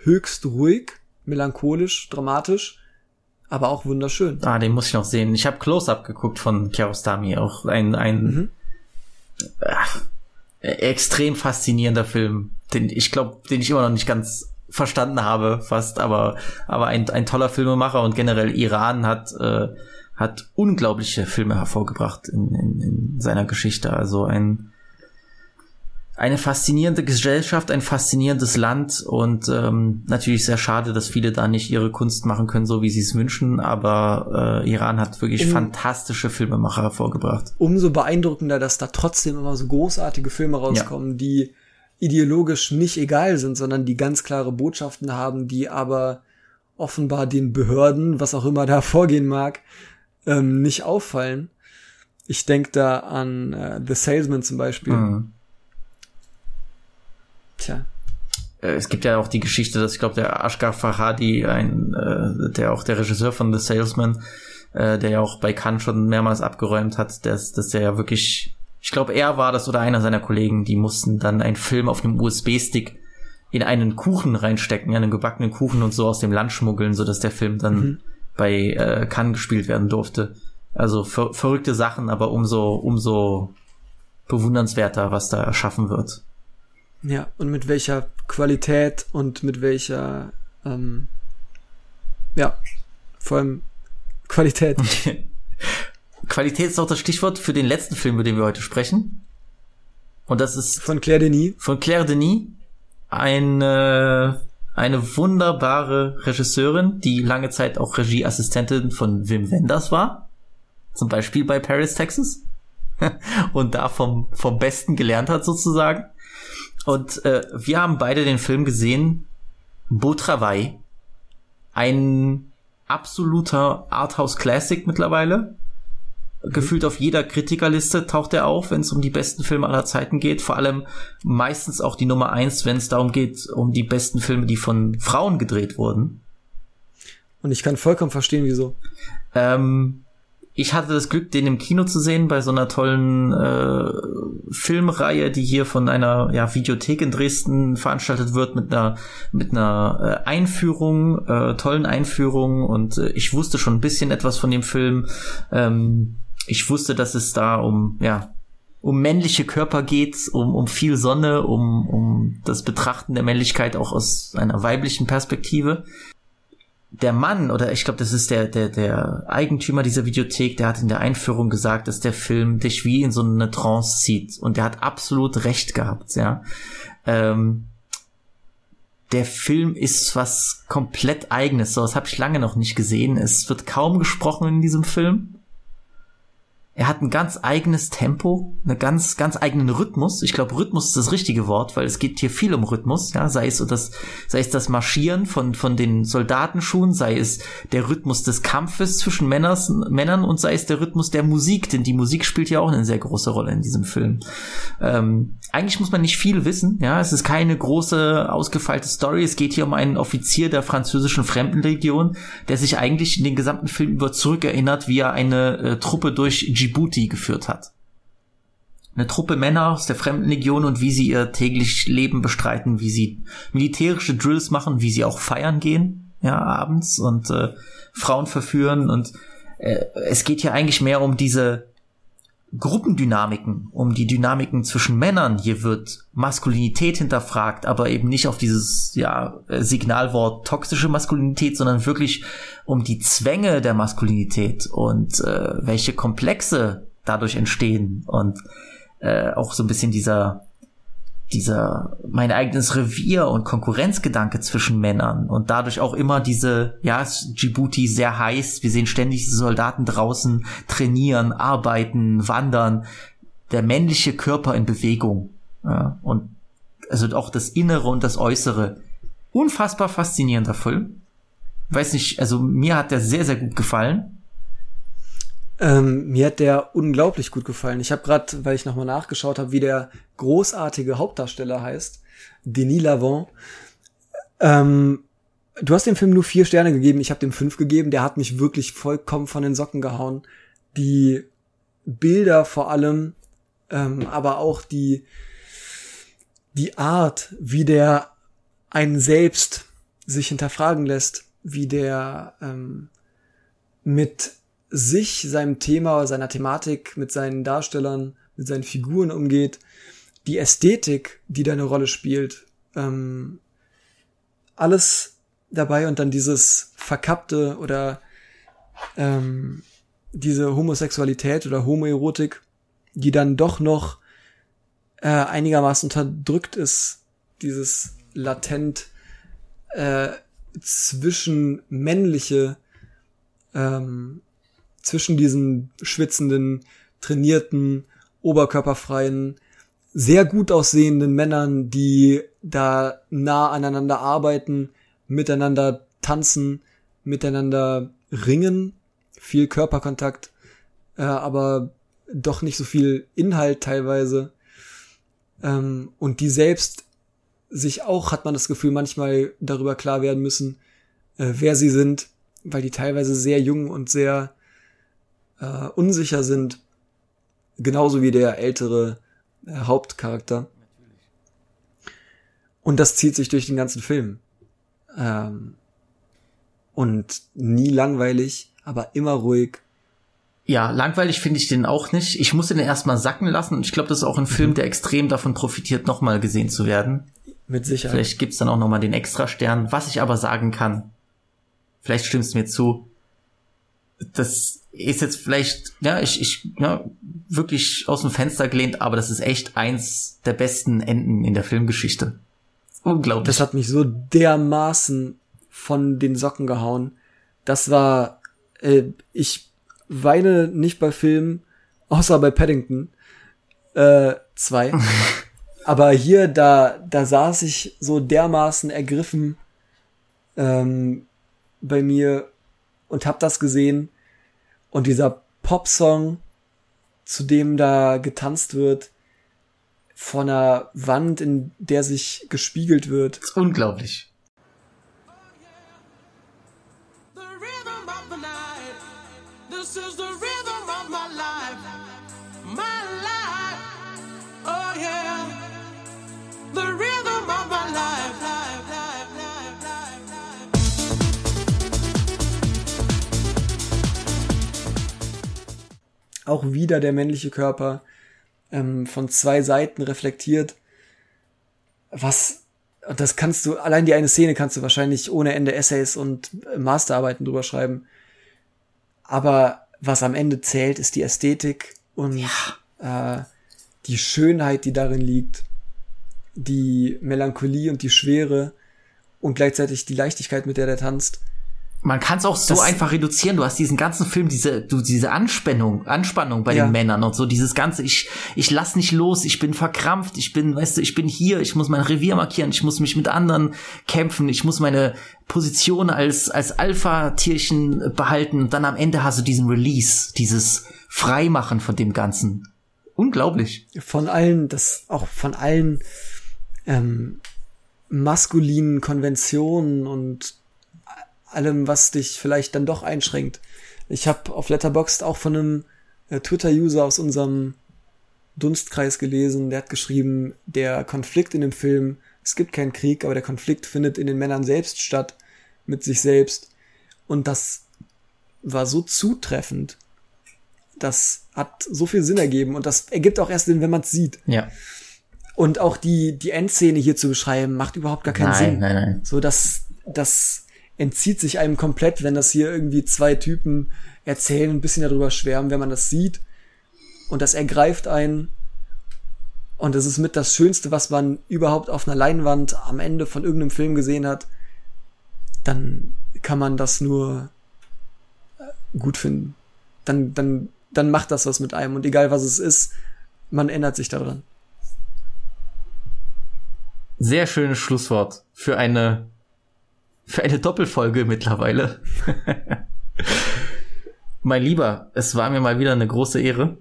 höchst ruhig, melancholisch, dramatisch, aber auch wunderschön. Ah, den muss ich noch sehen. Ich habe Close-Up geguckt von Kiarostami, auch ein, ein mhm. ach, extrem faszinierender Film, den ich glaube, den ich immer noch nicht ganz verstanden habe, fast, aber aber ein, ein toller Filmemacher und generell Iran hat äh, hat unglaubliche Filme hervorgebracht in, in, in seiner Geschichte. Also ein eine faszinierende Gesellschaft, ein faszinierendes Land und ähm, natürlich sehr schade, dass viele da nicht ihre Kunst machen können, so wie sie es wünschen, aber äh, Iran hat wirklich um, fantastische Filmemacher hervorgebracht. Umso beeindruckender, dass da trotzdem immer so großartige Filme rauskommen, ja. die ideologisch nicht egal sind, sondern die ganz klare Botschaften haben, die aber offenbar den Behörden, was auch immer da vorgehen mag, ähm, nicht auffallen. Ich denke da an äh, The Salesman zum Beispiel. Mhm Tja. Äh, es gibt ja auch die Geschichte, dass ich glaube, der Ashgar Farhadi, ein, äh, der auch der Regisseur von The Salesman, äh, der ja auch bei Cannes schon mehrmals abgeräumt hat, dass, dass der ja wirklich, ich glaube, er war das oder einer seiner Kollegen, die mussten dann einen Film auf einem USB-Stick in einen Kuchen reinstecken, ja, einen gebackenen Kuchen und so aus dem Land schmuggeln, so dass der Film dann mhm. bei äh, Cannes gespielt werden durfte. Also ver verrückte Sachen, aber umso umso bewundernswerter, was da erschaffen wird. Ja, und mit welcher Qualität und mit welcher, ähm, ja, vor allem Qualität. Qualität ist auch das Stichwort für den letzten Film, über den wir heute sprechen. Und das ist von Claire Denis. Von Claire Denis, eine, eine wunderbare Regisseurin, die lange Zeit auch Regieassistentin von Wim Wenders war. Zum Beispiel bei Paris, Texas. Und da vom, vom Besten gelernt hat sozusagen. Und äh, wir haben beide den Film gesehen, Beau Travail. Ein absoluter Arthouse Classic mittlerweile. Gefühlt auf jeder Kritikerliste taucht er auf, wenn es um die besten Filme aller Zeiten geht. Vor allem meistens auch die Nummer eins, wenn es darum geht, um die besten Filme, die von Frauen gedreht wurden. Und ich kann vollkommen verstehen, wieso. Ähm, ich hatte das Glück, den im Kino zu sehen bei so einer tollen äh, Filmreihe, die hier von einer ja, Videothek in Dresden veranstaltet wird mit einer mit einer äh, Einführung, äh, tollen Einführung und äh, ich wusste schon ein bisschen etwas von dem Film. Ähm, ich wusste, dass es da um ja um männliche Körper geht, um, um viel Sonne, um, um das Betrachten der Männlichkeit auch aus einer weiblichen Perspektive der Mann, oder ich glaube, das ist der, der, der Eigentümer dieser Videothek, der hat in der Einführung gesagt, dass der Film dich wie in so eine Trance zieht. Und der hat absolut recht gehabt, ja. Ähm, der Film ist was komplett eigenes. So, das habe ich lange noch nicht gesehen. Es wird kaum gesprochen in diesem Film. Er hat ein ganz eigenes Tempo, einen ganz, ganz eigenen Rhythmus. Ich glaube, Rhythmus ist das richtige Wort, weil es geht hier viel um Rhythmus, ja, sei es das, sei es das Marschieren von, von den Soldatenschuhen, sei es der Rhythmus des Kampfes zwischen Männers, Männern und sei es der Rhythmus der Musik, denn die Musik spielt ja auch eine sehr große Rolle in diesem Film. Ähm, eigentlich muss man nicht viel wissen, ja, es ist keine große, ausgefeilte Story. Es geht hier um einen Offizier der französischen Fremdenlegion, der sich eigentlich in den gesamten Film über zurückerinnert, wie er eine äh, Truppe durch Djibouti geführt hat. Eine Truppe Männer aus der Fremdenlegion und wie sie ihr täglich Leben bestreiten, wie sie militärische Drills machen, wie sie auch feiern gehen, ja, abends und äh, Frauen verführen und äh, es geht hier eigentlich mehr um diese Gruppendynamiken, um die Dynamiken zwischen Männern. Hier wird Maskulinität hinterfragt, aber eben nicht auf dieses ja, Signalwort toxische Maskulinität, sondern wirklich um die Zwänge der Maskulinität und äh, welche Komplexe dadurch entstehen und äh, auch so ein bisschen dieser dieser mein eigenes Revier und Konkurrenzgedanke zwischen Männern und dadurch auch immer diese, ja, Djibouti sehr heiß, wir sehen ständig diese Soldaten draußen trainieren, arbeiten, wandern, der männliche Körper in Bewegung ja, und also auch das Innere und das Äußere. Unfassbar faszinierender Film. Weiß nicht, also mir hat der sehr, sehr gut gefallen. Ähm, mir hat der unglaublich gut gefallen. Ich habe gerade, weil ich nochmal nachgeschaut habe, wie der großartige Hauptdarsteller heißt, Denis Lavant. Ähm, du hast dem Film nur vier Sterne gegeben, ich habe dem fünf gegeben. Der hat mich wirklich vollkommen von den Socken gehauen. Die Bilder vor allem, ähm, aber auch die die Art, wie der einen selbst sich hinterfragen lässt, wie der ähm, mit sich, seinem Thema, seiner Thematik, mit seinen Darstellern, mit seinen Figuren umgeht, die Ästhetik, die da eine Rolle spielt, ähm, alles dabei und dann dieses verkappte oder ähm, diese Homosexualität oder Homoerotik, die dann doch noch äh, einigermaßen unterdrückt ist, dieses latent äh, zwischen männliche ähm, zwischen diesen schwitzenden, trainierten, oberkörperfreien, sehr gut aussehenden Männern, die da nah aneinander arbeiten, miteinander tanzen, miteinander ringen, viel Körperkontakt, äh, aber doch nicht so viel Inhalt teilweise. Ähm, und die selbst sich auch, hat man das Gefühl, manchmal darüber klar werden müssen, äh, wer sie sind, weil die teilweise sehr jung und sehr äh, unsicher sind, genauso wie der ältere äh, Hauptcharakter. Und das zieht sich durch den ganzen Film. Ähm, und nie langweilig, aber immer ruhig. Ja, langweilig finde ich den auch nicht. Ich muss den erstmal sacken lassen und ich glaube, das ist auch ein Film, der extrem davon profitiert, nochmal gesehen zu werden. Mit Sicherheit. Vielleicht gibt's dann auch nochmal den Extra-Stern. Was ich aber sagen kann, vielleicht stimmst du mir zu, das ist jetzt vielleicht, ja, ich, ich, ja, wirklich aus dem Fenster gelehnt, aber das ist echt eins der besten Enden in der Filmgeschichte. Unglaublich. Das hat mich so dermaßen von den Socken gehauen. Das war, äh, ich weine nicht bei Filmen, außer bei Paddington äh, zwei. aber hier, da, da saß ich so dermaßen ergriffen ähm, bei mir und hab das gesehen und dieser Popsong zu dem da getanzt wird, vor einer Wand, in der sich gespiegelt wird. Das ist unglaublich. The rhythm Auch wieder der männliche Körper ähm, von zwei Seiten reflektiert. Was, das kannst du, allein die eine Szene kannst du wahrscheinlich ohne Ende Essays und äh, Masterarbeiten drüber schreiben. Aber was am Ende zählt, ist die Ästhetik und äh, die Schönheit, die darin liegt, die Melancholie und die Schwere und gleichzeitig die Leichtigkeit, mit der der tanzt. Man kann es auch so Das- einfach reduzieren. Du hast diesen ganzen Film, diese, du, diese Anspannung, Anspannung bei Ja. den Männern und so, dieses ganze, ich, ich lass nicht los, ich bin verkrampft, ich bin, weißt du, ich bin hier, ich muss mein Revier markieren, ich muss mich mit anderen kämpfen, ich muss meine Position als, als Alpha-Tierchen behalten und dann am Ende hast du diesen Release, dieses Freimachen von dem Ganzen. Unglaublich. von allen, das auch von allen ähm, maskulinen Konventionen und allem, was dich vielleicht dann doch einschränkt. Ich habe auf Letterboxd auch von einem äh, Twitter-User aus unserem Dunstkreis gelesen, der hat geschrieben, der Konflikt in dem Film, es gibt keinen Krieg, aber der Konflikt findet in den Männern selbst statt, mit sich selbst. Und das war so zutreffend. Das hat so viel Sinn ergeben und das ergibt auch erst Sinn, wenn man es sieht. Ja. Und auch die, die Endszene hier zu beschreiben, macht überhaupt gar keinen Nein, Sinn. nein, nein. So, das, das entzieht sich einem komplett, wenn das hier irgendwie zwei Typen erzählen, ein bisschen darüber schwärmen, wenn man das sieht. Und das ergreift einen. Und das ist mit das Schönste, was man überhaupt auf einer Leinwand am Ende von irgendeinem Film gesehen hat. Dann kann man das nur äh, gut finden. Dann, dann, dann macht das was mit einem. Und egal was es ist, man ändert sich daran. Sehr schönes Schlusswort für eine für eine Doppelfolge mittlerweile. mein Lieber, es war mir mal wieder eine große Ehre.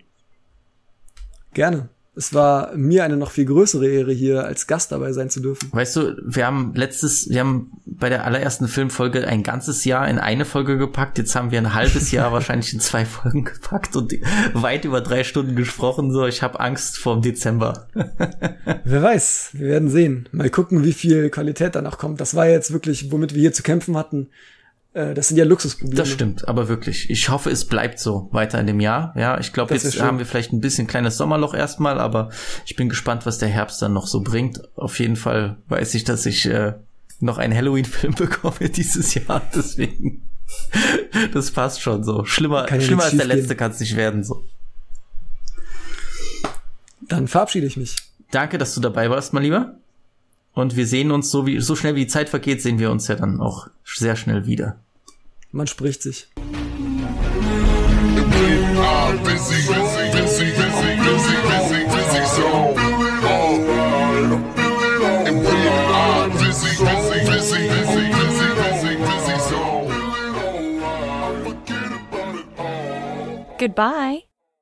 Gerne. Es war mir eine noch viel größere Ehre, hier als Gast dabei sein zu dürfen. Weißt du, wir haben letztes, wir haben bei der allerersten Filmfolge ein ganzes Jahr in eine Folge gepackt. Jetzt haben wir ein halbes Jahr wahrscheinlich in zwei Folgen gepackt und weit über drei Stunden gesprochen. So, ich habe Angst vor dem Dezember. Wer weiß, wir werden sehen. Mal gucken, wie viel Qualität danach kommt. Das war jetzt wirklich, womit wir hier zu kämpfen hatten. Äh, Das sind ja Luxusprobleme. Das stimmt, aber wirklich. Ich hoffe, es bleibt so weiter in dem Jahr. Ja, ich glaube, jetzt haben wir vielleicht ein bisschen kleines Sommerloch erstmal, aber ich bin gespannt, was der Herbst dann noch so bringt. Auf jeden Fall weiß ich, dass ich äh, noch einen Halloween-Film bekomme dieses Jahr. Deswegen, das passt schon so. Schlimmer, ja schlimmer als der letzte kann es nicht werden. So. Dann verabschiede ich mich. Danke, dass du dabei warst, mein Lieber. Und wir sehen uns so wie so schnell wie die Zeit vergeht, sehen wir uns ja dann auch sehr schnell wieder. Man spricht sich. Goodbye.